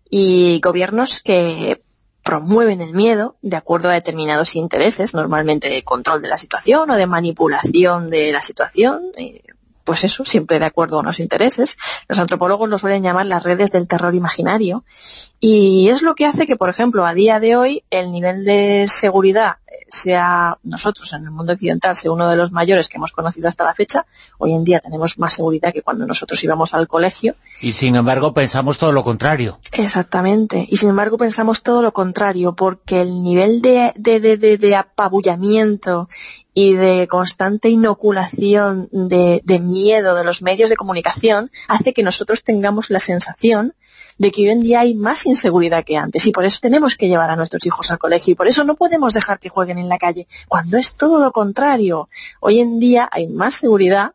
Speaker 13: y gobiernos que promueven el miedo de acuerdo a determinados intereses, normalmente de control de la situación o de manipulación de la situación, eh, pues eso, siempre de acuerdo a unos intereses. Los antropólogos lo suelen llamar las redes del terror imaginario y es lo que hace que, por ejemplo, a día de hoy el nivel de seguridad sea nosotros en el mundo occidental, sea uno de los mayores que hemos conocido hasta la fecha. Hoy en día tenemos más seguridad que cuando nosotros íbamos al colegio.
Speaker 2: Y sin embargo pensamos todo lo contrario.
Speaker 13: Exactamente. Y sin embargo pensamos todo lo contrario, porque el nivel de, de, de, de apabullamiento y de constante inoculación de, de, miedo de los medios de comunicación hace que nosotros tengamos la sensación de que hoy en día hay más inseguridad que antes y por eso tenemos que llevar a nuestros hijos al colegio y por eso no podemos dejar que jueguen en la calle, cuando es todo lo contrario. Hoy en día hay más seguridad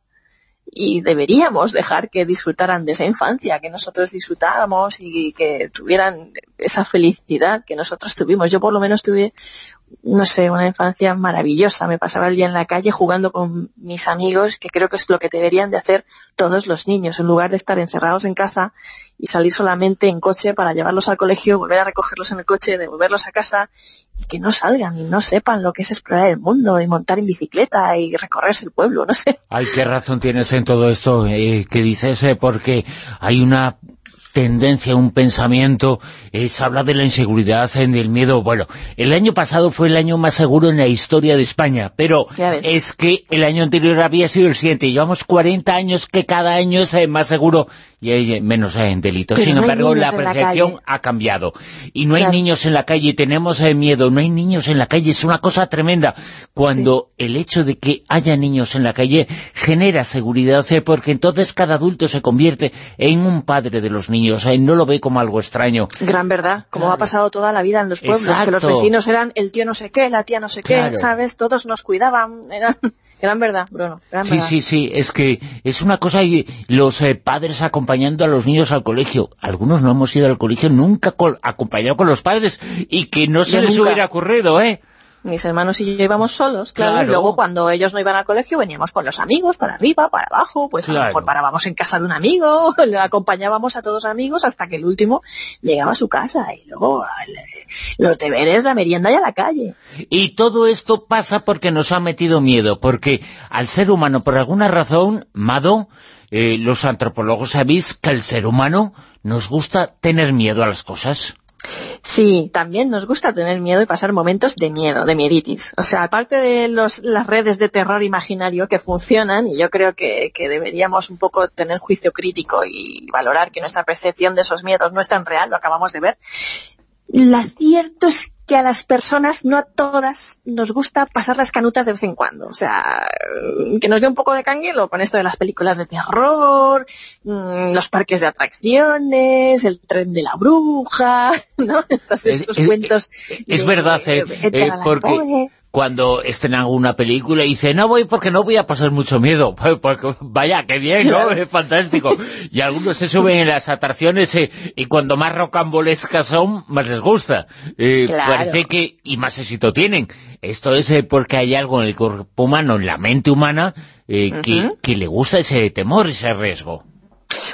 Speaker 13: y deberíamos dejar que disfrutaran de esa infancia que nosotros disfrutábamos y que tuvieran esa felicidad que nosotros tuvimos. Yo por lo menos tuve no sé, una infancia maravillosa. Me pasaba el día en la calle jugando con mis amigos, que creo que es lo que deberían de hacer todos los niños, en lugar de estar encerrados en casa y salir solamente en coche para llevarlos al colegio, volver a recogerlos en el coche, devolverlos a casa y que no salgan y no sepan lo que es explorar el mundo y montar en bicicleta y recorrerse el pueblo, no sé.
Speaker 2: Ay, qué razón tienes en todo esto eh, que dices, eh, porque hay una tendencia, un pensamiento, se habla de la inseguridad, del miedo. Bueno, el año pasado fue el año más seguro en la historia de España, pero es que el año anterior había sido el siguiente. Llevamos 40 años que cada año es eh, más seguro y hay eh, menos en delitos. Sin embargo, la percepción ha cambiado. Y no hay niños en la calle, tenemos eh, miedo, no hay niños en la calle, es una cosa tremenda. Cuando el hecho de que haya niños en la calle genera seguridad, porque entonces cada adulto se convierte en un padre de los niños, no lo ve como algo extraño.
Speaker 13: Gran verdad, como ha pasado toda la vida en los pueblos, que los vecinos eran el tío no sé qué, la tía no sé qué, ¿sabes? Todos nos cuidaban, eran... Gran verdad, Bruno.
Speaker 2: sí, sí, sí, es que es una cosa y los eh, padres acompañando a los niños al colegio. Algunos no hemos ido al colegio nunca acompañado con los padres y que no se les hubiera ocurrido, ¿eh?
Speaker 13: Mis hermanos y yo íbamos solos, claro, y luego cuando ellos no iban al colegio veníamos con los amigos, para arriba, para abajo, pues a lo mejor parábamos en casa de un amigo, le acompañábamos a todos amigos hasta que el último llegaba a su casa y luego los deberes, la merienda y a la calle.
Speaker 2: Y todo esto pasa porque nos ha metido miedo, porque al ser humano, por alguna razón, Mado, eh, los antropólogos sabéis que al ser humano nos gusta tener miedo a las cosas.
Speaker 13: Sí, también nos gusta tener miedo y pasar momentos de miedo, de mieditis. O sea, aparte de las redes de terror imaginario que funcionan, y yo creo que, deberíamos un poco tener juicio crítico y valorar que nuestra percepción de esos miedos no es tan real, lo acabamos de ver, lo cierto es que a las personas, no a todas, nos gusta pasar las canutas de vez en cuando. O sea, que nos dé un poco de canguelo con esto de las películas de terror, mm, los parques de atracciones, el tren de la bruja, ¿no? Estos, cuentos.
Speaker 2: Es, verdad, eh, eh porque cuando estrenan una película y dicen, no voy porque no voy a pasar mucho miedo. Porque, vaya, qué bien, ¿no? Es fantástico. Y algunos se suben en las atracciones eh, y cuando más rocambolescas son, más les gusta. Eh, Parece que, y más éxito tienen. Esto es eh, porque hay algo en el cuerpo humano, en la mente humana, que, que le gusta ese temor, ese riesgo.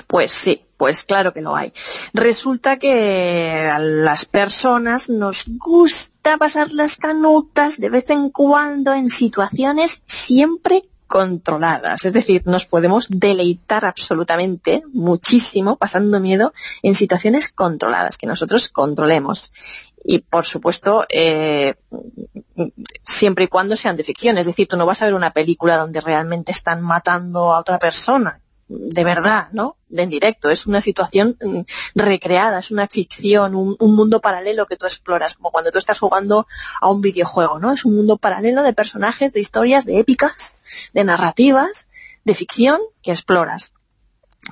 Speaker 13: Pues sí, pues claro que lo hay. Resulta que a las personas nos gusta pasar las canutas de vez en cuando en situaciones siempre controladas. Es decir, nos podemos deleitar absolutamente muchísimo pasando miedo en situaciones controladas, que nosotros controlemos. Y, por supuesto, eh, siempre y cuando sean de ficción. Es decir, tú no vas a ver una película donde realmente están matando a otra persona de verdad, ¿no? De en directo. Es una situación mm, recreada, es una ficción, un, mundo paralelo que tú exploras, como cuando tú estás jugando a un videojuego, ¿no? Es un mundo paralelo de personajes, de historias, de épicas, de narrativas, de ficción que exploras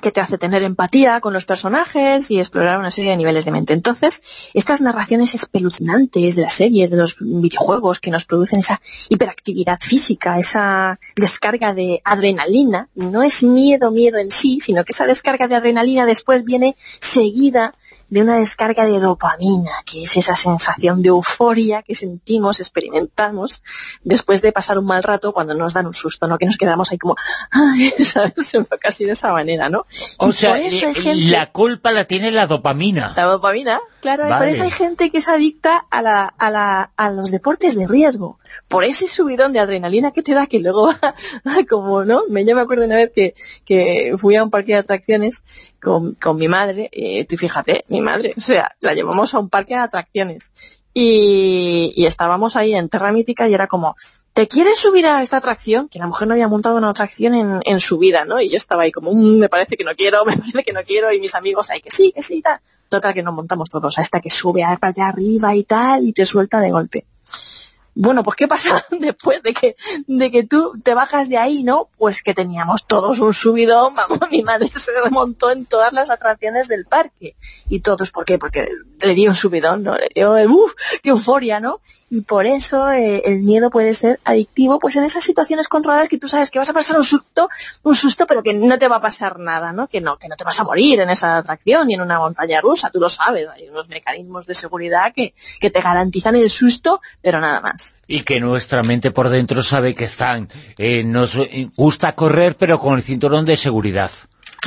Speaker 13: que te hace tener empatía con los personajes y explorar una serie de niveles de mente. Entonces, estas narraciones espeluznantes de las series, de los videojuegos que nos producen esa hiperactividad física, esa descarga de adrenalina, no es miedo, miedo en sí, sino que esa descarga de adrenalina después viene seguida de una descarga de dopamina, que es esa sensación de euforia que sentimos, experimentamos, después de pasar un mal rato cuando nos dan un susto, ¿no? Que nos quedamos ahí como, ay, ¿sabes? Casi de esa manera, ¿no?
Speaker 2: O sea, la culpa la tiene la dopamina.
Speaker 13: La dopamina, claro, por eso hay gente que es adicta a, la, a, la, a los deportes de riesgo, por ese subidón de adrenalina que te da, que luego, como, ¿no? Me, yo me acuerdo una vez que, que fui a un parque de atracciones con, con mi madre, y tú fíjate, mi madre, o sea, la llevamos a un parque de atracciones. Y, y, estábamos ahí en Terra Mítica y era como, ¿te quieres subir a esta atracción? Que la mujer no había montado una atracción en, en su vida, ¿no? Y yo estaba ahí como, mm, me parece que no quiero, me parece que no quiero, y mis amigos ahí, que sí, que sí, y tal. Total, que nos montamos todos a esta que sube para allá arriba y tal, y te suelta de golpe. Bueno, pues ¿qué pasa después de que, de que tú te bajas de ahí, no? Pues que teníamos todos un subidón, vamos, mi madre se remontó en todas las atracciones del parque. Y todos, ¿por qué? Porque le dio un subidón, ¿no? Le dio, uff, qué euforia, ¿no? y por eso eh, el miedo puede ser adictivo, pues en esas situaciones controladas que tú sabes que vas a pasar un susto, un susto, pero que no te va a pasar nada, ¿no? Que no, que no te vas a morir en esa atracción ni en una montaña rusa, tú lo sabes, hay unos mecanismos de seguridad que, que te garantizan el susto, pero nada más.
Speaker 2: Y que nuestra mente por dentro sabe que están, eh, nos gusta correr pero con el cinturón de seguridad.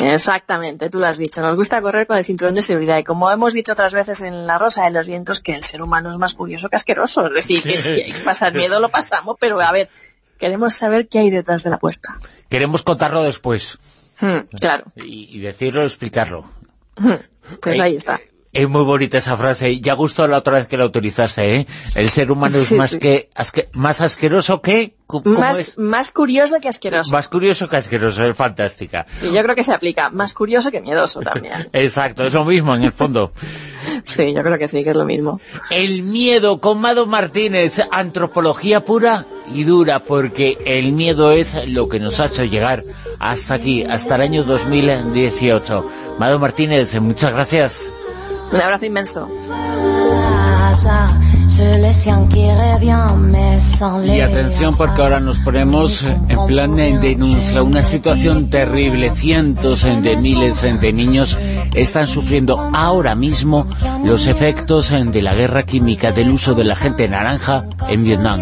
Speaker 13: Exactamente, tú lo has dicho. Nos gusta correr con el cinturón de seguridad. Y como hemos dicho otras veces en La Rosa de los Vientos, que el ser humano es más curioso que asqueroso. Es decir, que si hay que pasar miedo, lo pasamos. Pero a ver, queremos saber qué hay detrás de la puerta.
Speaker 2: Queremos contarlo después.
Speaker 13: Hmm, claro.
Speaker 2: Y, decirlo, explicarlo.
Speaker 13: Hmm, pues ahí está.
Speaker 2: Es muy bonita esa frase. Ya gustó la otra vez que la utilizaste, ¿eh? El ser humano es más que más asqueroso que...
Speaker 13: Más, más curioso que asqueroso.
Speaker 2: Más curioso que asqueroso, es fantástica.
Speaker 13: Y yo creo que se aplica. Más curioso que miedoso también.
Speaker 2: Exacto, es lo mismo en el fondo.
Speaker 13: sí, yo creo que sí, que es lo mismo.
Speaker 2: El miedo con Mado Martínez, antropología pura y dura, porque el miedo es lo que nos ha hecho llegar hasta aquí, hasta el año 2018. Mado Martínez, muchas gracias.
Speaker 13: Un abrazo inmenso.
Speaker 2: Y atención porque ahora nos ponemos en plan de denuncia, una situación terrible. Cientos de miles de niños están sufriendo ahora mismo los efectos de la guerra química del uso de la gente naranja en Vietnam.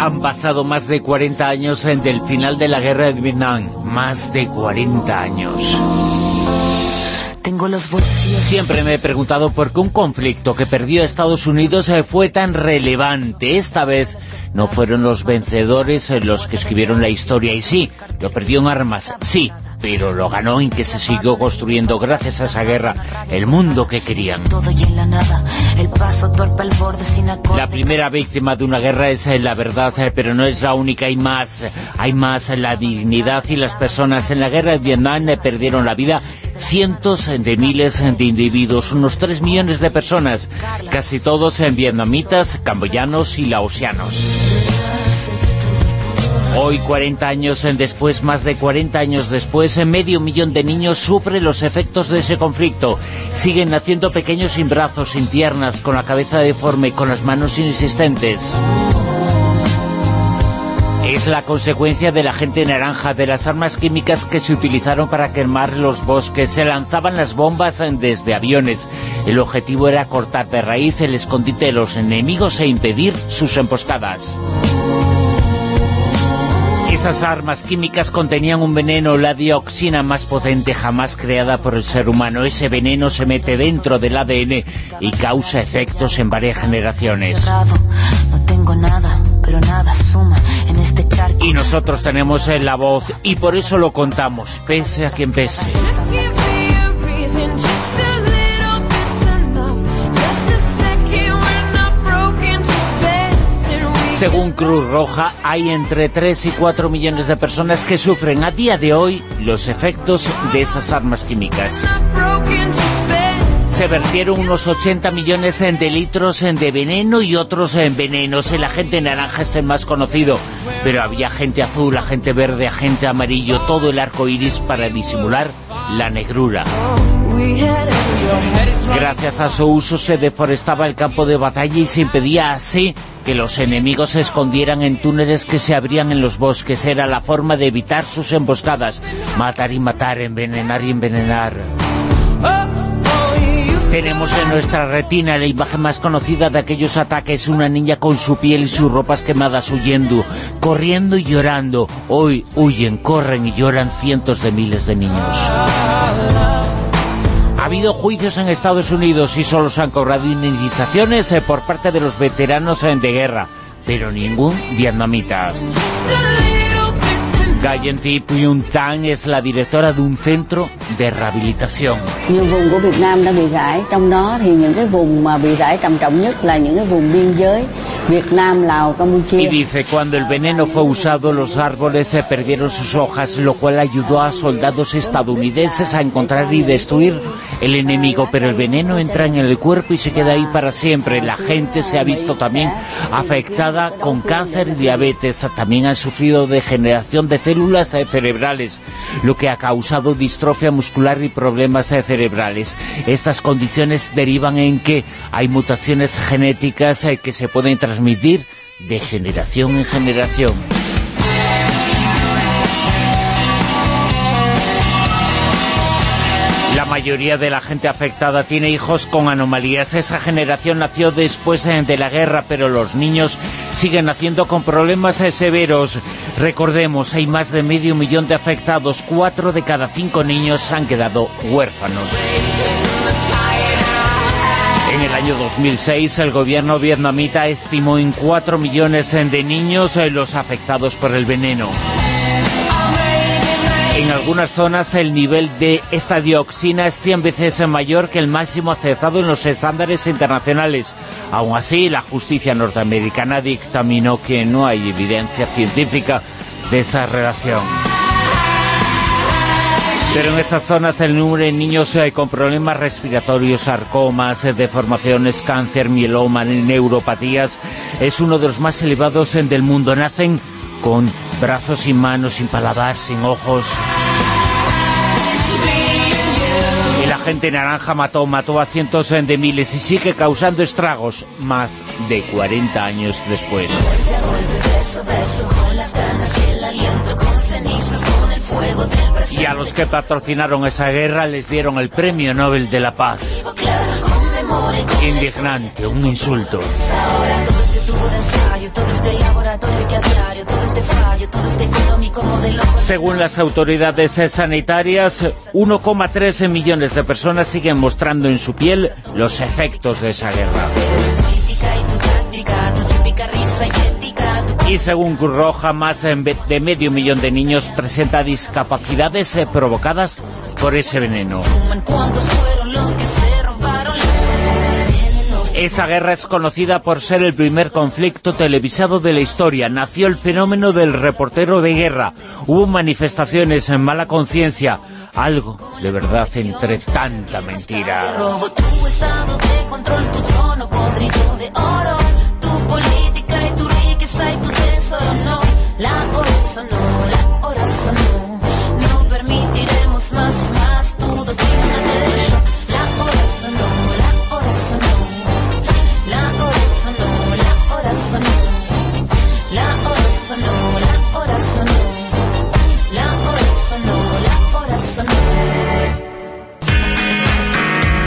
Speaker 2: Han pasado más de 40 años desde el final de la guerra de Vietnam. Más de 40 años. Tengo los Siempre me he preguntado por qué un conflicto que perdió Estados Unidos eh, fue tan relevante. Esta vez no fueron los vencedores eh, los que escribieron la historia. Y sí, lo perdió en armas, sí, pero lo ganó en que se siguió construyendo gracias a esa guerra el mundo que querían. La primera víctima de una guerra es eh, la verdad, eh, pero no es la única, hay más, hay más, la dignidad y las personas. En la guerra de Vietnam eh, perdieron la vida cientos de miles de individuos, unos 3 millones de personas, casi todos en vietnamitas, camboyanos y laosianos. Hoy, 40 años después, más de 40 años después, medio millón de niños sufren los efectos de ese conflicto. Siguen naciendo pequeños sin brazos, sin piernas, con la cabeza deforme, con las manos inexistentes. Es la consecuencia de la gente naranja, de las armas químicas que se utilizaron para quemar los bosques. Se lanzaban las bombas desde aviones. El objetivo era cortar de raíz el escondite de los enemigos e impedir sus emboscadas. Esas armas químicas contenían un veneno, la dioxina más potente jamás creada por el ser humano. Ese veneno se mete dentro del ADN y causa efectos en varias generaciones. Este y nosotros tenemos la voz y por eso lo contamos, pese a quien pese. Según Cruz Roja, hay entre 3 y 4 millones de personas que sufren a día de hoy los efectos de esas armas químicas. Se vertieron unos 80 millones de litros de veneno y otros en venenos. El agente naranja es el más conocido, pero había agente azul, agente verde, agente amarillo, todo el arco iris para disimular la negrura. Gracias a su uso se deforestaba el campo de batalla y se impedía así que los enemigos se escondieran en túneles que se abrían en los bosques. Era la forma de evitar sus emboscadas. Matar y matar, envenenar y envenenar. Tenemos en nuestra retina la imagen más conocida de aquellos ataques, una niña con su piel y sus ropas quemadas huyendo, corriendo y llorando. Hoy huyen, corren y lloran cientos de miles de niños. Ha habido juicios en Estados Unidos y solo se han cobrado indemnizaciones eh, por parte de los veteranos eh, de guerra, pero ningún vietnamita. Pyun Tan es la directora de un centro de rehabilitación.
Speaker 14: Nhiều vùng của Việt Nam đã bị rải, trong đó thì những cái vùng mà bị rải trầm trọng nhất là những cái vùng biên giới Việt Nam, Lào, Campuchia.
Speaker 2: Y dice, cuando el veneno fue usado, los árboles se perdieron sus hojas, lo cual ayudó a soldados estadounidenses a encontrar y destruir el enemigo, pero el veneno entra en el cuerpo y se queda ahí para siempre. La gente se ha visto también afectada con cáncer y diabetes, también han sufrido degeneración de células eh, cerebrales, lo que ha causado distrofia muscular y problemas eh, cerebrales. Estas condiciones derivan en que hay mutaciones genéticas eh, que se pueden transmitir de generación en generación. Mayoría de la gente afectada tiene hijos con anomalías. Esa generación nació después eh, de la guerra, pero los niños siguen naciendo con problemas eh, severos. Recordemos, hay más de medio millón de afectados. Cuatro de cada cinco niños han quedado huérfanos. En el año 2006 el gobierno vietnamita estimó en 4 millones de niños eh, los afectados por el veneno. En algunas zonas el nivel de esta dioxina es 100 veces mayor que el máximo aceptado en los estándares internacionales. Aún así, la justicia norteamericana dictaminó que no hay evidencia científica de esa relación. Pero en esas zonas el número de niños eh, con problemas respiratorios, sarcomas, eh, deformaciones, cáncer, mieloma, neuropatías, es uno de los más elevados eh, del mundo. Nacen con brazos sin manos, sin paladar, sin ojos. El agente naranja mató, mató a cientos de miles y sigue causando estragos más de 40 años después. Y a los que patrocinaron esa guerra les dieron el Premio Nobel de la Paz. Indignante, un insulto. Según las autoridades sanitarias, 1,13 millones de personas siguen mostrando en su piel los efectos de esa guerra. Y según Cruz Roja, más de medio millón de niños presenta discapacidades eh, provocadas por ese veneno. Esa guerra es conocida por ser el primer conflicto televisado de la historia. Nació el fenómeno del reportero de guerra. Hubo manifestaciones en mala conciencia. Algo de verdad entre tanta mentira.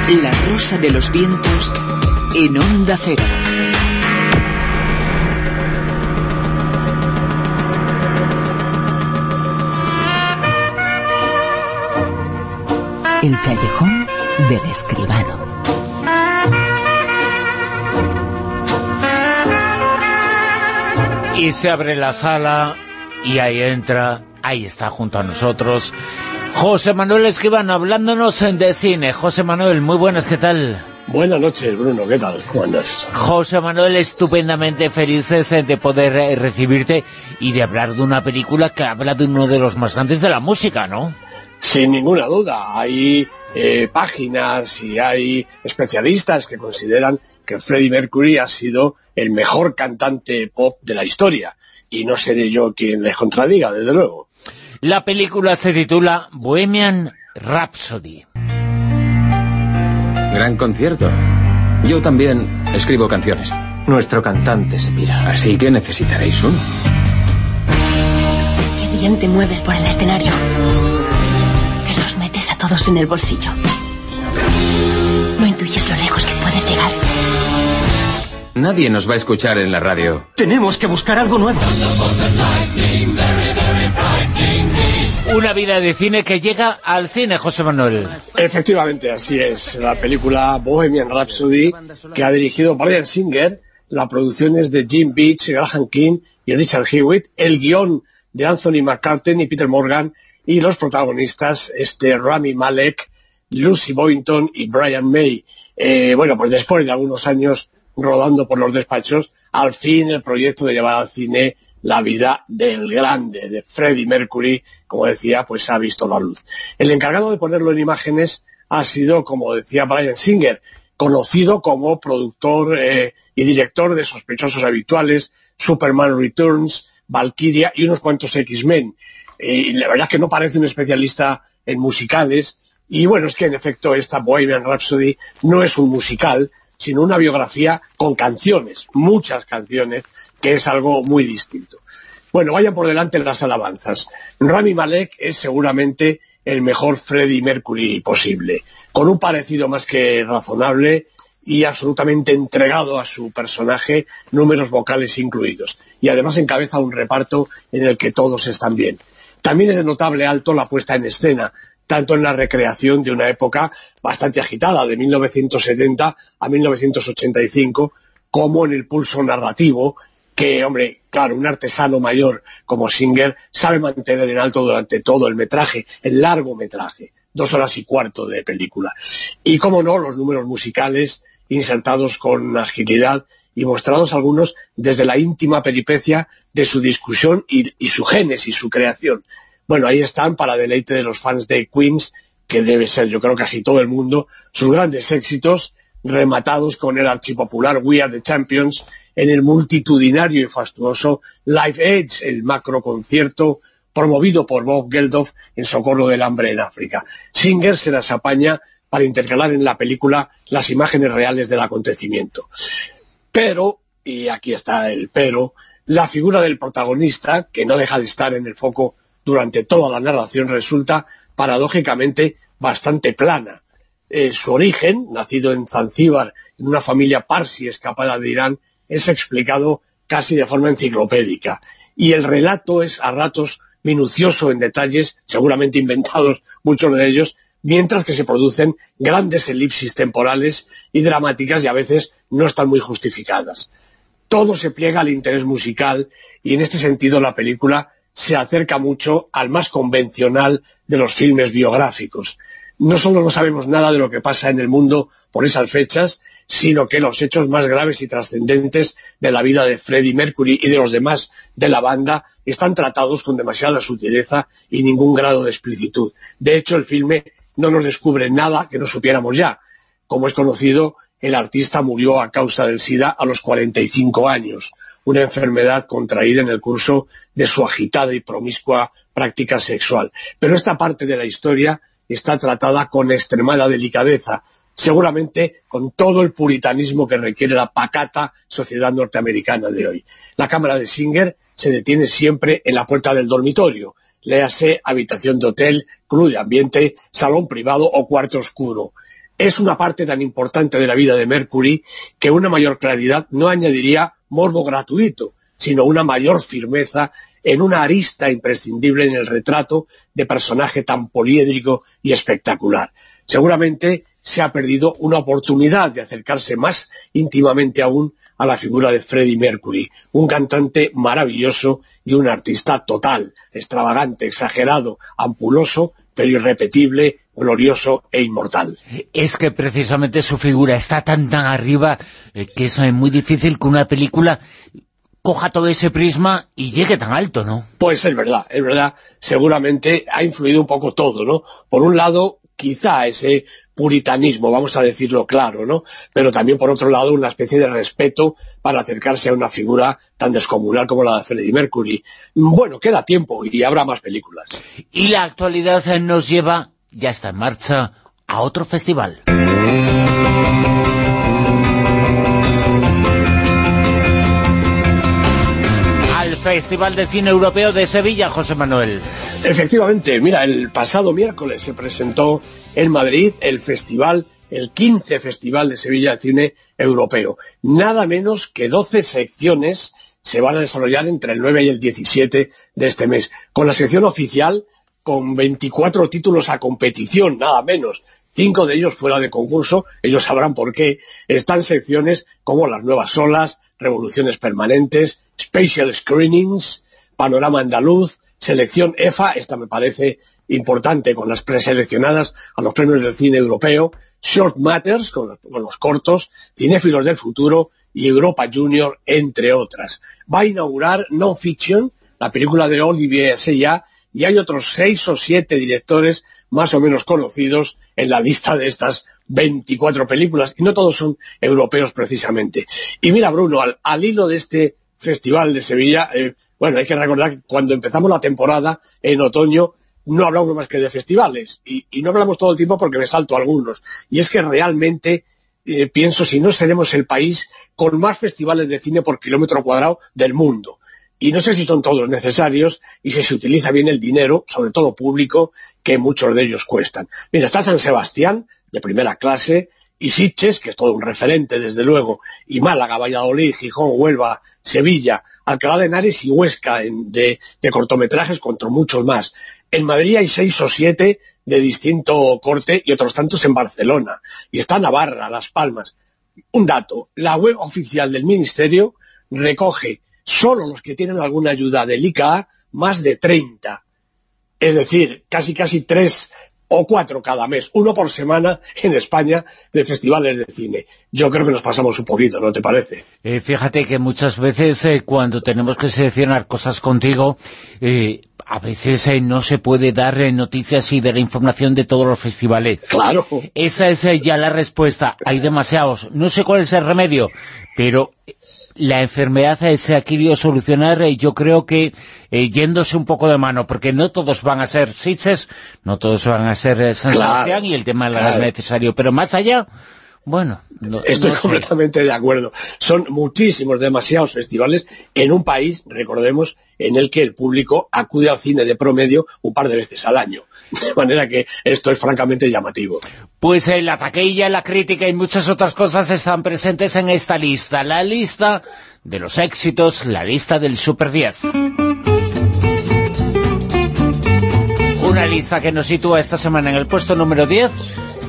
Speaker 2: La
Speaker 6: rosa de los vientos en onda cero.
Speaker 15: El callejón del escribano.
Speaker 2: Y se abre la sala y ahí entra, ahí está junto a nosotros, José Manuel Escribano, hablándonos de cine. José Manuel, muy buenas, ¿qué tal?
Speaker 16: Buenas noches, Bruno, ¿qué tal? ¿Cómo andas?
Speaker 2: José Manuel, estupendamente felices de poder eh, recibirte y de hablar de una película que habla de uno de los más grandes de la música, ¿no?
Speaker 16: Sin ninguna duda, hay eh, páginas y hay especialistas que consideran que Freddie Mercury ha sido el mejor cantante pop de la historia, y no seré yo quien les contradiga, desde luego.
Speaker 2: La película se titula Bohemian Rhapsody.
Speaker 17: Gran concierto. Yo también escribo canciones.
Speaker 18: Nuestro cantante se pira.
Speaker 17: Así que necesitaréis uno.
Speaker 19: Qué bien te mueves por el escenario. Te los metes a todos en el bolsillo. No intuyes lo lejos que puedes llegar.
Speaker 17: Nadie nos va a escuchar en la radio.
Speaker 18: Tenemos que buscar algo nuevo.
Speaker 2: Una vida de cine que llega al cine, José Manuel.
Speaker 16: Efectivamente, así es. La película Bohemian Rhapsody, que ha dirigido Brian Singer, la producción es de Jim Beach, Graham King y Richard Hewitt, el guion de Anthony McCartney y Peter Morgan, y los protagonistas, este Rami Malek, Lucy Boynton y Brian May. Eh, bueno, pues después de algunos años rodando por los despachos, al fin el proyecto de llevar al cine la vida del grande, de Freddie Mercury, como decía, pues ha visto la luz. El encargado de ponerlo en imágenes ha sido, como decía Brian Singer, conocido como productor eh, y director de Sospechosos Habituales, Superman Returns, Valkyria y unos cuantos X-Men. Y la verdad es que no parece un especialista en musicales, y bueno, es que en efecto esta Bohemian Rhapsody no es un musical, sino una biografía con canciones, muchas canciones, que es algo muy distinto. Bueno, vayan por delante las alabanzas. Rami Malek es seguramente el mejor Freddie Mercury posible, con un parecido más que razonable y absolutamente entregado a su personaje, números vocales incluidos. Y además encabeza un reparto en el que todos están bien. También es de notable alto la puesta en escena, tanto en la recreación de una época bastante agitada, de 1970 a 1985, como en el pulso narrativo que, hombre, claro, un artesano mayor como Singer sabe mantener en alto durante todo el metraje, el largo metraje, dos horas y cuarto de película. Y, como no, los números musicales insertados con agilidad y mostrados algunos desde la íntima peripecia de su discusión y, y su génesis, su creación. Bueno, ahí están para deleite de los fans de Queens, que debe ser, yo creo, casi todo el mundo, sus grandes éxitos, rematados con el archipopular We Are the Champions, en el multitudinario y fastuoso Live Edge, el macro concierto promovido por Bob Geldof en socorro del hambre en África. Singer se las apaña para intercalar en la película las imágenes reales del acontecimiento. Pero, y aquí está el pero, la figura del protagonista, que no deja de estar en el foco durante toda la narración resulta paradójicamente bastante plana. Eh, su origen, nacido en Zanzíbar, en una familia parsi escapada de Irán, es explicado casi de forma enciclopédica. Y el relato es a ratos minucioso en detalles, seguramente inventados muchos de ellos, mientras que se producen grandes elipsis temporales y dramáticas y a veces no están muy justificadas. Todo se pliega al interés musical y en este sentido la película se acerca mucho al más convencional de los filmes biográficos. No solo no sabemos nada de lo que pasa en el mundo por esas fechas, sino que los hechos más graves y trascendentes de la vida de Freddie Mercury y de los demás de la banda están tratados con demasiada sutileza y ningún grado de explicitud. De hecho, el filme no nos descubre nada que no supiéramos ya. Como es conocido, el artista murió a causa del SIDA a los 45 años, una enfermedad contraída en el curso de su agitada y promiscua práctica sexual. Pero esta parte de la historia está tratada con extremada delicadeza, seguramente con todo el puritanismo que requiere la pacata sociedad norteamericana de hoy. La cámara de Singer se detiene siempre en la puerta del dormitorio, léase habitación de hotel, club de ambiente, salón privado o cuarto oscuro es una parte tan importante de la vida de Mercury que una mayor claridad no añadiría morbo gratuito, sino una mayor firmeza en una arista imprescindible en el retrato de personaje tan poliédrico y espectacular. Seguramente se ha perdido una oportunidad de acercarse más íntimamente aún a la figura de Freddie Mercury, un cantante maravilloso y un artista total, extravagante, exagerado, ampuloso, pero irrepetible, glorioso e inmortal.
Speaker 2: Es que precisamente su figura está tan tan arriba eh, que es muy difícil que una película coja todo ese prisma y llegue tan alto, ¿no?
Speaker 16: Pues es verdad, es verdad. Seguramente ha influido un poco todo, ¿no? Por un lado, quizá ese puritanismo, vamos a decirlo claro, ¿no? Pero también, por otro lado, una especie de respeto para acercarse a una figura tan descomunal como la de Freddie Mercury. Bueno, queda tiempo y habrá más películas.
Speaker 2: Y la actualidad nos lleva, ya está en marcha, a otro festival. Festival de Cine Europeo de Sevilla, José Manuel.
Speaker 16: Efectivamente, mira, el pasado miércoles se presentó en Madrid el Festival el 15 Festival de Sevilla de Cine Europeo. Nada menos que 12 secciones se van a desarrollar entre el 9 y el 17 de este mes, con la sección oficial con 24 títulos a competición, nada menos. Cinco de ellos fuera de concurso, ellos sabrán por qué. Están secciones como Las Nuevas Olas, Revoluciones Permanentes, Special Screenings, Panorama Andaluz, Selección EFA, esta me parece importante, con las preseleccionadas a los premios del cine europeo, Short Matters, con, los cortos, Cinéfilos del Futuro y Europa Junior, entre otras. Va a inaugurar Non Fiction, la película de Olivier Assayas, y hay otros seis o siete directores más o menos conocidos en la lista de estas 24 películas, y no todos son europeos precisamente. Y mira, Bruno, al, hilo de este Festival de Sevilla, eh, bueno, hay que recordar que cuando empezamos la temporada, en otoño, no hablamos más que de festivales, y, no hablamos todo el tiempo porque me salto algunos, y es que realmente eh, pienso si no seremos el país con más festivales de cine por kilómetro cuadrado del mundo y no sé si son todos necesarios y si se utiliza bien el dinero, sobre todo público, que muchos de ellos cuestan. Mira, está San Sebastián, de primera clase, y Sitges, que es todo un referente, desde luego, y Málaga, Valladolid, Gijón, Huelva, Sevilla, Alcalá de Henares y Huesca de, de cortometrajes contra muchos más. En Madrid hay seis o siete de distinto corte y otros tantos en Barcelona. Y está Navarra, Las Palmas. Un dato, la web oficial del Ministerio recoge solo los que tienen alguna ayuda del ICA, más de 30. Es decir, casi casi tres o cuatro cada mes, uno por semana en España de festivales de cine. Yo creo que nos pasamos un poquito, ¿no te parece?
Speaker 2: Eh, fíjate que muchas veces eh, cuando tenemos que seleccionar cosas contigo, eh, a veces no se puede dar noticias y de la información de todos los festivales.
Speaker 16: Claro.
Speaker 2: Esa es ya la respuesta. Hay demasiados. No sé cuál es el remedio, pero la enfermedad se ha querido solucionar, eh, yo creo que eh, yéndose un poco de mano, porque no todos van a ser Sitges, no todos van a ser eh, San Sebastián y el tema es necesario, pero más allá, bueno...
Speaker 16: Estoy completamente de acuerdo. Son muchísimos, demasiados festivales en un país, recordemos, en el que el público acude al cine de promedio un par de veces al año. De manera que esto es francamente llamativo.
Speaker 2: Pues la taquilla, la crítica y muchas otras cosas están presentes en esta lista. La lista de los éxitos, la lista del Super 10. Una lista que nos sitúa esta semana en el puesto número 10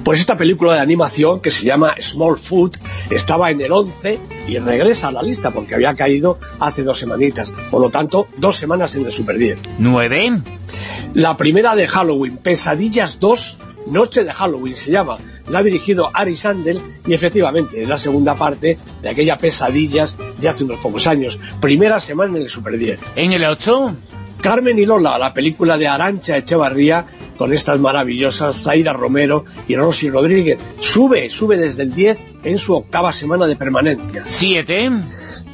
Speaker 16: pues esta película de animación, que se llama Small Food, estaba en el 11 y regresa a la lista porque había caído hace dos semanitas. Por lo tanto, dos semanas en el Super 10.
Speaker 2: ¿Nueve?
Speaker 16: La primera de Halloween, Pesadillas 2, Noche de Halloween se llama. La ha dirigido Ari Sandel y efectivamente es la segunda parte de aquella Pesadillas de hace unos pocos años. Primera semana en el Super 10.
Speaker 2: ¿En el 8?
Speaker 16: Carmen y Lola, la película de Arancha Echevarría, con estas maravillosas Zaira Romero y Rosy Rodríguez. Sube, sube desde el 10 en su octava semana de permanencia.
Speaker 2: ¿Siete?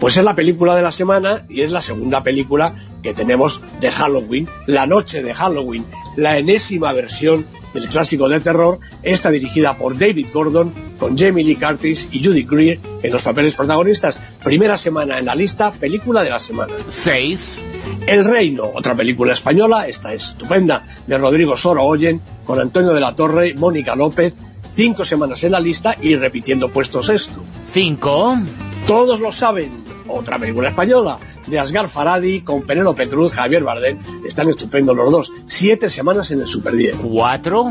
Speaker 16: Pues es la película de la semana y es la segunda película que tenemos de Halloween, la noche de Halloween, la enésima versión del clásico de terror, esta dirigida por David Gordon, con Jamie Lee Curtis y Judy Greer en los papeles protagonistas. Primera semana en la lista, película de la semana.
Speaker 2: Seis.
Speaker 16: El Reino, otra película española, esta es estupenda, de Rodrigo Sorogoyen, con Antonio de la Torre, Mónica López, cinco semanas en la lista y repitiendo puestos esto.
Speaker 2: Cinco.
Speaker 16: Todos lo saben, otra película española, de Asgar Faradi con Penélope Cruz, Javier Bardem, están estupendos los dos. Siete semanas en el Super 10.
Speaker 2: ¿Cuatro?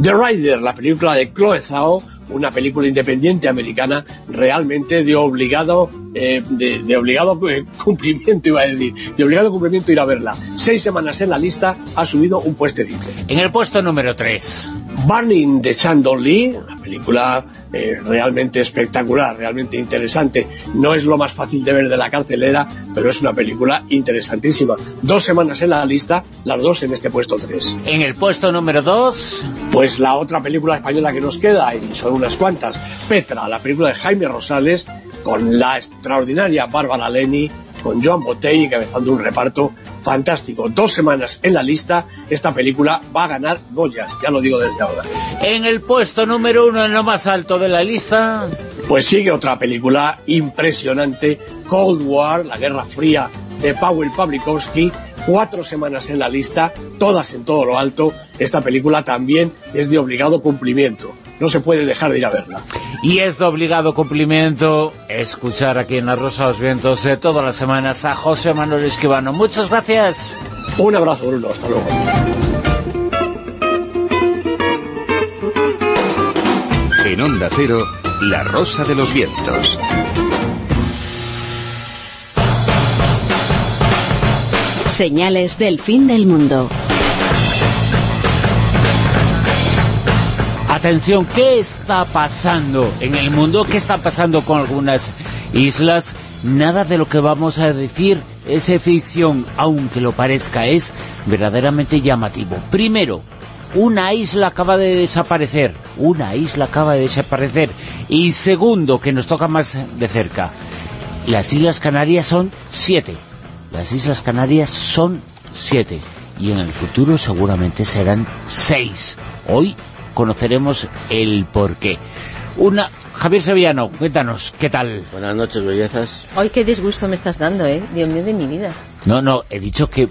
Speaker 16: The Rider, la película de Chloe Zhao, una película independiente americana realmente de obligado eh, de, obligado eh, cumplimiento iba a decir, de obligado cumplimiento ir a verla. Seis semanas en la lista, ha subido un puestecito.
Speaker 2: En el puesto número 3.
Speaker 16: Burning de Chandon Lee, una película eh, realmente espectacular, realmente interesante. No es lo más fácil de ver de la cartelera, pero es una película interesantísima. Dos semanas en la lista, las dos en este puesto 3.
Speaker 2: En el puesto número 2.
Speaker 16: Pues la otra película española que nos queda, y son unas cuantas, Petra, la película de Jaime Rosales, con la extraordinaria Bárbara Leni, con Joan Botey encabezando un reparto fantástico. Dos semanas en la lista, esta película va a ganar Goyas, ya lo digo desde ahora.
Speaker 2: En el puesto número uno, en lo más alto de la lista...
Speaker 16: Pues sigue otra película impresionante, Cold War, la Guerra Fría, de Paweł Pawlikowski, cuatro semanas en la lista, todas en todo lo alto, esta película también es de obligado cumplimiento. No se puede dejar de ir a verla.
Speaker 2: Y es de obligado cumplimiento escuchar aquí en La Rosa de los Vientos de todas las semanas a José Manuel Esquivano. Muchas gracias.
Speaker 16: Un abrazo, Bruno. Hasta luego.
Speaker 12: En Onda Cero, La Rosa de los Vientos.
Speaker 6: Señales del fin del mundo.
Speaker 2: Atención, ¿qué está pasando en el mundo? ¿Qué está pasando con algunas islas? Nada de lo que vamos a decir es ficción, aunque lo parezca, es verdaderamente llamativo. Primero, una isla acaba de desaparecer, una isla acaba de desaparecer. Y segundo, que nos toca más de cerca, las Islas Canarias son siete. Las Islas Canarias son siete. Y en el futuro seguramente serán seis. Hoy conoceremos el porqué. Una, Javier Sevillano, cuéntanos, ¿qué tal?
Speaker 20: Buenas noches, bellezas.
Speaker 4: Hoy qué disgusto me estás dando, ¿eh? Dios mío de mi vida.
Speaker 2: No, no, he dicho que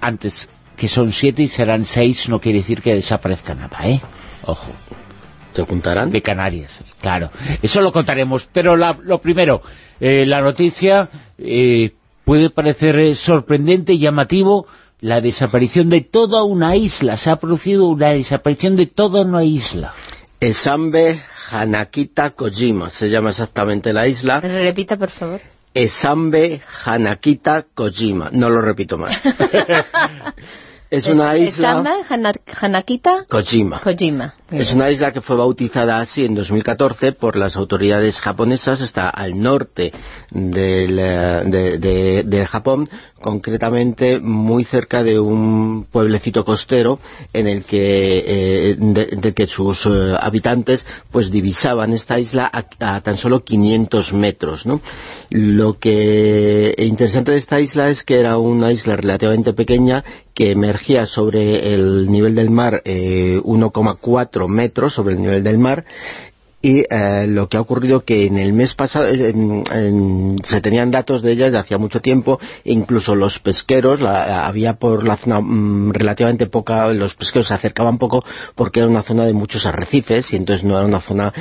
Speaker 2: antes que son siete y serán seis, no quiere decir que desaparezca nada, ¿eh? Ojo.
Speaker 20: ¿Se juntarán?
Speaker 2: De Canarias, claro. Eso lo contaremos, pero lo primero, eh, la noticia eh, puede parecer eh, sorprendente y llamativo, la desaparición de toda una isla. Se ha producido una desaparición de toda una isla.
Speaker 20: Esambe Hanakita Kojima, se llama exactamente la isla.
Speaker 4: Repita, por favor.
Speaker 20: Esambe Hanakita Kojima. No lo repito más. Es una isla...
Speaker 4: Hanakita
Speaker 20: Kojima.
Speaker 4: Kojima.
Speaker 20: Es una isla que fue bautizada así en 2014 por las autoridades japonesas, está al norte del, de, de, Japón, concretamente muy cerca de un pueblecito costero en el que, eh, de, que sus eh, habitantes pues divisaban esta isla a, tan solo 500 metros. ¿no? Lo que interesante de esta isla es que era una isla relativamente pequeña que emergía sobre el nivel del mar 1,4 eh, metros sobre el nivel del mar y eh, lo que ha ocurrido que en el mes pasado eh, se tenían datos de ellas de hacía mucho tiempo, incluso los pesqueros, había por la zona mm, relativamente poca, los pesqueros se acercaban poco porque era una zona de muchos arrecifes y entonces no era una zona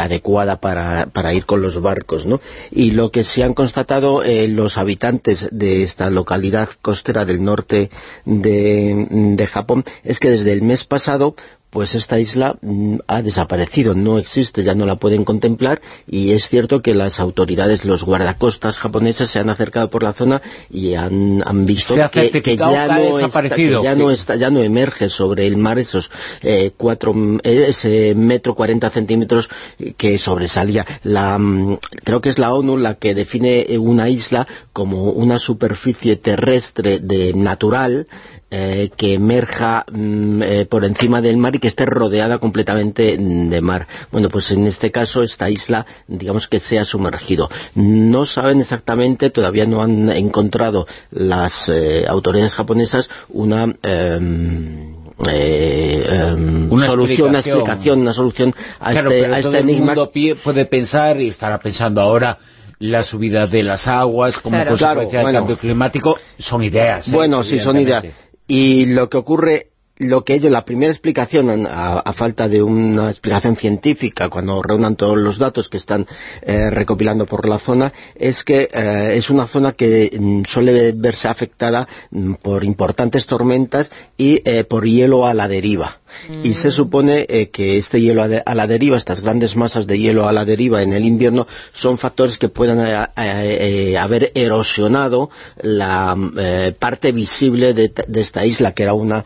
Speaker 20: adecuada para, para, ir con los barcos, ¿no? Y lo que se han constatado los habitantes de esta localidad costera del norte de Japón es que desde el mes pasado pues esta isla mm, ha desaparecido, no existe, ya no la pueden contemplar y es cierto que las autoridades, los guardacostas japoneses se han acercado por la zona y han, visto que, ya no está, ya, no está, ya no emerge sobre el mar esos eh, cuatro, eh, ese metro cuarenta centímetros que sobresalía. La, mm, creo que es la ONU la que define una isla como una superficie terrestre de natural eh, que emerja mm, eh, por encima del mar y que esté rodeada completamente de mar. Bueno, pues en este caso esta isla, digamos que se ha sumergido. No saben exactamente, todavía no han encontrado las eh, autoridades japonesas una... Em, em,
Speaker 2: una
Speaker 20: solución, una explicación, una solución a este, a este enigma.
Speaker 2: El mundo puede pensar y estará pensando ahora la subida de las aguas como consecuencia del cambio climático, son ideas.
Speaker 20: Bueno, sí, son ideas. Y lo que ocurre lo que ellos, la primera explicación, a, falta de una explicación científica, cuando reúnan todos los datos que están eh, recopilando por la zona, es que eh, es una zona que mm, suele verse afectada mm, por importantes tormentas y eh, por hielo a la deriva y se supone eh, que este hielo a, la deriva, estas grandes masas de hielo a la deriva en el invierno, son factores que puedan eh, eh, haber erosionado la parte visible de, esta isla, que era una,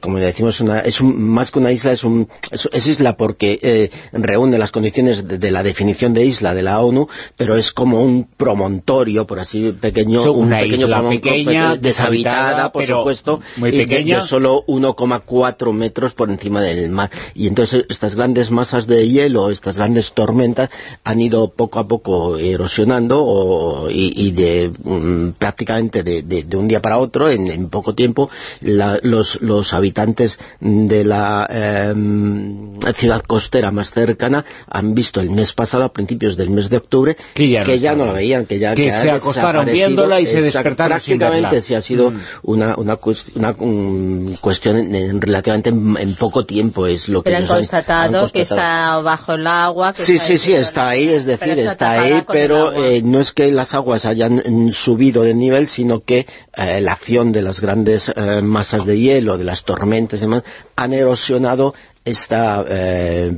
Speaker 20: como le decimos, una, es más que una isla, es, un, es, isla porque reúne las condiciones de, la definición de isla de la ONU, pero es como un promontorio, por así pequeño,
Speaker 2: una
Speaker 20: un pequeño
Speaker 2: isla pequeña,
Speaker 20: deshabitada, por supuesto,
Speaker 2: muy pequeña.
Speaker 20: de solo 1,4 metros por por encima del mar. Y entonces estas grandes masas de hielo, estas grandes tormentas, han ido poco a poco erosionando y, de mm, prácticamente de, un día para otro, en, poco tiempo, los, habitantes de la em, ciudad costera más cercana han visto el mes pasado, a principios del mes de octubre, que ya, no, la veían, que ya
Speaker 2: que, se acostaron viéndola y se despertaron
Speaker 20: prácticamente sí ha sido mm. una, una, cuestión en, relativamente en, poco tiempo es lo que
Speaker 4: han constatado, que está bajo el agua
Speaker 20: sí, sí, sí, está ahí, es decir, está ahí pero eh, no es que las aguas hayan mm, subido de nivel, sino que eh, la acción de las grandes eh, masas de hielo, de las tormentas y demás, han erosionado esta,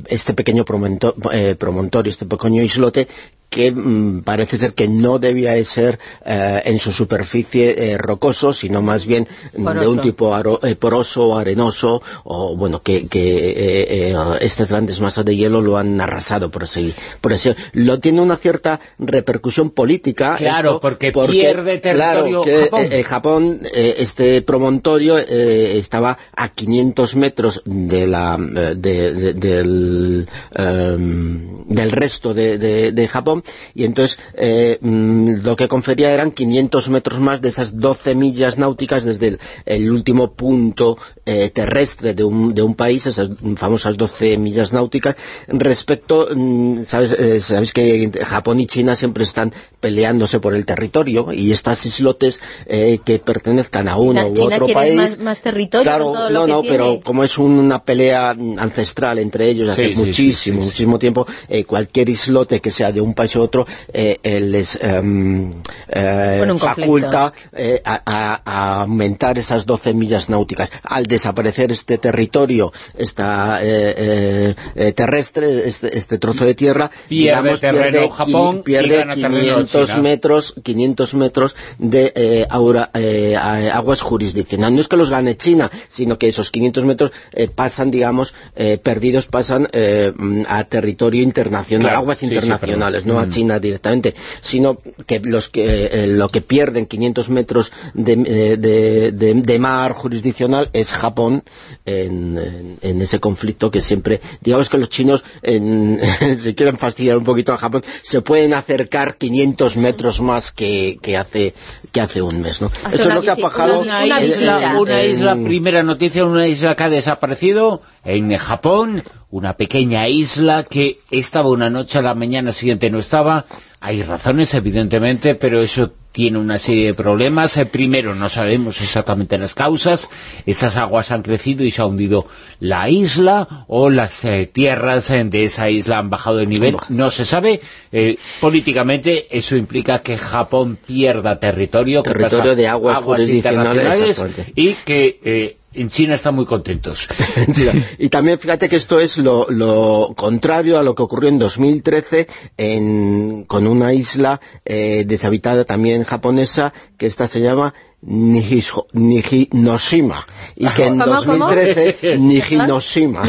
Speaker 20: este pequeño promontorio, este pequeño islote que mm, parece ser que no debía de ser eh, en su superficie eh, rocoso, sino más bien de un tipo eh, poroso o arenoso, o bueno, que, que estas grandes masas de hielo lo han arrasado, por así, por así. Lo tiene una cierta repercusión política.
Speaker 2: Claro, porque, pierde territorio
Speaker 20: Japón. Japón, este promontorio estaba a 500 metros de la, del, em, del resto de Japón, y entonces eh, mm, lo que confería eran 500 metros más de esas 12 millas náuticas desde el, último punto eh, terrestre de un, de un, país, esas famosas 12 millas náuticas, respecto, mm, ¿sabes? Eh, sabéis que Japón y China siempre están peleándose por el territorio y estas islotes que pertenezcan a uno u otro país...
Speaker 4: Más, territorio
Speaker 20: claro, no, no, pero como es una pelea ancestral entre ellos hace muchísimo, muchísimo tiempo, cualquier islote que sea de un país otro eh, les em, eh, faculta eh, a, aumentar esas 12 millas náuticas. Al desaparecer este territorio, esta terrestre, este, este, trozo de tierra,
Speaker 2: pierde terreno Japón
Speaker 20: pierde 500 metros 500 metros de aguas jurisdiccionales. No es que los gane China, sino que esos 500 metros pasan, digamos, perdidos pasan a territorio internacional, aguas internacionales, no a mm. China directamente, sino que los que eh, lo que pierden 500 metros eh, de, mar jurisdiccional es Japón en, ese conflicto que siempre, digamos que los chinos se quieren fastidiar un poquito a Japón, se pueden acercar 500 metros más que, hace que hace un mes, ¿no?
Speaker 2: Esto es lo que ha pasado una, isla, una isla, primera noticia, una isla que ha desaparecido en Japón, una pequeña isla que estaba una noche a la mañana siguiente no estaba. Hay razones, evidentemente, pero eso tiene una serie de problemas. Eh, primero, no sabemos exactamente las causas. Esas aguas han crecido y se ha hundido la isla, o las eh, tierras eh, de esa isla han bajado de nivel. No se sabe. políticamente, eso implica que Japón pierda territorio,
Speaker 20: territorio de aguas, internacionales
Speaker 2: y que en China están muy contentos.
Speaker 20: y también fíjate que esto es lo, contrario a lo que ocurrió en 2013 con una isla eh, deshabitada también japonesa, que esta se llama Nijinoshima y que en 2013 Nijinoshima.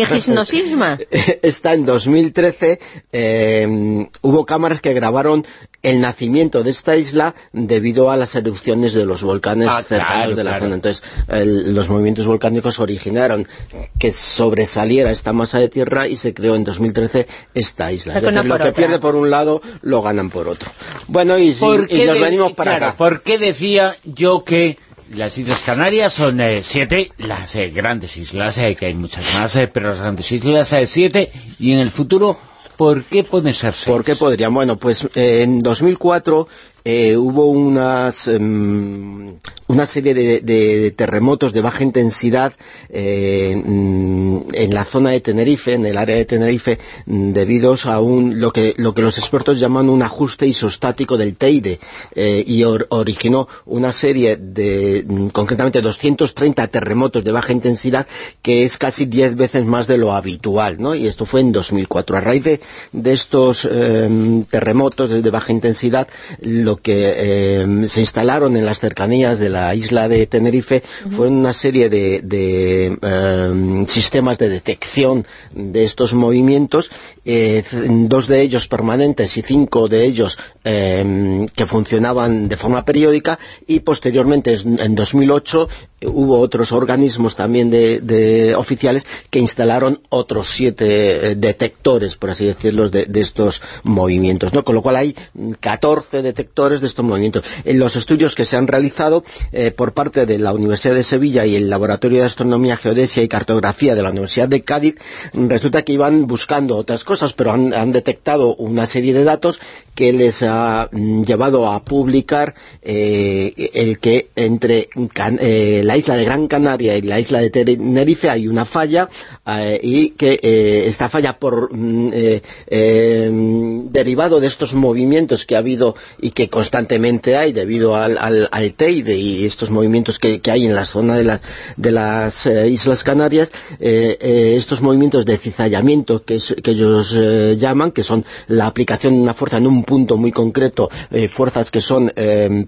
Speaker 20: Está en 2013 eh, hubo cámaras que grabaron el nacimiento de esta isla debido a las erupciones de los volcanes ah, cercanos de la zona. entonces los movimientos volcánicos originaron que sobresaliera esta masa de tierra y se creó en 2013 esta isla. Lo que pierde por un lado lo ganan por otro. Bueno y, nos venimos para acá.
Speaker 2: ¿por qué decía yo que las Islas Canarias son eh, siete, las eh, grandes islas, eh, que hay muchas más, pero las grandes islas siete, y en el futuro, ¿por qué pueden ser seis?
Speaker 20: ¿Por qué podrían? Bueno, pues en 2004 hubo unas, em, una serie de, terremotos de baja intensidad eh, mm, en la zona de Tenerife, en el área de Tenerife, mm, debido a un, lo, que, lo que los expertos llaman un ajuste isostático del Teide, eh, y originó una serie de, mm, concretamente 230 terremotos de baja intensidad, que es casi 10 veces más de lo habitual, ¿no? Y esto fue en 2004. A raíz de, estos em, terremotos de, baja intensidad, lo que em, se instalaron en las cercanías de la la isla de Tenerife fue una serie de, em, sistemas de detección de estos movimientos, eh, dos de ellos permanentes y cinco de ellos que funcionaban de forma periódica y posteriormente en 2008 hubo otros organismos también de, oficiales que instalaron otros siete eh, detectores, por así decirlo, de, estos movimientos, ¿no? Con lo cual hay 14 detectores de estos movimientos. En los estudios que se han realizado eh, por parte de la Universidad de Sevilla y el Laboratorio de Astronomía, Geodesia y Cartografía de la Universidad de Cádiz, resulta que iban buscando otras cosas, pero han, detectado una serie de datos que les ha mm, llevado a publicar eh, el que entre la isla de Gran Canaria y la isla de Tenerife hay una falla eh, y que eh, esta falla por mm, eh, derivado de estos movimientos que ha habido y que constantemente hay debido al, Teide y estos movimientos que, hay en la zona de, de las Islas Canarias estos movimientos de cizallamiento que, ellos llaman, que son la aplicación de una fuerza en un punto muy concreto, fuerzas que son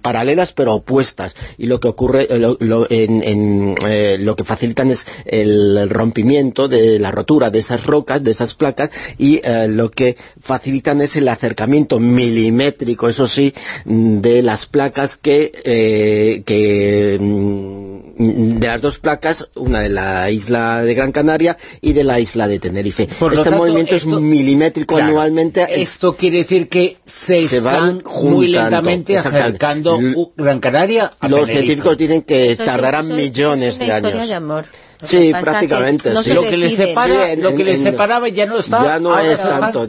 Speaker 20: paralelas pero opuestas. Y lo que ocurre en eh, lo que facilitan es el rompimiento de la rotura de esas rocas, de esas placas, y eh, lo que facilitan es el acercamiento milimétrico, eso sí, de las placas que, eh, que mm, de las dos placas, una de la isla de Gran Canaria y de la isla de Tenerife. este movimiento es milimétrico anualmente.
Speaker 2: Esto quiere decir que se, van muy lentamente acercando Gran Canaria a
Speaker 20: Los científicos dicen que tardarán millones de años.
Speaker 4: De amor.
Speaker 20: Sí, prácticamente.
Speaker 2: sí. lo que les separa, lo que les separaba ya no está.
Speaker 20: Ya no es tanto.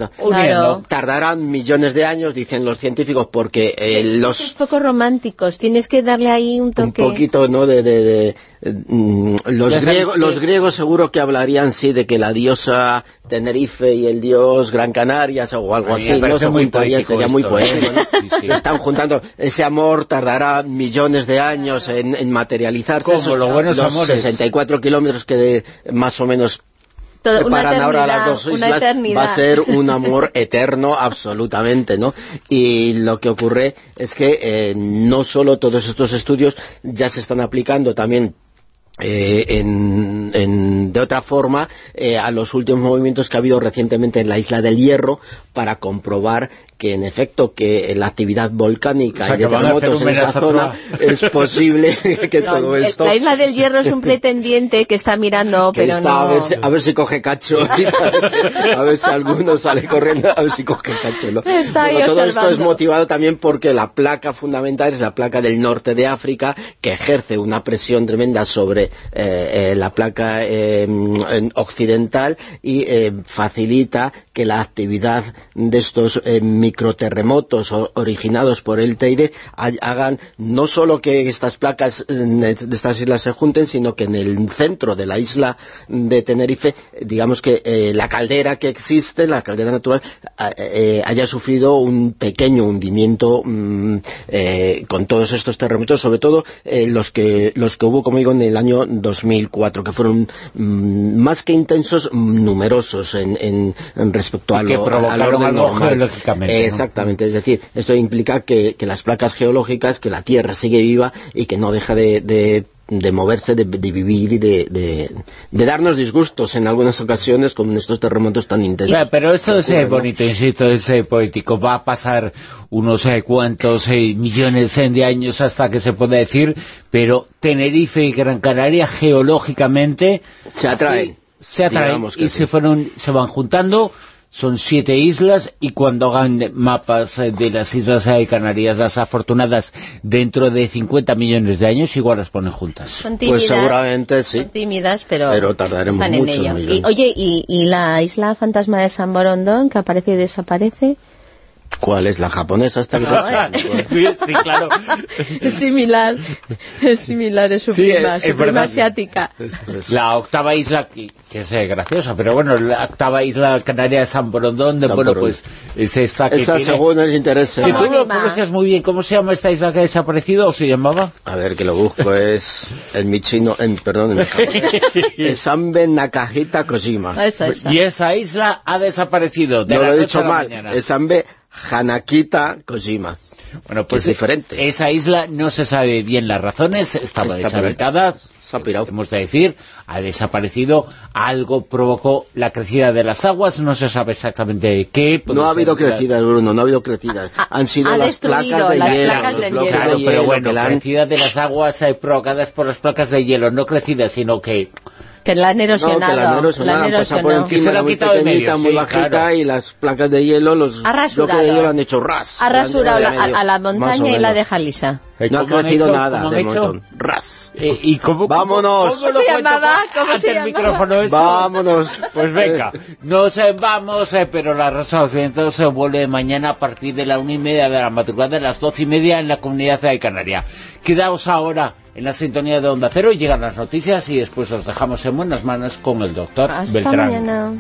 Speaker 20: Tardarán millones de años, dicen los científicos, porque eh, los...
Speaker 4: Es poco románticos, tienes que darle ahí un toque...
Speaker 20: Un poquito, ¿no?, de... de, mm, los, griegos, los griegos seguro que hablarían, sí, de que la diosa Tenerife y el dios Gran Canarias o algo así, ¿no? Se juntarían, sería muy poético, ¿no? Se están juntando, ese amor tardará millones de años en, en materializarse.
Speaker 2: Como los buenos
Speaker 20: los
Speaker 2: amores.
Speaker 20: 64 kilómetros que de, más o menos separan ahora las dos islas, va a ser un amor eterno absolutamente, ¿no? Y lo que ocurre es que eh, no solo todos estos estudios ya se están aplicando también eh, en, de otra forma eh, a los últimos movimientos que ha habido recientemente en la isla del Hierro para comprobar que en efecto que la actividad volcánica y de terremotos en esa zona es posible que todo esto...
Speaker 4: La isla del Hierro es un pretendiente que está mirando, pero no...
Speaker 20: A ver, si, a ver, si, coge cacho, a ver si alguno sale corriendo, a ver si coge cacho. ¿no? todo esto es motivado también porque la placa fundamental es la placa del norte de África, que ejerce una presión tremenda sobre eh, eh, la placa eh, occidental y facilita que la actividad de estos microterremotos originados por el Teide hagan no solo que estas placas de estas islas se junten, sino que en el centro de la isla de Tenerife, digamos que la caldera que existe, la caldera natural, haya sufrido un pequeño hundimiento mm, con todos estos terremotos, sobre todo los que los que hubo, como digo, en el año 2004, que fueron mm, más que intensos, numerosos en, respecto a lo,
Speaker 2: que provocaron algo geológicamente.
Speaker 20: Exactamente, es decir, esto implica que, las placas geológicas, que la Tierra sigue viva y que no deja de, moverse, de, vivir y de, darnos disgustos en algunas ocasiones con estos terremotos tan intensos.
Speaker 2: pero esto es bonito, insisto, es poético. Va a pasar unos eh, cuantos eh, millones eh, de años hasta que se pueda decir, pero Tenerife y Gran Canaria geológicamente
Speaker 20: se atraen.
Speaker 2: se atraen y se, fueron, se van juntando son siete islas y cuando hagan mapas de las islas de Canarias, las afortunadas, dentro de 50 millones de años, igual las ponen juntas.
Speaker 4: Son tímidas,
Speaker 20: pues seguramente sí.
Speaker 4: Son tímidas, pero,
Speaker 20: pero tardaremos
Speaker 4: están en ello. Y, oye, ¿y, ¿y, la isla fantasma de San Borondón, que aparece y desaparece?
Speaker 20: ¿Cuál es? ¿La japonesa esta
Speaker 2: sí, sí, claro.
Speaker 4: Es similar, es similar, es su prima, su prima asiática.
Speaker 2: La octava isla, que, es eh, graciosa, pero bueno, la octava isla canaria de San Borondón, de, bueno, pues es esta que
Speaker 20: Esa según el interés.
Speaker 2: Si tú lo pronuncias muy bien, ¿cómo se llama esta isla que ha desaparecido o se llamaba?
Speaker 20: A ver, que lo busco, es en mi chino, en, perdón, en mi Sambe Nakajita Kojima.
Speaker 2: Y esa isla ha desaparecido. De
Speaker 20: no
Speaker 2: la
Speaker 20: lo he dicho mal, es Sambe Hanakita Kojima.
Speaker 2: Bueno, pues
Speaker 20: es diferente.
Speaker 2: Esa isla no se sabe bien las razones, estaba deshabitada,
Speaker 20: Se ha pirado.
Speaker 2: hemos de decir, ha desaparecido, algo provocó la crecida de las aguas, no se sabe exactamente qué.
Speaker 20: No ha habido crecidas, Bruno, no ha habido crecidas. Han sido
Speaker 4: ha
Speaker 20: las placas de
Speaker 4: las
Speaker 20: hielo,
Speaker 4: placas
Speaker 20: bloques
Speaker 4: hielo.
Speaker 2: Claro,
Speaker 20: de
Speaker 2: pero
Speaker 20: hielo
Speaker 2: bueno,
Speaker 20: que la han-
Speaker 2: crecida de las aguas eh, provocadas por las placas de hielo, no crecidas, sino que
Speaker 4: Que la han
Speaker 20: No, que
Speaker 4: erosionado.
Speaker 20: la han erosionado,
Speaker 4: la han
Speaker 20: han pasado por
Speaker 4: erosionado.
Speaker 2: Que se
Speaker 20: encima,
Speaker 2: lo ha
Speaker 20: muy
Speaker 2: quitado
Speaker 20: pequeñita,
Speaker 2: medio,
Speaker 20: muy
Speaker 2: sí,
Speaker 20: bajita,
Speaker 2: claro.
Speaker 20: y las placas de hielo, los bloques de hielo han hecho ras.
Speaker 4: Ha rasurado la- a, a la montaña y la deja lisa.
Speaker 2: Eh,
Speaker 20: No ha
Speaker 2: ¿cómo han
Speaker 20: crecido
Speaker 2: hecho?
Speaker 20: nada
Speaker 2: ¿Cómo
Speaker 20: de montón. Ras.
Speaker 2: Eh, ¿Y cómo,
Speaker 20: Vámonos.
Speaker 2: ¿Cómo,
Speaker 4: ¿Cómo se llamaba? ¿Cómo se
Speaker 2: el
Speaker 4: llamaba?
Speaker 2: micrófono eso?
Speaker 20: Vámonos.
Speaker 2: Pues venga, nos eh, vamos, eh, pero la Rosa de los Vientos se vuelve mañana a partir de la una y media de la madrugada, de las doce y media en la comunidad de Canaria. Quedaos ahora en la sintonía de Onda Cero, llegan las noticias y después os dejamos en buenas manos con el doctor
Speaker 4: Hasta
Speaker 2: Beltrán.
Speaker 4: mañana.